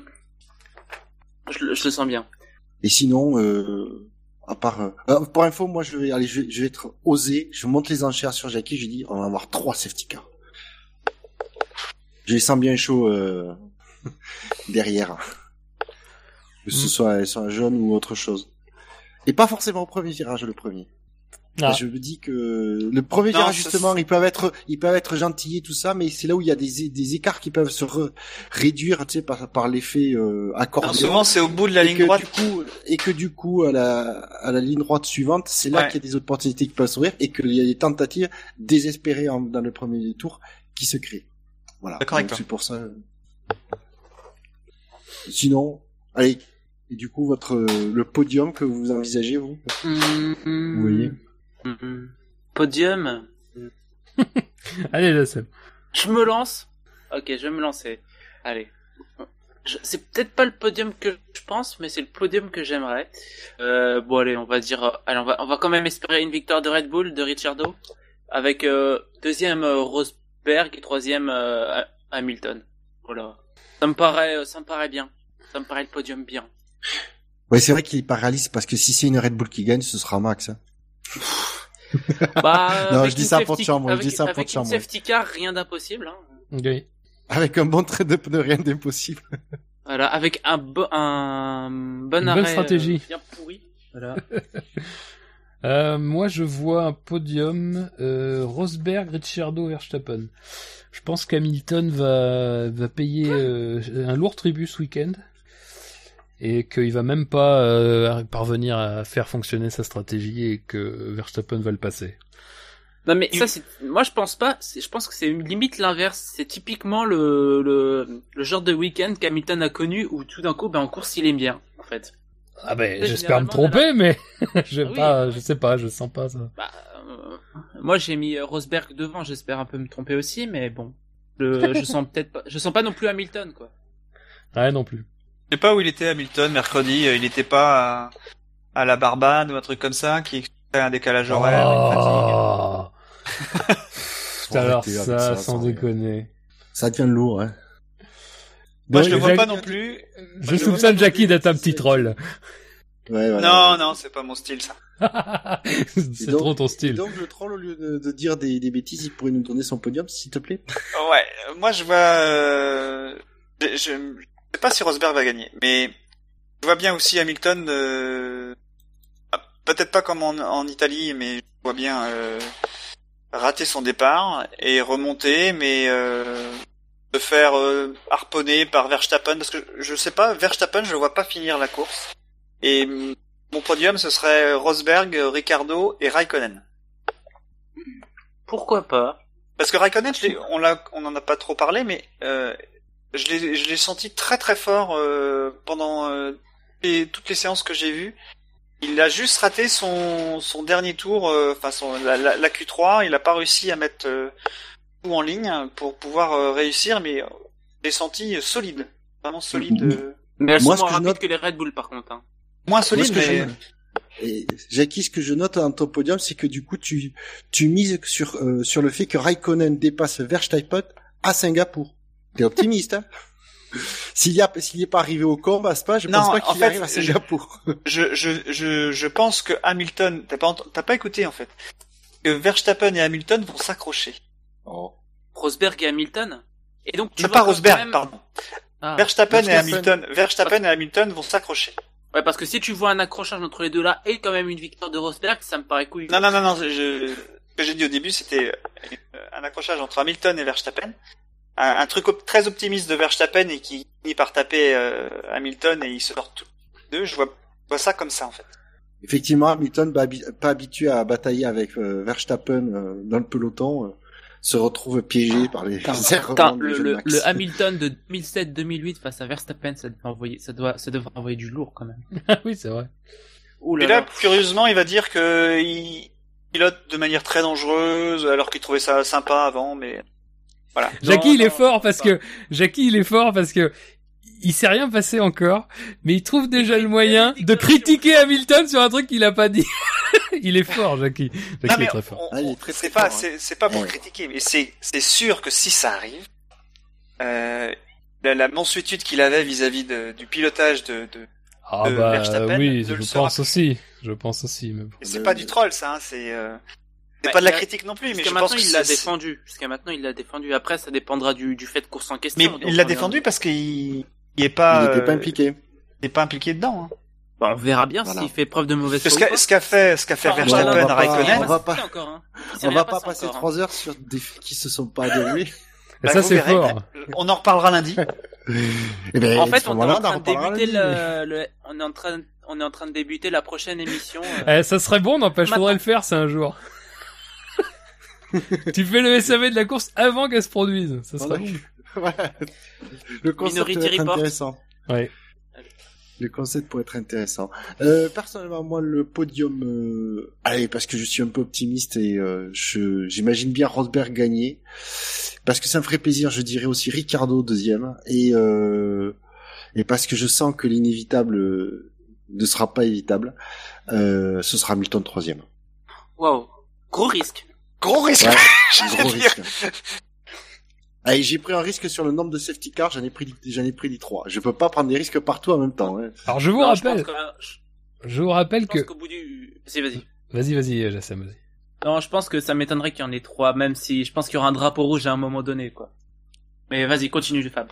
Je, le- je le sens bien. Et sinon, euh, à part, euh, euh, pour info, moi, je vais, allez, je vais, je vais être osé. Je monte les enchères sur Jackie. Je dis, on va avoir trois safety cars. Je les sens bien chaud euh, derrière, que ce Mm. soit, soit jaune ou autre chose. Et pas forcément au premier virage, le premier. Ah. Je me dis que le premier Non, virage ça, justement, ils peuvent être, ils peuvent être gentils et tout ça, mais c'est là où il y a des, des écarts qui peuvent se re- réduire, tu sais, par, par l'effet euh, non, accordéon. souvent, c'est au bout de la ligne que droite. du coup, et que du coup, à la, à la ligne droite suivante, c'est là Ouais. qu'il y a des opportunités qui peuvent s'ouvrir et qu'il y a des tentatives désespérées en- dans le premier tour qui se créent. Voilà. C'est pour ça. Sinon, allez. Et du coup, votre, le podium que vous envisagez, vous? Mmh, voyez? Mmh. Podium. Allez, là. Je me lance. Ok, je vais me lancer. Allez. Je- C'est peut-être pas le podium que je pense, mais c'est le podium que j'aimerais. Euh, bon, allez, on va dire. Allez, on va, on va quand même espérer une victoire de Red Bull, de Ricciardo, avec euh, deuxième euh, Rosberg et troisième euh, Ha- Hamilton. Voilà. Ça me paraît, ça me paraît bien. Ça me paraît le podium bien. Ouais, c'est vrai qu'il est pas réaliste parce que si c'est une Red Bull qui gagne, ce sera Max. hein. Bah, Non, avec je dis ça pour charmer, je avec- dis ça pour avec une charmer. safety car, rien d'impossible. Hein. Avec un bon trait de pneu, rien d'impossible. Voilà, avec un, bo un bon Une arrêt bonne stratégie. euh, bien pourri. Voilà. Euh, moi, je vois un podium euh, Rosberg, Ricciardo, Verstappen. Je pense qu'Hamilton va va payer euh, un lourd tribut ce week-end et qu'il va même pas euh, parvenir à faire fonctionner sa stratégie et que Verstappen va le passer. Non mais ça c'est moi je pense pas je pense que c'est une limite l'inverse c'est typiquement le, le le genre de week-end qu'Hamilton a connu où tout d'un coup ben en course il est bien en fait Ah ben, j'espère me tromper, mais je Ah oui, pas, ouais. je sais pas, je sens pas ça. bah, euh, moi j'ai mis euh, Rosberg devant j'espère un peu me tromper aussi mais bon le, je sens peut-être pas je sens pas non plus Hamilton quoi Ouais, non plus. Je sais pas où il était Hamilton mercredi. euh, Il était pas à, à la Barbade ou un truc comme ça qui expliquerait un décalage horaire, une fatigue. Oh. Alors ça, ça, sans déconner. Ça devient lourd, hein. Moi, Donc, je le vois Jack- pas non plus. Je soupçonne Jackie d'être un petit troll. Ouais, voilà. Non, non, c'est pas mon style ça. C'est trop ton style. donc, le troll, au lieu de, de dire des, des bêtises, il pourrait nous donner son podium, s'il te plaît? Ouais, moi je vois. Euh... Je sais pas si Rosberg va gagner, mais je vois bien aussi Hamilton. Euh... ah, Peut-être pas comme en, en Italie, mais je vois bien euh, rater son départ et remonter, mais euh, se faire euh, harponner par Verstappen parce que je sais pas, Verstappen, je le vois pas finir la course. Et mon podium, ce serait Rosberg, Ricardo et Raikkonen. pourquoi pas? Parce que Raikkonen, on on en a pas trop parlé, mais euh, je l'ai, je l'ai senti très très fort euh, pendant euh, les- toutes les séances que j'ai vues. Il a juste raté son, son dernier tour, euh, enfin son, la, la, la Q3. Il a pas réussi à mettre euh, tout en ligne pour pouvoir euh, réussir, mais euh, je l'ai senti solide, vraiment solide. euh, mais elles Moi, sont ce moins que je rapides note- que les Red Bull par contre hein. moins Moi, solide, ce que mais je- Et Jackie, ce que je note dans ton podium, c'est que du coup, tu, tu mises sur, euh, sur le fait que Raikkonen dépasse Verstappen à Singapour. T'es optimiste, hein? S'il y a, s'il n'est pas arrivé au camp, à Spa, je Non, pense pas en qu'il fait, arrive à je- Singapour. je, je, je, je pense que Hamilton, t'as pas, ent- t'as pas écouté en fait, que Verstappen et Hamilton vont s'accrocher. Rosberg et Hamilton? Et donc tu vois pas Rosberg, même- pardon. Ah. Verstappen, et. Hamilton, Verstappen et Hamilton vont s'accrocher. Ouais, parce que si tu vois un accrochage entre les deux là et quand même une victoire de Rosberg, ça me paraît couille. Non, non, non, non. Je, ce que j'ai dit au début, c'était euh, un accrochage entre Hamilton et Verstappen. Un, un truc op- très optimiste de Verstappen et qui finit par taper euh, Hamilton et ils se sortent tous les deux. Je vois, je vois ça comme ça en fait. Effectivement, Hamilton, bah, pas habitué à batailler avec euh, Verstappen euh, dans le peloton, euh, se retrouve piégé par les du le, le, le Hamilton de 2007-2008 face à Verstappen, ça devrait envoyer, ça doit, ça devrait envoyer du lourd quand même. Ah oui, c'est vrai. Ouh Et là là, là. curieusement, il va dire que il pilote de manière très dangereuse alors qu'il trouvait ça sympa avant, mais voilà. Jackie, Non, il est non, fort parce pas. que Jackie, il est fort parce que il s'est rien passé encore, mais il trouve déjà le moyen de critiquer Hamilton sur un truc qu'il a pas dit. il est fort, Jackie. Jackie Non, mais est très fort. c'est pas, c'est, pas pour Ouais. critiquer, mais c'est, c'est sûr que si ça arrive, euh, la, la mansuétude qu'il avait vis-à-vis de- du pilotage de, de Ah de bah oui, je pense aussi. Je pense aussi. Mais c'est pas du troll, ça, hein, c'est, euh, c'est Bah, pas de la a- critique non plus, mais je maintenant, pense que il l'a défendu. Jusqu'à maintenant, il l'a défendu. Après, ça dépendra du, du fait de course en question. mais Donc, il l'a défendu parce qu'il, il est pas, il n'était pas euh, impliqué. il est pas impliqué dedans. Hein. Bah, on verra bien Voilà. s'il fait preuve de mauvaise foi. que pas. ce qu'a fait, ce qu'a fait Enfin, Verstappen on va à pas- Raikkonen, on va pas- encore, hein. On va pas passé passer hein. trois heures sur des qui se sont pas déroulés. Et bah, ça c'est verrez. fort. on en reparlera lundi. Eh ben, En fait, on est voilà, en train de débuter le, le- on est en train, on est en train de débuter la prochaine émission. euh, Eh, ça serait bon, n'empêche, faudrait le faire, c'est un jour. Tu fais le SAV de la course avant qu'elle se produise. Ça serait Voilà. bon. Voilà. Le concept Minority pourrait être Report. intéressant. Ouais. Le concept pourrait être intéressant. Euh, personnellement, moi, le podium, euh... allez, parce que je suis un peu optimiste et euh, je j'imagine bien Rosberg gagner, parce que ça me ferait plaisir. Je dirais aussi Ricardo deuxième et euh... et parce que je sens que l'inévitable ne sera pas évitable. Euh, ce sera Hamilton troisième. Waouh, gros risque. Gros risque. Ouais, gros dire. risque. Allez, j'ai pris un risque sur le nombre de safety cars, j'en ai pris, j'en ai pris les trois. Je peux pas prendre des risques partout en même temps. Hein. Alors je vous Non, je rappelle, que- je je vous rappelle que. pense qu'au bout du, vas-y, vas-y. Vas-y, vas-y, Jassem, vas-y. Non, je pense que ça m'étonnerait qu'il y en ait trois, même si je pense qu'il y aura un drapeau rouge à un moment donné, quoi. Mais vas-y, continue, Fab.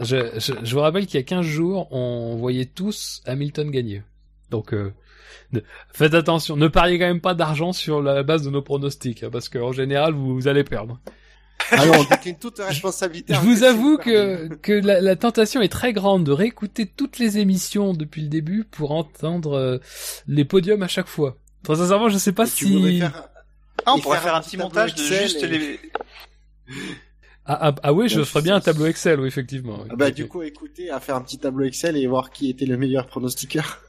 Je, je, je vous rappelle qu'il y a 15 jours, on voyait tous Hamilton gagner. Donc, euh, faites attention. Ne pariez quand même pas d'argent sur la base de nos pronostics, hein, parce qu'en général, vous, vous allez perdre. Alors, on décline toute responsabilité. Je vous avoue que, que la, la tentation est très grande de réécouter toutes les émissions depuis le début pour entendre euh, les podiums à chaque fois. Très sincèrement, je sais pas Et si... faire- Ah, on Et pourrait faire faire un un petit montage de Excel juste et- les. Ah, ah, ah oui, je ferais bien un tableau Excel, oui, effectivement. Ah bah, du coup, écoutez, à faire un petit tableau Excel et voir qui était le meilleur pronostiqueur.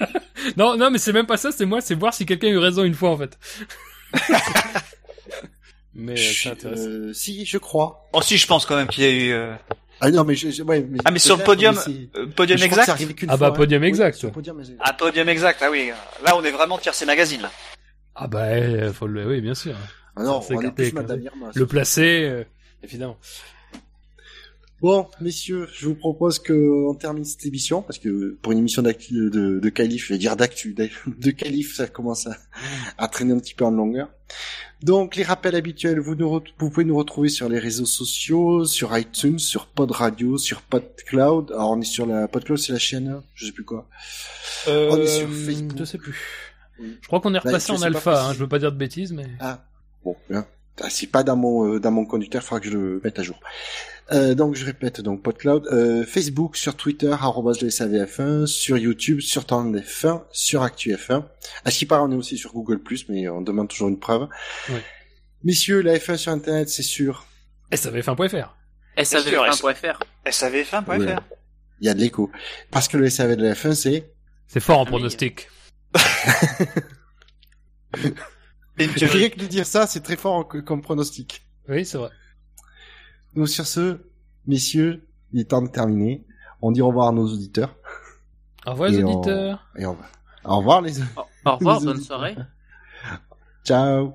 Non, non, mais c'est même pas ça, c'est moi, c'est voir si quelqu'un a eu raison une fois, en fait. mais euh, c'est intéressant. Euh, si, je crois. Oh si, je pense quand même qu'il y a eu euh, Ah non, mais je, je- ouais, mais Ah, mais sur podium, mais podium exact. Ah fois, bah, podium hein. exact. Oui, podium, mais- Ah, podium exact. Ah oui. Là, on est vraiment tiercé magazine. Là. Ah bah, euh, faut le... oui, bien sûr. Ah non, on est gâté, plus quoi. Madame Irma. Le placer, euh, évidemment. Bon, messieurs, je vous propose que on termine cette émission parce que pour une émission d'actu de, de calife, je vais dire d'actu, de calife, ça commence à, à traîner un petit peu en longueur. Donc, les rappels habituels, vous, nous, vous pouvez nous retrouver sur les réseaux sociaux, sur iTunes, sur Pod Radio, sur PodCloud. Alors, on est sur la PodCloud, c'est la chaîne, je sais plus quoi. Euh, On est sur Facebook. Je sais plus. Oui. Je crois qu'on est Bah, repassé en alpha, hein, je veux pas dire de bêtises, mais... Ah, bon, bien. Ah, c'est pas dans mon euh, dans mon conducteur, il faudra que je le mette à jour. Euh, donc je répète, donc PodCloud, euh, Facebook, sur Twitter, arrobas le SAVF1, sur YouTube, sur TandF1, sur ActuF1. À ce qui paraît, on est aussi sur Google+, mais on demande toujours une preuve. Ouais. Messieurs, la F1 sur Internet, c'est sûr. SAVF1.fr. SAV1.fr. SAV1.fr. Ouais. Il y a de l'écho. Parce que le SAV de la F1, c'est... C'est fort en Ah, pronostic. Dirais que de dire ça, c'est très fort en- comme pronostic. Oui, c'est vrai. Donc sur ce, messieurs, il est temps de terminer. On dit au revoir à nos auditeurs. Au revoir les on- auditeurs. Et on va. Au revoir les. Au revoir, Les bonne auditeurs. soirée. Ciao.